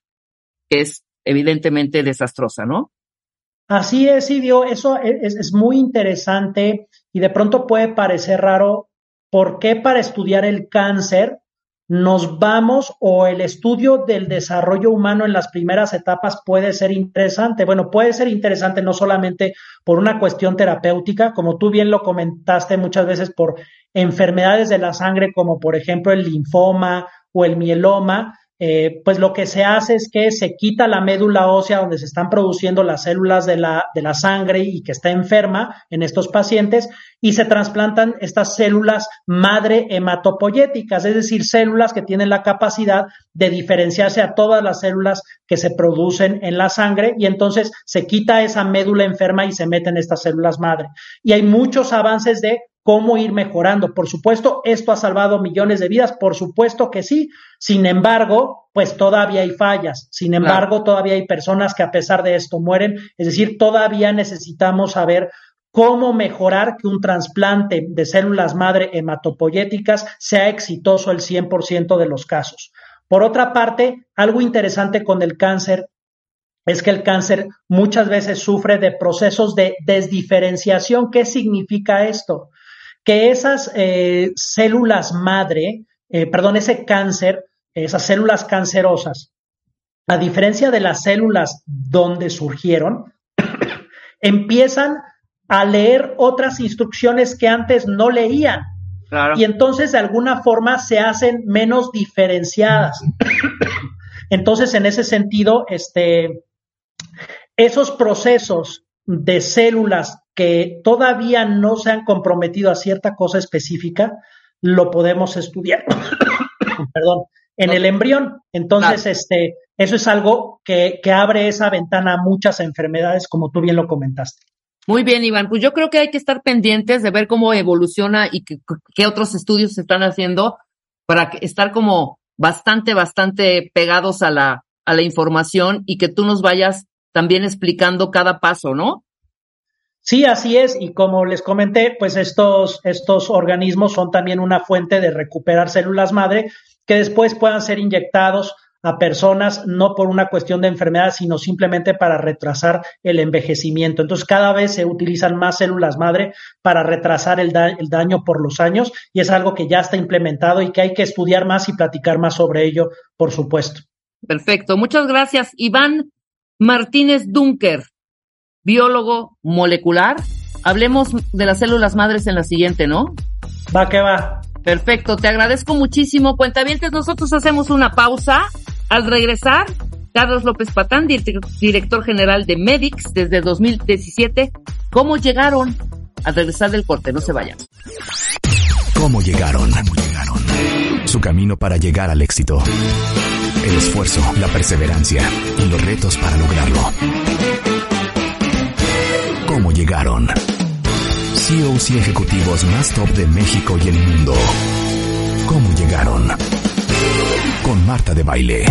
que es evidentemente desastrosa, ¿no? Así es, Idio, eso es, es, muy interesante y de pronto puede parecer raro. ¿Por qué para estudiar el cáncer nos vamos o el estudio del desarrollo humano en las primeras etapas puede ser interesante. Bueno, puede ser interesante no solamente por una cuestión terapéutica, como tú bien lo comentaste muchas veces por enfermedades de la sangre como por ejemplo el linfoma o el mieloma, eh, pues lo que se hace es que se quita la médula ósea donde se están produciendo las células de la, de la sangre y que está enferma en estos pacientes y se trasplantan estas células madre hematopoyéticas, es decir, células que tienen la capacidad de diferenciarse a todas las células que se producen en la sangre y entonces se quita esa médula enferma y se meten estas células madre. Y hay muchos avances de cómo ir mejorando. Por supuesto, esto ha salvado millones de vidas, por supuesto que sí. Sin embargo, pues todavía hay fallas. Sin embargo, todavía hay personas que a pesar de esto mueren. Es decir, todavía necesitamos saber cómo mejorar que un trasplante de células madre hematopoyéticas sea exitoso el 100% de los casos. Por otra parte, algo interesante con el cáncer es que el cáncer muchas veces sufre de procesos de desdiferenciación. ¿Qué significa esto? Que esas eh, células madre, eh, perdón, ese cáncer, esas células cancerosas, a diferencia de las células donde surgieron, empiezan a leer otras instrucciones que antes no leían. Y entonces de alguna forma se hacen menos diferenciadas. entonces, en ese sentido, este, esos procesos de células que todavía no se han comprometido a cierta cosa específica, lo podemos estudiar, perdón, en el embrión. Entonces, este, eso es algo que, que abre esa ventana a muchas enfermedades, como tú bien lo comentaste. Muy bien, Iván. Pues yo creo que hay que estar pendientes de ver cómo evoluciona y qué otros estudios se están haciendo para estar como bastante, bastante pegados a la, a la información y que tú nos vayas también explicando cada paso, ¿no? Sí, así es. Y como les comenté, pues estos, estos organismos son también una fuente de recuperar células madre que después puedan ser inyectados a personas no por una cuestión de enfermedad, sino simplemente para retrasar el envejecimiento. Entonces, cada vez se utilizan más células madre para retrasar el, el, daño por los años y es algo que ya está implementado y que hay que estudiar más y platicar más sobre ello, por supuesto. Perfecto. Muchas gracias, Iván Martínez Dunker biólogo molecular. Hablemos de las células madres en la siguiente, ¿no? Va que va. Perfecto, te agradezco muchísimo. Cuentavientes, nosotros hacemos una pausa. Al regresar, Carlos López Patán, director general de Medix desde 2017. ¿Cómo llegaron? Al regresar del corte, no se vayan. ¿Cómo llegaron? ¿Cómo llegaron? Su camino para llegar al éxito. El esfuerzo, la perseverancia y los retos para lograrlo. cómo llegaron. Y ejecutivos más top de México y el mundo. ¿Cómo llegaron? Con Marta de Baile.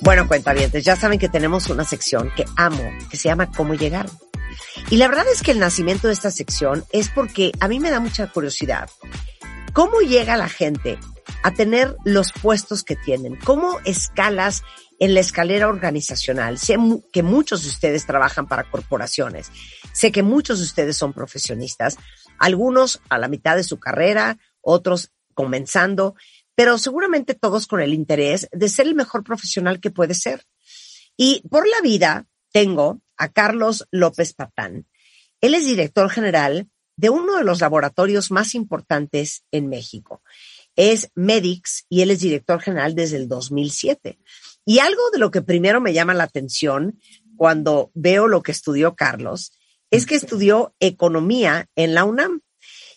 Bueno, cuentavientes, ya saben que tenemos una sección que amo, que se llama ¿Cómo llegaron? Y la verdad es que el nacimiento de esta sección es porque a mí me da mucha curiosidad. ¿Cómo llega la gente a tener los puestos que tienen? ¿Cómo escalas en la escalera organizacional? Sé que muchos de ustedes trabajan para corporaciones. Sé que muchos de ustedes son profesionistas. Algunos a la mitad de su carrera, otros comenzando, pero seguramente todos con el interés de ser el mejor profesional que puede ser. Y por la vida tengo a Carlos López Patán. Él es director general de uno de los laboratorios más importantes en México. Es Medix y él es director general desde el 2007. Y algo de lo que primero me llama la atención cuando veo lo que estudió Carlos es que estudió economía en la UNAM.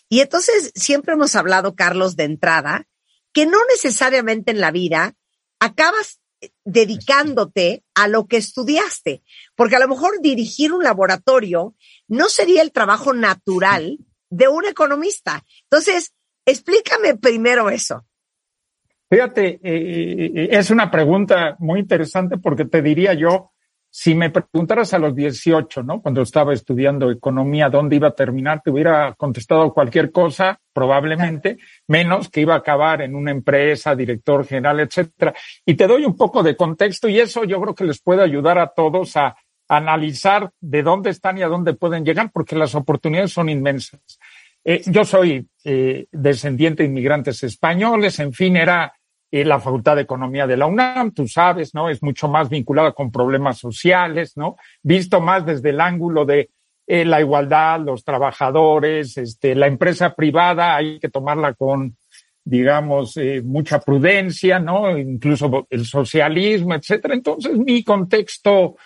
Y entonces siempre hemos hablado, Carlos, de entrada, que no necesariamente en la vida acabas dedicándote a lo que estudiaste, porque a lo mejor dirigir un laboratorio no sería el trabajo natural de un economista. Entonces, explícame primero eso. Fíjate, eh, eh, es una pregunta muy interesante porque te diría yo, si me preguntaras a los 18, ¿no? Cuando estaba estudiando economía, dónde iba a terminar, te hubiera contestado cualquier cosa, probablemente, menos que iba a acabar en una empresa, director general, etcétera. Y te doy un poco de contexto y eso yo creo que les puede ayudar a todos a analizar de dónde están y a dónde pueden llegar, porque las oportunidades son inmensas. Eh, yo soy eh, descendiente de inmigrantes españoles, en fin, era eh, la Facultad de Economía de la UNAM, tú sabes, ¿no? Es mucho más vinculada con problemas sociales, ¿no? Visto más desde el ángulo de la igualdad, los trabajadores, este, la empresa privada, hay que tomarla con, digamos, mucha prudencia, ¿no? Incluso el socialismo, etcétera. Entonces, mi contexto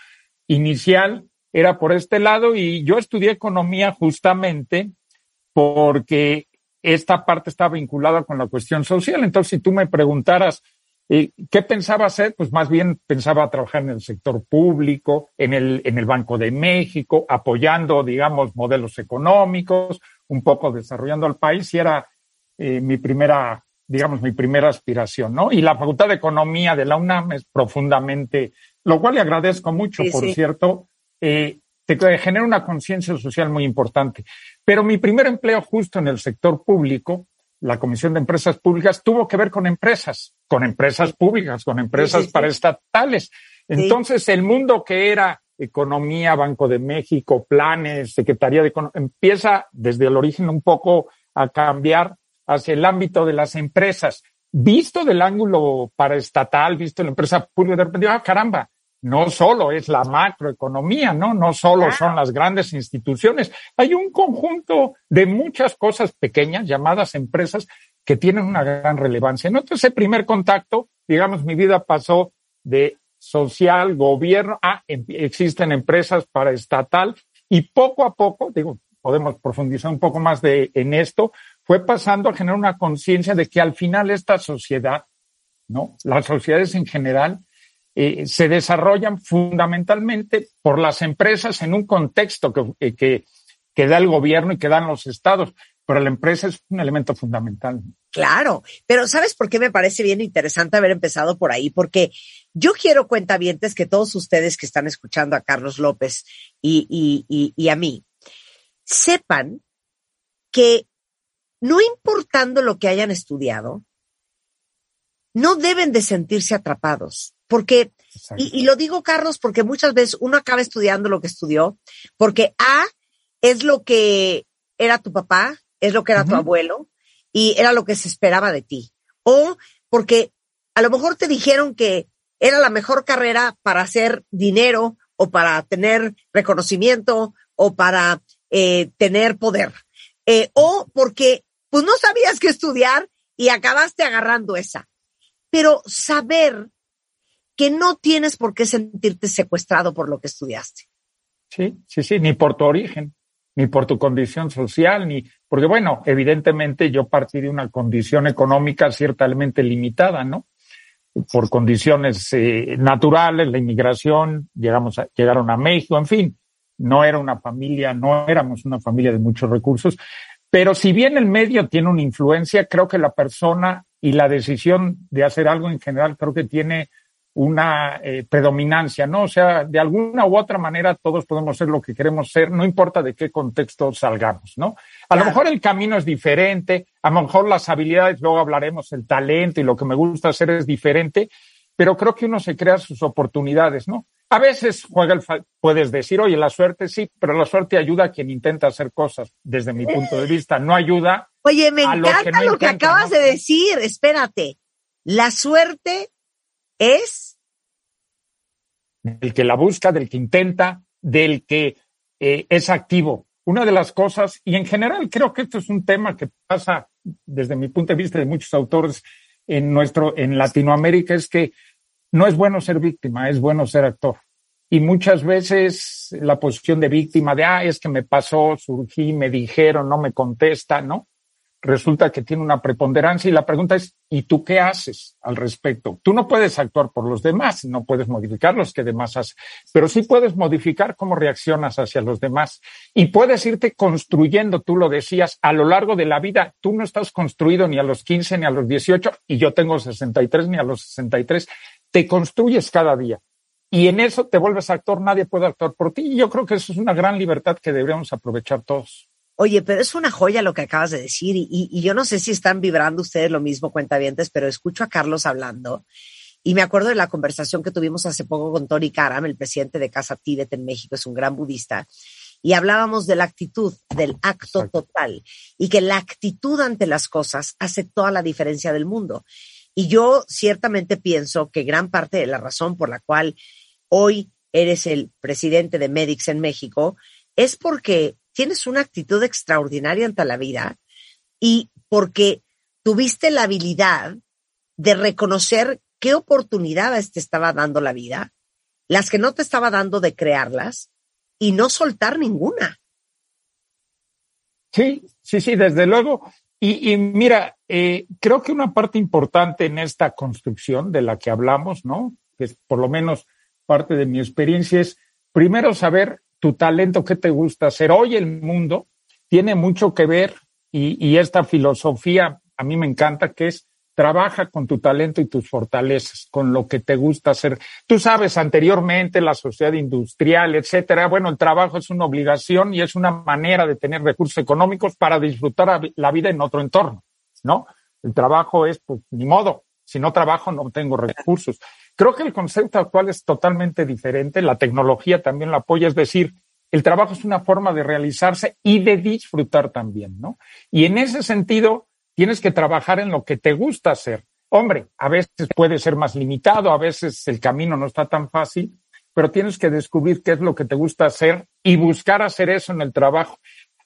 inicial era por este lado y yo estudié economía justamente porque esta parte está vinculada con la cuestión social. Entonces, si tú me preguntaras eh, qué pensaba hacer, pues más bien pensaba trabajar en el sector público, en el, en el Banco de México, apoyando, digamos, modelos económicos, un poco desarrollando al país y era eh, mi primera, digamos, mi primera aspiración, ¿no? Y la Facultad de Economía de la UNAM es profundamente lo cual le agradezco mucho, por cierto, eh, te genera una conciencia social muy importante. Pero mi primer empleo justo en el sector público, la Comisión de Empresas Públicas, tuvo que ver con empresas, con empresas públicas, con empresas paraestatales. Entonces, el mundo que era economía, Banco de México, planes, Secretaría de Economía, empieza desde el origen un poco a cambiar hacia el ámbito de las empresas. Visto del ángulo paraestatal, visto la empresa pública, de repente, ah, caramba, no solo es la macroeconomía, ¿no? No solo son las grandes instituciones. Hay un conjunto de muchas cosas pequeñas llamadas empresas que tienen una gran relevancia. Entonces, ese primer contacto, digamos, mi vida pasó de social, gobierno, a em, existen empresas paraestatal y poco a poco, digo, podemos profundizar un poco más de, en esto, fue pasando a generar una conciencia de que al final esta sociedad, ¿no? Las sociedades en general eh, se desarrollan fundamentalmente por las empresas en un contexto que, eh, que, que da el gobierno y que dan los estados, pero la empresa es un elemento fundamental. Claro, pero ¿sabes por qué me parece bien interesante haber empezado por ahí? Porque yo quiero cuentavientes que todos ustedes que están escuchando a Carlos López y, y, y, y a mí sepan que no importando lo que hayan estudiado, no deben de sentirse atrapados. Porque, y, lo digo, Carlos, porque muchas veces uno acaba estudiando lo que estudió, porque A es lo que era tu papá, es lo que era tu abuelo, y era lo que se esperaba de ti. O porque a lo mejor te dijeron que era la mejor carrera para hacer dinero o para tener reconocimiento o para eh, tener poder. Eh, o porque pues no sabías qué estudiar y acabaste agarrando esa. Pero saber que no tienes por qué sentirte secuestrado por lo que estudiaste. Sí, sí, sí, ni por tu origen, ni por tu condición social, ni porque bueno, evidentemente yo partí de una condición económica ciertamente limitada, ¿no? Por condiciones eh, naturales, la inmigración, llegamos a, llegaron a México, en fin, no era una familia, no éramos una familia de muchos recursos, pero si bien el medio tiene una influencia, creo que la persona y la decisión de hacer algo en general creo que tiene una eh, predominancia, ¿no? O sea, de alguna u otra manera todos podemos ser lo que queremos ser, no importa de qué contexto salgamos, ¿no? A lo mejor el camino es diferente, a lo mejor las habilidades, luego hablaremos, el talento y lo que me gusta hacer es diferente, pero creo que uno se crea sus oportunidades, ¿no? A veces juega el puedes decir, oye, la suerte sí, pero la suerte ayuda a quien intenta hacer cosas, desde mi punto de vista, no ayuda. Oye, me encanta lo que, acabas de decir, espérate. La suerte es del que la busca, del que intenta, del que eh, es activo. Una de las cosas, y en general creo que esto es un tema que pasa desde mi punto de vista de muchos autores en nuestro, en Latinoamérica, es que no es bueno ser víctima, es bueno ser actor. Y muchas veces la posición de víctima de, ah, es que me pasó, surgí, me dijeron, no me contesta, ¿no? Resulta que tiene una preponderancia y la pregunta es, ¿y tú qué haces al respecto? Tú no puedes actuar por los demás, no puedes modificar los que demás hacen, pero sí puedes modificar cómo reaccionas hacia los demás y puedes irte construyendo, tú lo decías, a lo largo de la vida, tú no estás construido ni a los 15 ni a los 18 y yo tengo 63 ni a los 63, te construyes cada día. Y en eso te vuelves actor, nadie puede actuar por ti. Y yo creo que eso es una gran libertad que deberíamos aprovechar todos. Oye, pero es una joya lo que acabas de decir y, yo no sé si están vibrando ustedes lo mismo, cuentavientes, pero escucho a Carlos hablando y me acuerdo de la conversación que tuvimos hace poco con Tony Karam, el presidente de Casa Tíbet en México, es un gran budista, y hablábamos de la actitud, del acto total, y que la actitud ante las cosas hace toda la diferencia del mundo. Y yo ciertamente pienso que gran parte de la razón por la cual hoy eres el presidente de Medix en México es porque tienes una actitud extraordinaria ante la vida y porque tuviste la habilidad de reconocer qué oportunidades te estaba dando la vida, las que no te estaba dando de crearlas y no soltar ninguna. Sí, sí, sí, desde luego. Y, mira, eh, creo que una parte importante en esta construcción de la que hablamos, ¿no? Que es por lo menos parte de mi experiencia es primero saber tu talento, qué te gusta hacer. Hoy el mundo tiene mucho que ver y, esta filosofía a mí me encanta, que es trabaja con tu talento y tus fortalezas, con lo que te gusta hacer. Tú sabes, anteriormente la sociedad industrial, etcétera, bueno, el trabajo es una obligación y es una manera de tener recursos económicos para disfrutar la vida en otro entorno, ¿no? El trabajo es, pues, ni modo. Si no trabajo, no tengo recursos. Creo que el concepto actual es totalmente diferente, la tecnología también lo apoya, es decir, el trabajo es una forma de realizarse y de disfrutar también, ¿no? Y en ese sentido, tienes que trabajar en lo que te gusta hacer. Hombre, a veces puede ser más limitado, a veces el camino no está tan fácil, pero tienes que descubrir qué es lo que te gusta hacer y buscar hacer eso en el trabajo.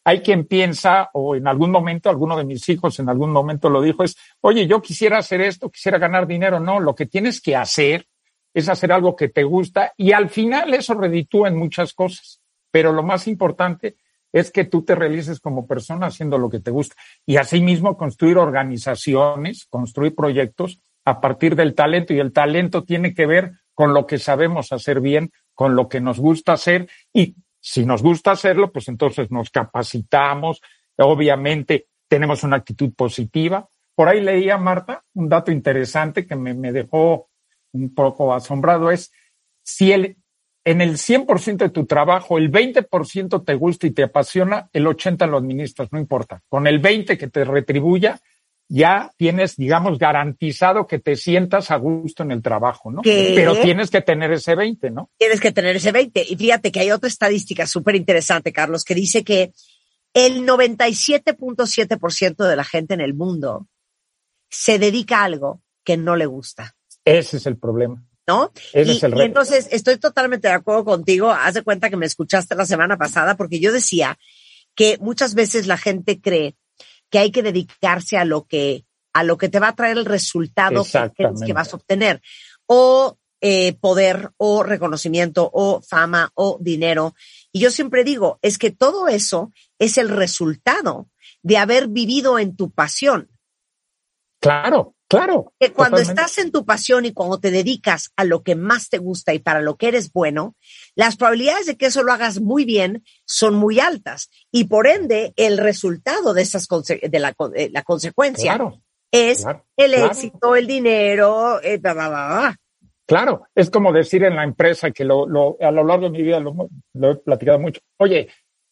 Hay quien piensa, o en algún momento, alguno de mis hijos en algún momento lo dijo, es, oye, yo quisiera hacer esto, quisiera ganar dinero. No, lo que tienes que hacer es hacer algo que te gusta y al final eso reditúa en muchas cosas. Pero lo más importante es que tú te realices como persona haciendo lo que te gusta y asimismo construir organizaciones, construir proyectos a partir del talento y el talento tiene que ver con lo que sabemos hacer bien, con lo que nos gusta hacer y si nos gusta hacerlo, pues entonces nos capacitamos, obviamente tenemos una actitud positiva. Por ahí leía, Marta, un dato interesante que me, dejó un poco asombrado, es si el, en el 100% de tu trabajo el 20% te gusta y te apasiona, el 80% lo administras, no importa. Con el 20% que te retribuya, ya tienes, digamos, garantizado que te sientas a gusto en el trabajo, ¿no? Pero tienes que tener ese 20, ¿no? Tienes que tener ese 20. Y fíjate que hay otra estadística súper interesante, Carlos, que dice que el 97.7% de la gente en el mundo se dedica a algo que no le gusta. Ese es el problema. ¿no? Ese es el y entonces estoy totalmente de acuerdo contigo. Haz de cuenta que me escuchaste la semana pasada porque yo decía que muchas veces la gente cree que hay que dedicarse a lo que, a lo que te va a traer el resultado que, vas a obtener. O eh, poder, o reconocimiento, o fama, o dinero. Y yo siempre digo, es que todo eso es el resultado de haber vivido en tu pasión. Claro, Claro. Que cuando totalmente. estás en tu pasión y cuando te dedicas a lo que más te gusta y para lo que eres bueno, las probabilidades de que eso lo hagas muy bien son muy altas. Y por ende, el resultado de esas conse- de la, la consecuencia Claro, es claro, el claro. éxito, el dinero, eh, claro. Es como decir en la empresa que lo, lo- a lo largo de mi vida lo, lo he platicado mucho. Oye,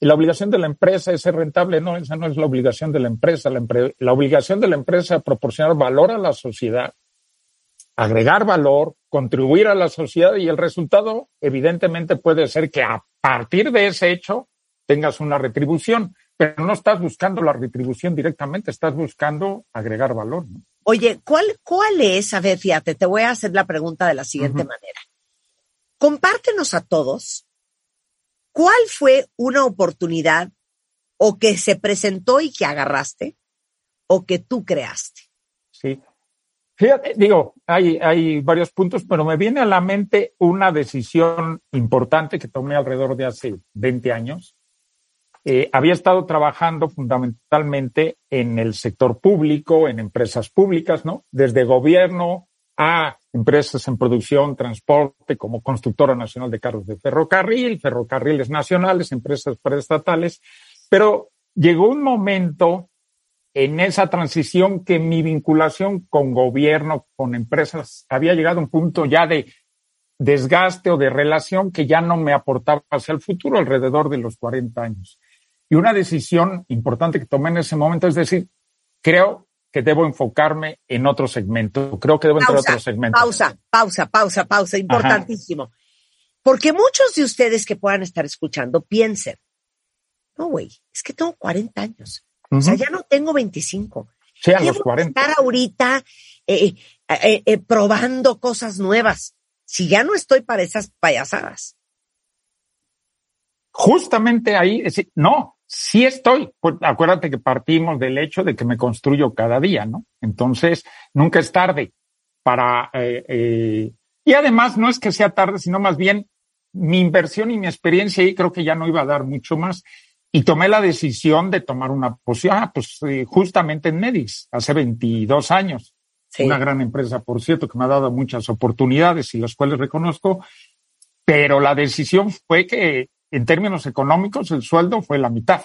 la obligación de la empresa es ser rentable. No, esa no es la obligación de la empresa. La, empre- la obligación de la empresa es proporcionar valor a la sociedad, agregar valor, contribuir a la sociedad y el resultado evidentemente puede ser que a partir de ese hecho tengas una retribución, pero no estás buscando la retribución directamente, estás buscando agregar valor. ¿no? Oye, ¿cuál, ¿cuál es? A ver, fíjate, te voy a hacer la pregunta de la siguiente manera. Compártenos a todos cuál fue una oportunidad o que se presentó y que agarraste o que tú creaste. Sí. Fíjate, digo, hay, hay varios puntos, pero me viene a la mente una decisión importante que tomé alrededor de hace 20 años. Eh, había estado trabajando fundamentalmente en el sector público, en empresas públicas, ¿no? Desde gobierno a empresas en producción, transporte, como Constructora Nacional de Carros de Ferrocarril, ferrocarriles nacionales, empresas preestatales. Pero llegó un momento en esa transición que mi vinculación con gobierno, con empresas, había llegado a un punto ya de desgaste o de relación que ya no me aportaba hacia el futuro alrededor de los 40 años. Y una decisión importante que tomé en ese momento es decir, creo que debo enfocarme en otro segmento, creo que debo entrar a Pausa, otro segmento. pausa, pausa, pausa, pausa, importantísimo. Porque muchos de ustedes que puedan estar escuchando piensen, no, güey, es que tengo 40 años. O sea, ya no tengo 25. Sí, a ¿Qué los voy a 40. estar ahorita eh, eh, eh, probando cosas nuevas? Si ya no estoy para esas payasadas. justamente ahí, no, sí estoy. Pues acuérdate que partimos del hecho de que me construyo cada día, ¿no? Entonces, nunca es tarde para... eh, eh, y además no es que sea tarde, sino más bien mi inversión y mi experiencia ahí creo que ya no iba a dar mucho más. Y tomé la decisión de tomar una posición, ah, pues eh, justamente en Medix, hace 22 años. Sí. Una gran empresa, por cierto, que me ha dado muchas oportunidades y las cuales reconozco, pero la decisión fue que en términos económicos el sueldo fue la mitad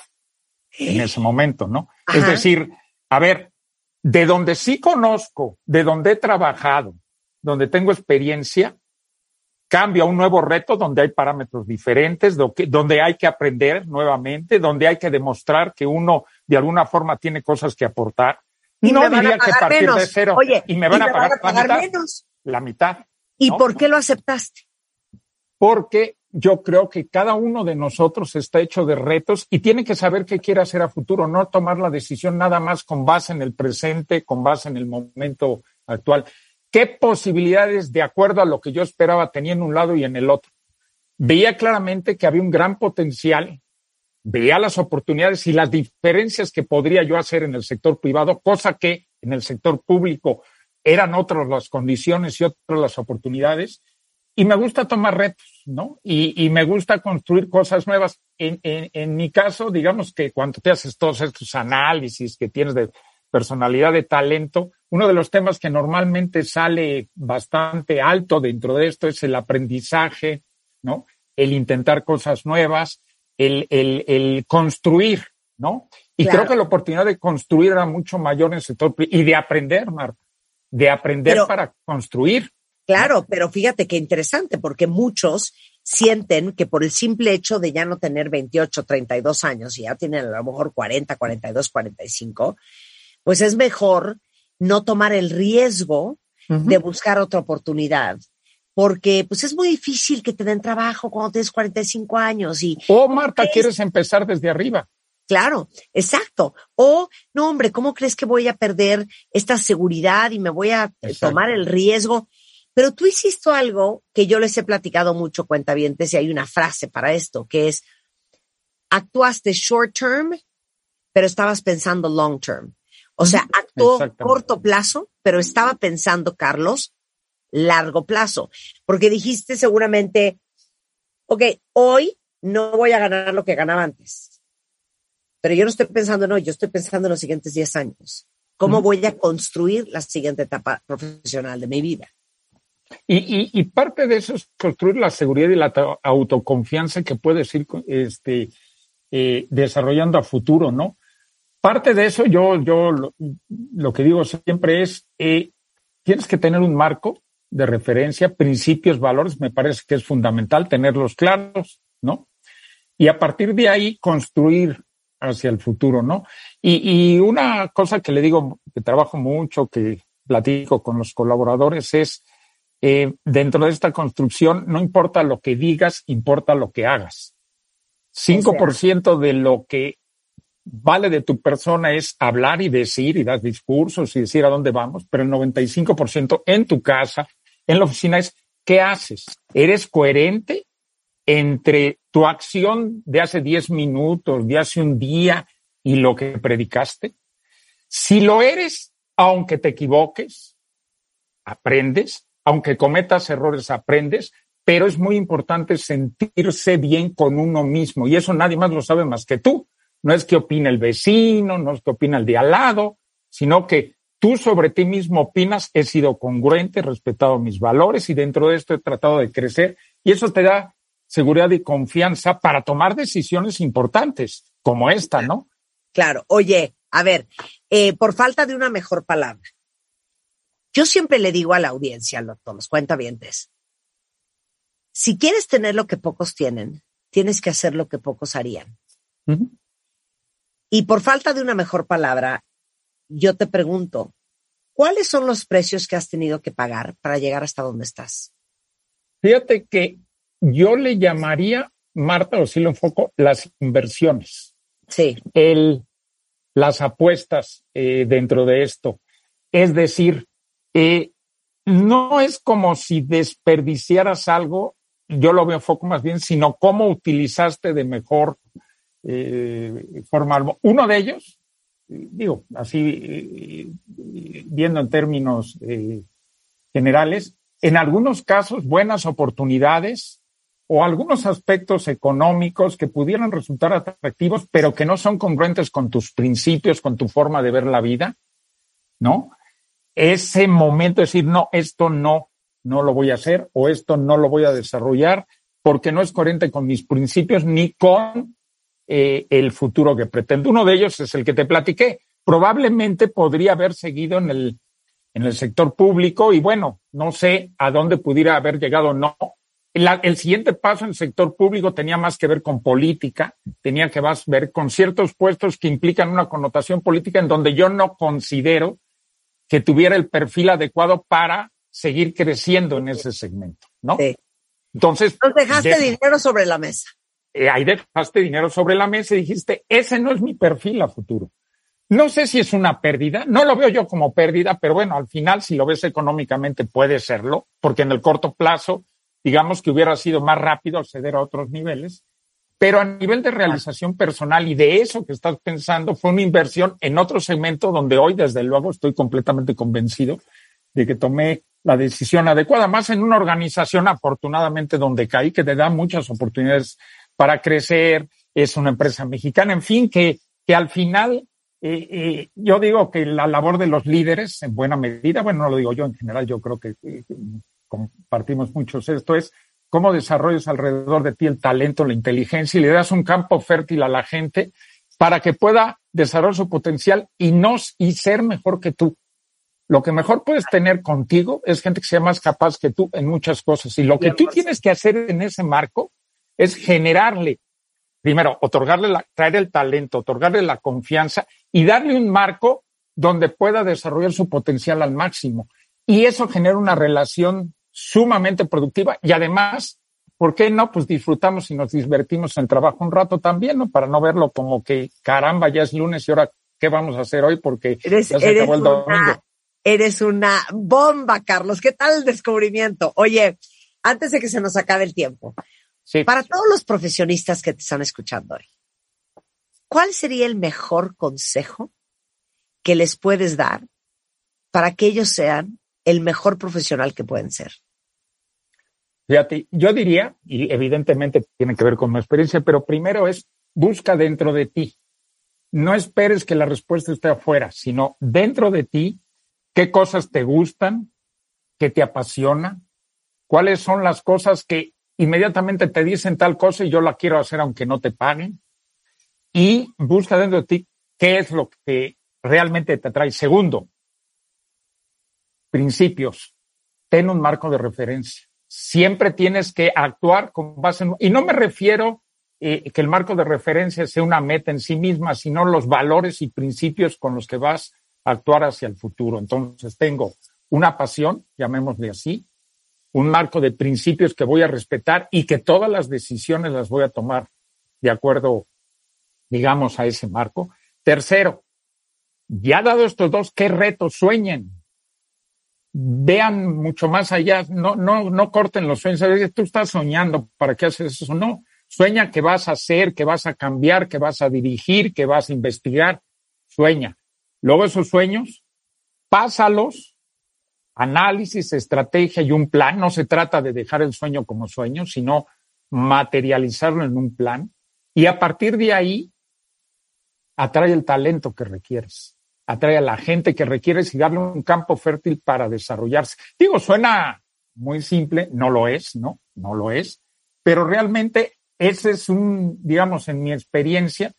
en ese momento, ¿no? Es decir, a ver, de donde sí conozco, de donde he trabajado, donde tengo experiencia, cambio a un nuevo reto donde hay parámetros diferentes, donde hay que aprender nuevamente, donde hay que demostrar que uno de alguna forma tiene cosas que aportar. Y no diría que partir de cero. Oye, y me van a pagar, la mitad. menos. La mitad. ¿Y No, por qué lo aceptaste? porque yo creo que cada uno de nosotros está hecho de retos y tiene que saber qué quiere hacer a futuro, no tomar la decisión nada más con base en el presente, con base en el momento actual. ¿Qué posibilidades, de acuerdo a lo que yo esperaba, tenía en un lado y en el otro? Veía claramente que había un gran potencial, veía las oportunidades y las diferencias que podría yo hacer en el sector privado, cosa que en el sector público eran otras las condiciones y otras las oportunidades y me gusta tomar retos, ¿no? Y, y me gusta construir cosas nuevas. En, en, en, mi caso, digamos que cuando te haces todos estos análisis que tienes de personalidad, de talento, uno de los temas que normalmente sale bastante alto dentro de esto es el aprendizaje, ¿no? El intentar cosas nuevas, el, el, el construir, ¿no? Y Claro. creo que la oportunidad de construir era mucho mayor en el sector y de aprender, Marta, de aprender Pero- para construir. Claro, pero fíjate qué interesante, porque muchos sienten que por el simple hecho de ya no tener 28, 32 años y ya tienen a lo mejor 40, 42, 45, pues es mejor no tomar el riesgo de buscar otra oportunidad. Porque pues es muy difícil que te den trabajo cuando tienes 45 años y O Marta, Es- quieres empezar desde arriba. Claro, exacto. O, no, hombre, ¿cómo crees que voy a perder esta seguridad y me voy a Exacto. tomar el riesgo? Pero tú hiciste algo que yo les he platicado mucho, cuentavientes, y hay una frase para esto, que es, actuaste short term, pero estabas pensando long term. O sea, actuó corto plazo, pero estaba pensando, Carlos, largo plazo. Porque dijiste seguramente, ok, hoy no voy a ganar lo que ganaba antes. Pero yo no estoy pensando en hoy, yo estoy pensando en los siguientes 10 años. ¿Cómo voy a construir la siguiente etapa profesional de mi vida? Y, y, y, parte de eso es construir la seguridad y la autoconfianza que puedes ir este, eh, desarrollando a futuro, ¿no? Parte de eso, yo, yo lo, que digo siempre es, eh, tienes que tener un marco de referencia, principios, valores, me parece que es fundamental tenerlos claros, ¿no? Y a partir de ahí construir hacia el futuro, ¿no? Y, y una cosa que le digo, que trabajo mucho, que platico con los colaboradores, es eh, dentro de esta construcción, no importa lo que digas, importa lo que hagas. 5% de lo que vale de tu persona es hablar y decir y dar discursos y decir a dónde vamos, pero el 95% en tu casa, en la oficina es qué haces. ¿Eres coherente entre tu acción de hace 10 minutos, de hace un día y lo que predicaste? Si lo eres, aunque te equivoques, aprendes, aunque cometas errores, aprendes, pero es muy importante sentirse bien con uno mismo y eso nadie más lo sabe más que tú. No es que opine el vecino, no es que opine el de al lado, sino que tú sobre ti mismo opinas, he sido congruente, he respetado mis valores y dentro de esto he tratado de crecer y eso te da seguridad y confianza para tomar decisiones importantes como esta, ¿no? Claro. Oye, a ver, eh, por falta de una mejor palabra, yo siempre le digo a la audiencia, a los cuentavientes, si quieres tener lo que pocos tienen, tienes que hacer lo que pocos harían. Y por falta de una mejor palabra, yo te pregunto, ¿cuáles son los precios que has tenido que pagar para llegar hasta donde estás? Fíjate que yo le llamaría, Marta, o si lo enfoco, las inversiones. Sí. El, las apuestas eh, dentro de esto. Es decir, eh, no es como si desperdiciaras algo yo lo veo foco más bien, sino cómo utilizaste de mejor eh, forma. Uno de ellos, digo, así eh, viendo en términos generales, en algunos casos buenas oportunidades o algunos aspectos económicos que pudieran resultar atractivos, pero que no son congruentes con tus principios, con tu forma de ver la vida, ¿no? Ese momento de decir, no, esto no, no lo voy a hacer o esto no lo voy a desarrollar porque no es coherente con mis principios ni con eh, el futuro que pretendo. Uno de ellos es el que te platiqué. Probablemente podría haber seguido en el, en el sector público y bueno, no sé a dónde pudiera haber llegado no. el siguiente paso en el sector público tenía más que ver con política, tenía que más ver con ciertos puestos que implican una connotación política en donde yo no considero que tuviera el perfil adecuado para seguir creciendo en ese segmento, ¿no? Sí. Entonces. Entonces dejaste dinero sobre la mesa. Eh, ahí dejaste dinero sobre la mesa y dijiste, ese no es mi perfil a futuro. No sé si es una pérdida, no lo veo yo como pérdida, pero bueno, al final, si lo ves económicamente, puede serlo, porque en el corto plazo, digamos que hubiera sido más rápido acceder a otros niveles, pero a nivel de realización personal y de eso que estás pensando, fue una inversión en otro segmento donde hoy, desde luego, estoy completamente convencido de que tomé la decisión adecuada, más en una organización afortunadamente donde caí, que te da muchas oportunidades para crecer, es una empresa mexicana, en fin, que, que al final eh, eh, yo digo que la labor de los líderes, en buena medida, bueno, no lo digo yo en general, yo creo que compartimos muchos esto, es cómo desarrollas alrededor de ti el talento, la inteligencia y le das un campo fértil a la gente para que pueda desarrollar su potencial y no y ser mejor que tú. Lo que mejor puedes tener contigo es gente que sea más capaz que tú en muchas cosas. Y lo que tú tienes que hacer en ese marco es generarle, primero, otorgarle, la, traer el talento, otorgarle la confianza y darle un marco donde pueda desarrollar su potencial al máximo. Y eso genera una relación sumamente productiva y además, ¿por qué no? Pues disfrutamos y nos divertimos en el trabajo un rato también, ¿no? Para no verlo como que caramba, ya es lunes y ahora, ¿qué vamos a hacer hoy? Porque ya se acabó el domingo. Eres una bomba, Carlos. ¿Qué tal el descubrimiento? Oye, antes de que se nos acabe el tiempo, para todos los profesionistas que te están escuchando hoy, ¿cuál sería el mejor consejo que les puedes dar para que ellos sean el mejor profesional que pueden ser? Fíjate, yo diría, y evidentemente tiene que ver con mi experiencia, pero primero es busca dentro de ti no esperes que la respuesta esté afuera, sino dentro de ti, qué cosas te gustan, qué te apasiona, cuáles son las cosas que inmediatamente te dicen tal cosa y yo la quiero hacer aunque no te paguen. Y busca dentro de ti qué es lo que realmente te atrae. Segundo, principios. Ten un marco de referencia. Siempre tienes que actuar con base en... Y no me refiero eh, que el marco de referencia sea una meta en sí misma, sino los valores y principios con los que vas a actuar hacia el futuro. Entonces tengo una pasión, llamémosle así, un marco de principios que voy a respetar y que todas las decisiones las voy a tomar de acuerdo, digamos, a ese marco. Tercero, ya dado estos dos, ¿qué retos sueñen? Vean mucho más allá, no, no, no corten los sueños. Tú estás soñando, ¿para qué haces eso? No, sueña que vas a hacer, que vas a cambiar, que vas a dirigir, que vas a investigar. Sueña. Luego esos sueños, pásalos análisis, estrategia y un plan. No se trata de dejar el sueño como sueño, sino materializarlo en un plan. Y a partir de ahí, atrae el talento que requieres, atrae a la gente que requieres y darle un campo fértil para desarrollarse. Digo, suena muy simple, no lo es, ¿no? No lo es, pero realmente ese es un, digamos, en mi experiencia,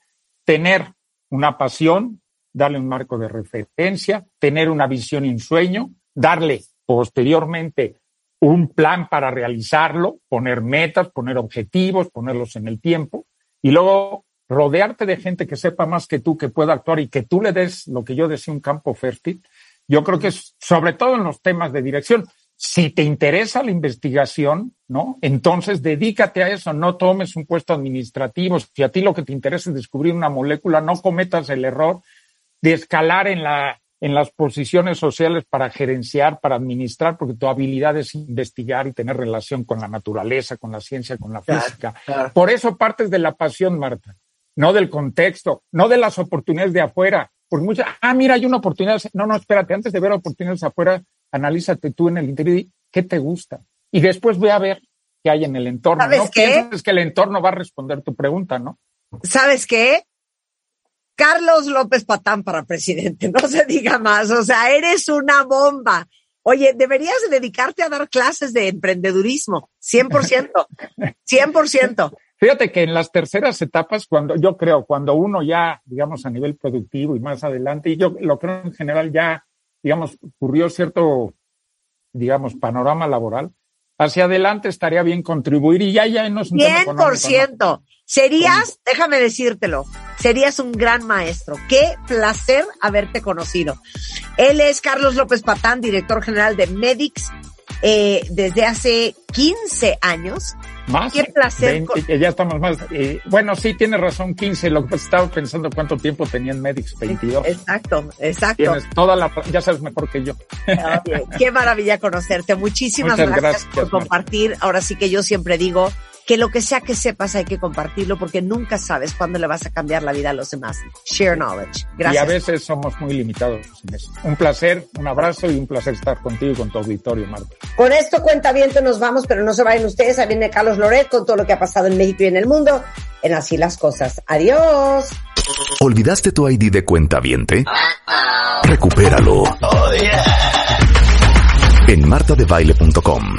tener una pasión, darle un marco de referencia, tener una visión y un sueño, darle posteriormente un plan para realizarlo, poner metas, poner objetivos, ponerlos en el tiempo y luego rodearte de gente que sepa más que tú, que pueda actuar y que tú le des lo que yo decía un campo fértil. Yo creo que es sobre todo en los temas de dirección. Si te interesa la investigación, ¿no? Entonces dedícate a eso, no tomes un puesto administrativo. Si a ti lo que te interesa es descubrir una molécula, no cometas el error de escalar en la en las posiciones sociales para gerenciar, para administrar, porque tu habilidad es investigar y tener relación con la naturaleza, con la ciencia, con la física. Por eso partes de la pasión, Marta, no del contexto, no de las oportunidades de afuera. Por mucha, ah, mira, hay una oportunidad. No, no, espérate, antes de ver oportunidades afuera, analízate tú en el interior y qué te gusta. Y después ve a ver qué hay en el entorno. ¿Sabes no qué? pienses que el entorno va a responder tu pregunta, ¿no? ¿Sabes qué? Carlos López Patán para presidente, no se diga más, o sea, eres una bomba. Oye, deberías dedicarte a dar clases de emprendedurismo, 100%, 100%. Fíjate que en las terceras etapas, cuando yo creo, cuando uno ya, digamos, a nivel productivo y más adelante, y yo lo creo en general ya, digamos, ocurrió cierto, digamos, panorama laboral, hacia adelante estaría bien contribuir y ya, ya no es un tema económico, ¿no? 100%. Serías, déjame decírtelo, serías un gran maestro. Qué placer haberte conocido. Él es Carlos López Patán, director general de Medix, eh, desde hace 15 años. Más. Qué placer. 20, que ya estamos más. eh, bueno, sí, tiene razón, 15. Lo que estaba pensando cuánto tiempo tenían Medix, 22. Exacto, exacto. Tienes toda la. Ya sabes mejor que yo. Oye, qué maravilla conocerte. Muchísimas gracias, gracias, por compartir. Ahora sí que yo siempre digo que lo que sea que sepas hay que compartirlo porque nunca sabes cuándo le vas a cambiar la vida a los demás. Share knowledge. Y Gracias. a veces somos muy limitados en eso. Un placer, un abrazo y un placer estar contigo y con tu auditorio, Marta. Con esto cuenta bien, nos vamos, pero no se vayan ustedes. Ahí viene Carlos Loret con todo lo que ha pasado en México y en el mundo. En así las cosas. Adiós. ¿Olvidaste tu ID de cuenta viente? Recupéralo. En martadebaile.com.